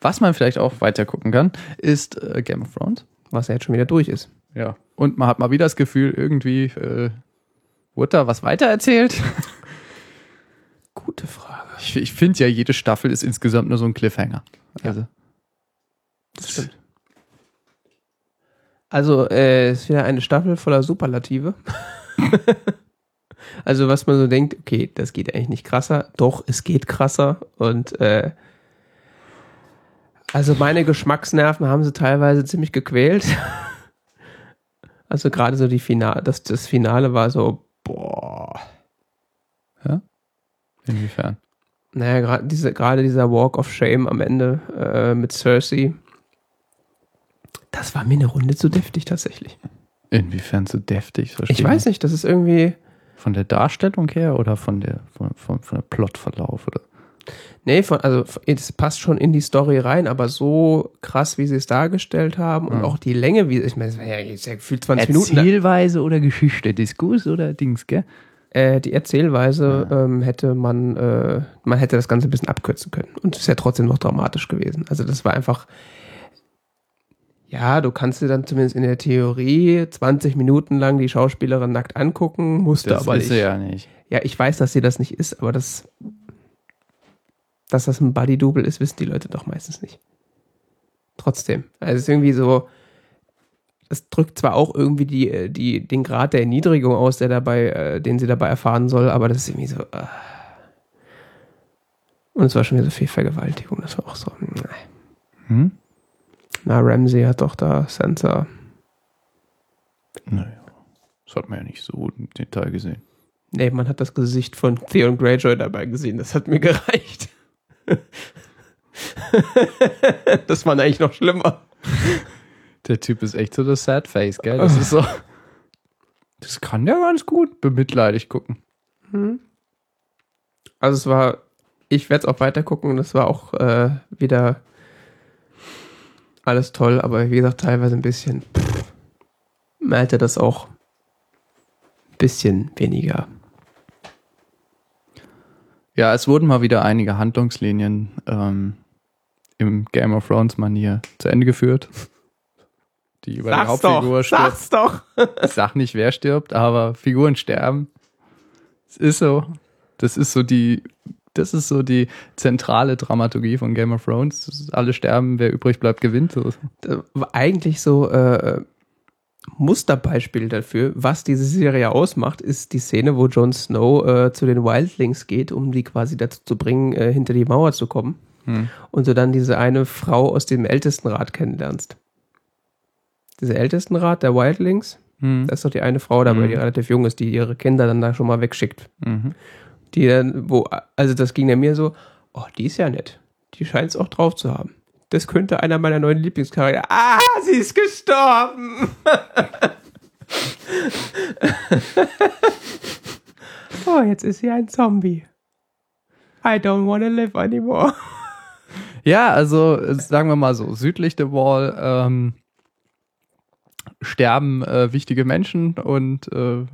Was man vielleicht auch weiter gucken kann, ist äh, Game of Thrones. Was ja jetzt schon wieder durch ist. Ja. Und man hat mal wieder das Gefühl, irgendwie äh, wurde da was weitererzählt. Gute Frage. Ich, ich finde ja, jede Staffel ist insgesamt nur so ein Cliffhanger. Also, Das stimmt. Also, äh, es ist wieder eine Staffel voller Superlative. also, was man so denkt, okay, das geht eigentlich nicht krasser. Doch, es geht krasser. Und, äh, also meine Geschmacksnerven haben sie teilweise ziemlich gequält. also gerade so die Finale, das, das Finale war so, boah. Inwiefern? Naja, gerade diese, gerade dieser Walk of Shame am Ende äh, mit Cersei. Das war mir eine Runde zu deftig tatsächlich. Inwiefern so deftig? verstehe Ich weiß nicht, das ist irgendwie. Von der Darstellung her oder von der von, von, von der Plotverlauf oder? Nee, von, also es passt schon in die Story rein, aber so krass, wie sie es dargestellt haben und Ja. auch die Länge, wie ich meine, es war ja ja gefühlt 20 Minuten. Erzählweise oder Geschichte, Diskurs oder Dings, gell? Äh, die Erzählweise ähm, hätte man, äh, man hätte das Ganze ein bisschen abkürzen können. Und es ist ja trotzdem noch dramatisch gewesen. Also das war einfach, ja, du kannst dir dann zumindest in der Theorie 20 Minuten lang die Schauspielerin nackt angucken, musste aber ist nicht. sie ja nicht. Ja, ich weiß, dass sie das nicht ist, aber das, dass das ein Buddy-Double ist, wissen die Leute doch meistens nicht. Trotzdem. Also es ist irgendwie so, es drückt zwar auch irgendwie die, die, den Grad der Erniedrigung aus, der dabei, äh, den sie dabei erfahren soll, aber das ist irgendwie so. Äh. Und es war schon wieder so viel Vergewaltigung, das war auch so. Nein. Hm? Na, Ramsey hat doch da Sansa. Naja, das hat man ja nicht so im Detail gesehen. Nee, man hat das Gesicht von Theon Greyjoy dabei gesehen. Das hat mir gereicht. das war eigentlich noch schlimmer. Der Typ ist echt so das Sad Face, gell? Das ist so. Das kann der ganz gut bemitleidig gucken. Hm. Also es war, ich werde es auch weiter gucken und es war auch äh, wieder alles toll, aber wie gesagt, teilweise ein bisschen. Pff, hätte das auch ein bisschen weniger. Ja, es wurden mal wieder einige Handlungslinien ähm, im Game of Thrones Manier zu Ende geführt. Die über die Hauptfigur doch, stirbt. Sag's doch. Ich sag nicht, wer stirbt, aber Figuren sterben. Es ist so. Das ist so die, das ist so die zentrale Dramaturgie von Game of Thrones. Alle sterben, wer übrig bleibt, gewinnt. Eigentlich so äh, Musterbeispiel dafür, was diese Serie ausmacht, ist die Szene, wo Jon Snow äh, zu den Wildlings geht, um die quasi dazu zu bringen, äh, hinter die Mauer zu kommen. Hm. Und du dann diese eine Frau aus dem Ältestenrat kennenlernst. Dieser Ältestenrat der Wildlings, Hm. da ist doch die eine Frau dabei, Mhm. die relativ jung ist, die ihre Kinder dann da schon mal wegschickt. Mhm. Die dann, wo, also das ging ja mir so, oh, die ist ja nett. Die scheint es auch drauf zu haben. Das könnte einer meiner neuen Lieblingscharaktere. Ah, sie ist gestorben! oh, jetzt ist sie ein Zombie. I don't wanna live anymore. Ja, also sagen wir mal so, südlich der Wall ähm, sterben äh, wichtige Menschen und äh,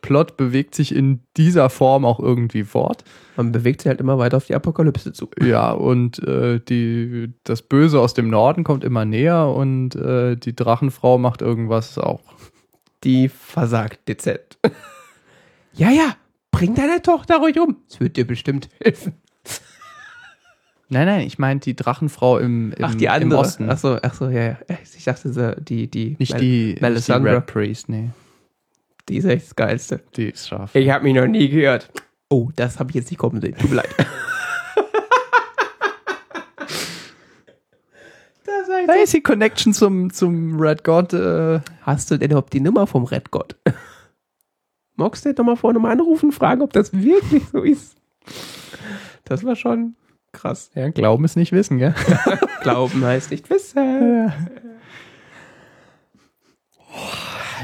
Plot bewegt sich in dieser Form auch irgendwie fort. Man bewegt sich halt immer weiter auf die Apokalypse zu. Ja, und äh, die, das Böse aus dem Norden kommt immer näher und äh, die Drachenfrau macht irgendwas auch. Die versagt dezent. ja, ja, bring deine Tochter ruhig um. Es wird dir bestimmt helfen. Nein, nein, ich meine die Drachenfrau im, im, ach, die im andere. Osten. Ach so, ach so, ja, ja. Ich dachte, die, die. nicht Mel- die, nicht die Melisandre. Red Priest, nee. Die ist echt das Geilste. Die ist scharf. Ich habe mich noch nie gehört. Oh, das habe ich jetzt nicht kommen sehen. Tut mir leid. Da ist die Connection zum, zum Red God. Äh, Hast du denn überhaupt die Nummer vom Red God? Magst du doch mal vorne mal anrufen, fragen, ob das wirklich so ist? Das war schon krass. ja, Glauben ist nicht wissen, gell? Glauben heißt nicht wissen.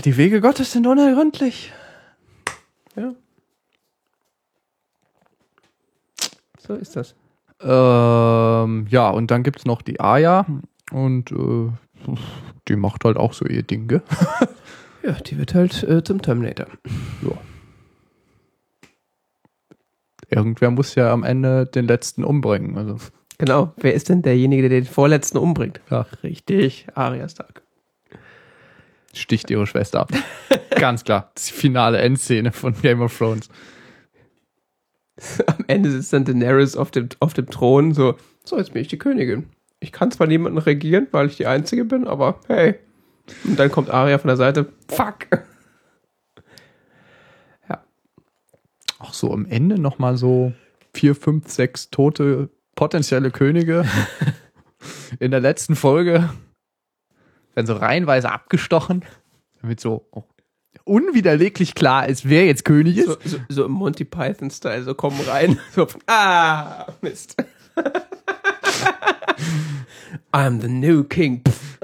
Die Wege Gottes sind unergründlich. Ja. So ist das. Ähm, ja, und dann gibt's noch die Aya und äh, die macht halt auch so ihr Ding, gell? Ja, die wird halt äh, zum Terminator. Irgendwer muss ja am Ende den letzten umbringen. Also, Genau. Wer ist denn derjenige, der den Vorletzten umbringt? ja, Richtig, Arya Stark. sticht ihre Schwester ab. Ganz klar. Das ist die finale Endszene von Game of Thrones. Am Ende sitzt dann Daenerys auf dem, auf dem Thron, so, so, jetzt bin ich die Königin. Ich kann zwar niemanden regieren, weil ich die Einzige bin, aber hey. Und dann kommt Arya von der Seite, fuck. Auch so am Ende nochmal so vier, fünf, sechs tote potenzielle Könige. In der letzten Folge werden so reihenweise abgestochen, damit so auch unwiderleglich klar ist, wer jetzt König ist. So, so, so im Monty Python-Style, so kommen rein, so, ah, Mist. I'm the new king. Pff.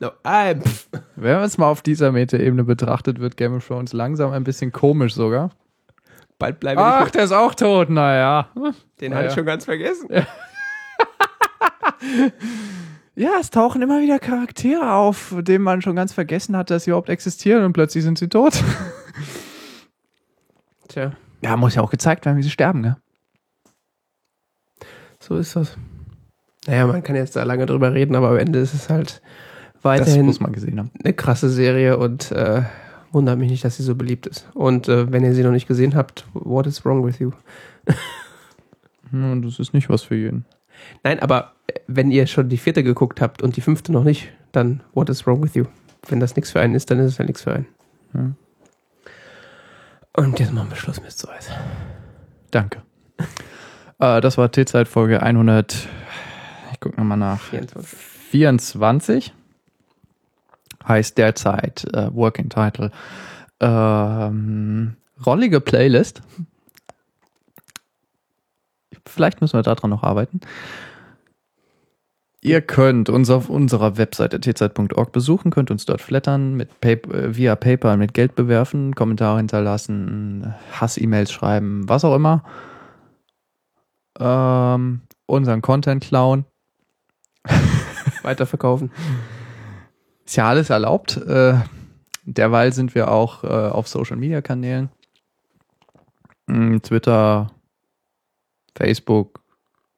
No, I'm. Pff. Wenn man es mal auf dieser Metaebene betrachtet, wird Game of Thrones langsam ein bisschen komisch sogar. Bald bleibe ich Ach, der ist auch tot, naja. Den na hatte ich ja. schon ganz vergessen. Ja, es tauchen immer wieder Charaktere auf, denen man schon ganz vergessen hat, dass sie überhaupt existieren und plötzlich sind sie tot. Tja, Ja, muss ja auch gezeigt werden, wie sie sterben, ne? so ist das. Naja, man kann jetzt da lange drüber reden, aber am Ende ist es halt Das weiterhin muss man gesehen haben. eine krasse Serie und äh, Wundert mich nicht, dass sie so beliebt ist. Und äh, wenn ihr sie noch nicht gesehen habt, what is wrong with you? Ja, das ist nicht was für jeden. Nein, aber äh, wenn ihr schon die vierte geguckt habt und die fünfte noch nicht, dann what is wrong with you? Wenn das nichts für einen ist, dann ist es ja nichts für einen. Ja. Und jetzt machen wir Schluss mit so was. Danke. äh, das war T-Zeit Folge 100. Ich gucke nochmal nach. 24. 24 heißt derzeit äh, Working Title ähm, rollige Playlist. Vielleicht müssen wir daran noch arbeiten. Ihr könnt uns auf unserer Webseite tzeit.org besuchen, könnt uns dort flattern, mit Pay äh, via PayPal mit Geld bewerfen, Kommentare hinterlassen, Hass-E-Mails schreiben, was auch immer. Ähm, unseren Content klauen. Weiterverkaufen. Alles erlaubt. Äh, derweil sind wir auch äh, auf Social Media Kanälen. Mm, Twitter, Facebook,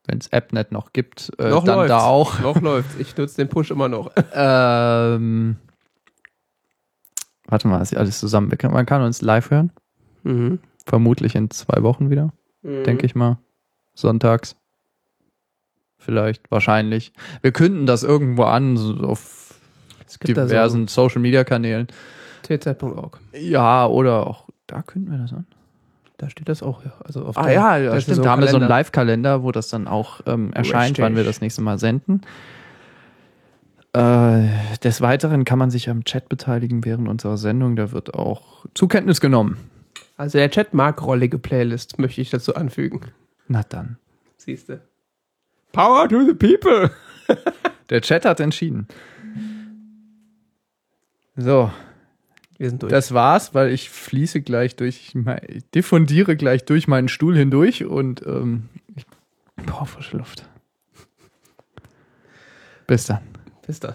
wenn es AppNet noch gibt, äh, Noch dann läuft's. da auch. Noch läuft. Ich nutze den Push immer noch. Ähm, warte mal, ist ja alles zusammen. Man kann uns live hören. Mhm. Vermutlich in zwei Wochen wieder, denke ich mal. Sonntags. Vielleicht, wahrscheinlich. Wir künden das irgendwo an, so auf Es gibt da diversen Social Media Kanälen. so tzeit.org. Ja, oder auch da künden wir das an. Da steht das auch, ja. Also auf Ah der- ja, ja da stimmt. so da haben wir so einen Kalender. Live-Kalender, wo das dann auch ähm, erscheint, Richtig. wann wir das nächste Mal senden. Äh, des Weiteren kann man sich am Chat beteiligen während unserer Sendung. Da wird auch zur Kenntnis genommen. Also der Chat mag rollige Playlist, möchte ich dazu anfügen. Na dann. Siehst du. Power to the people! Der Chat hat entschieden. So, Wir sind durch. das war's, weil ich fließe gleich durch, ich diffundiere gleich durch meinen Stuhl hindurch und ähm, ich brauche frische Luft. Bis dann. Bis dann.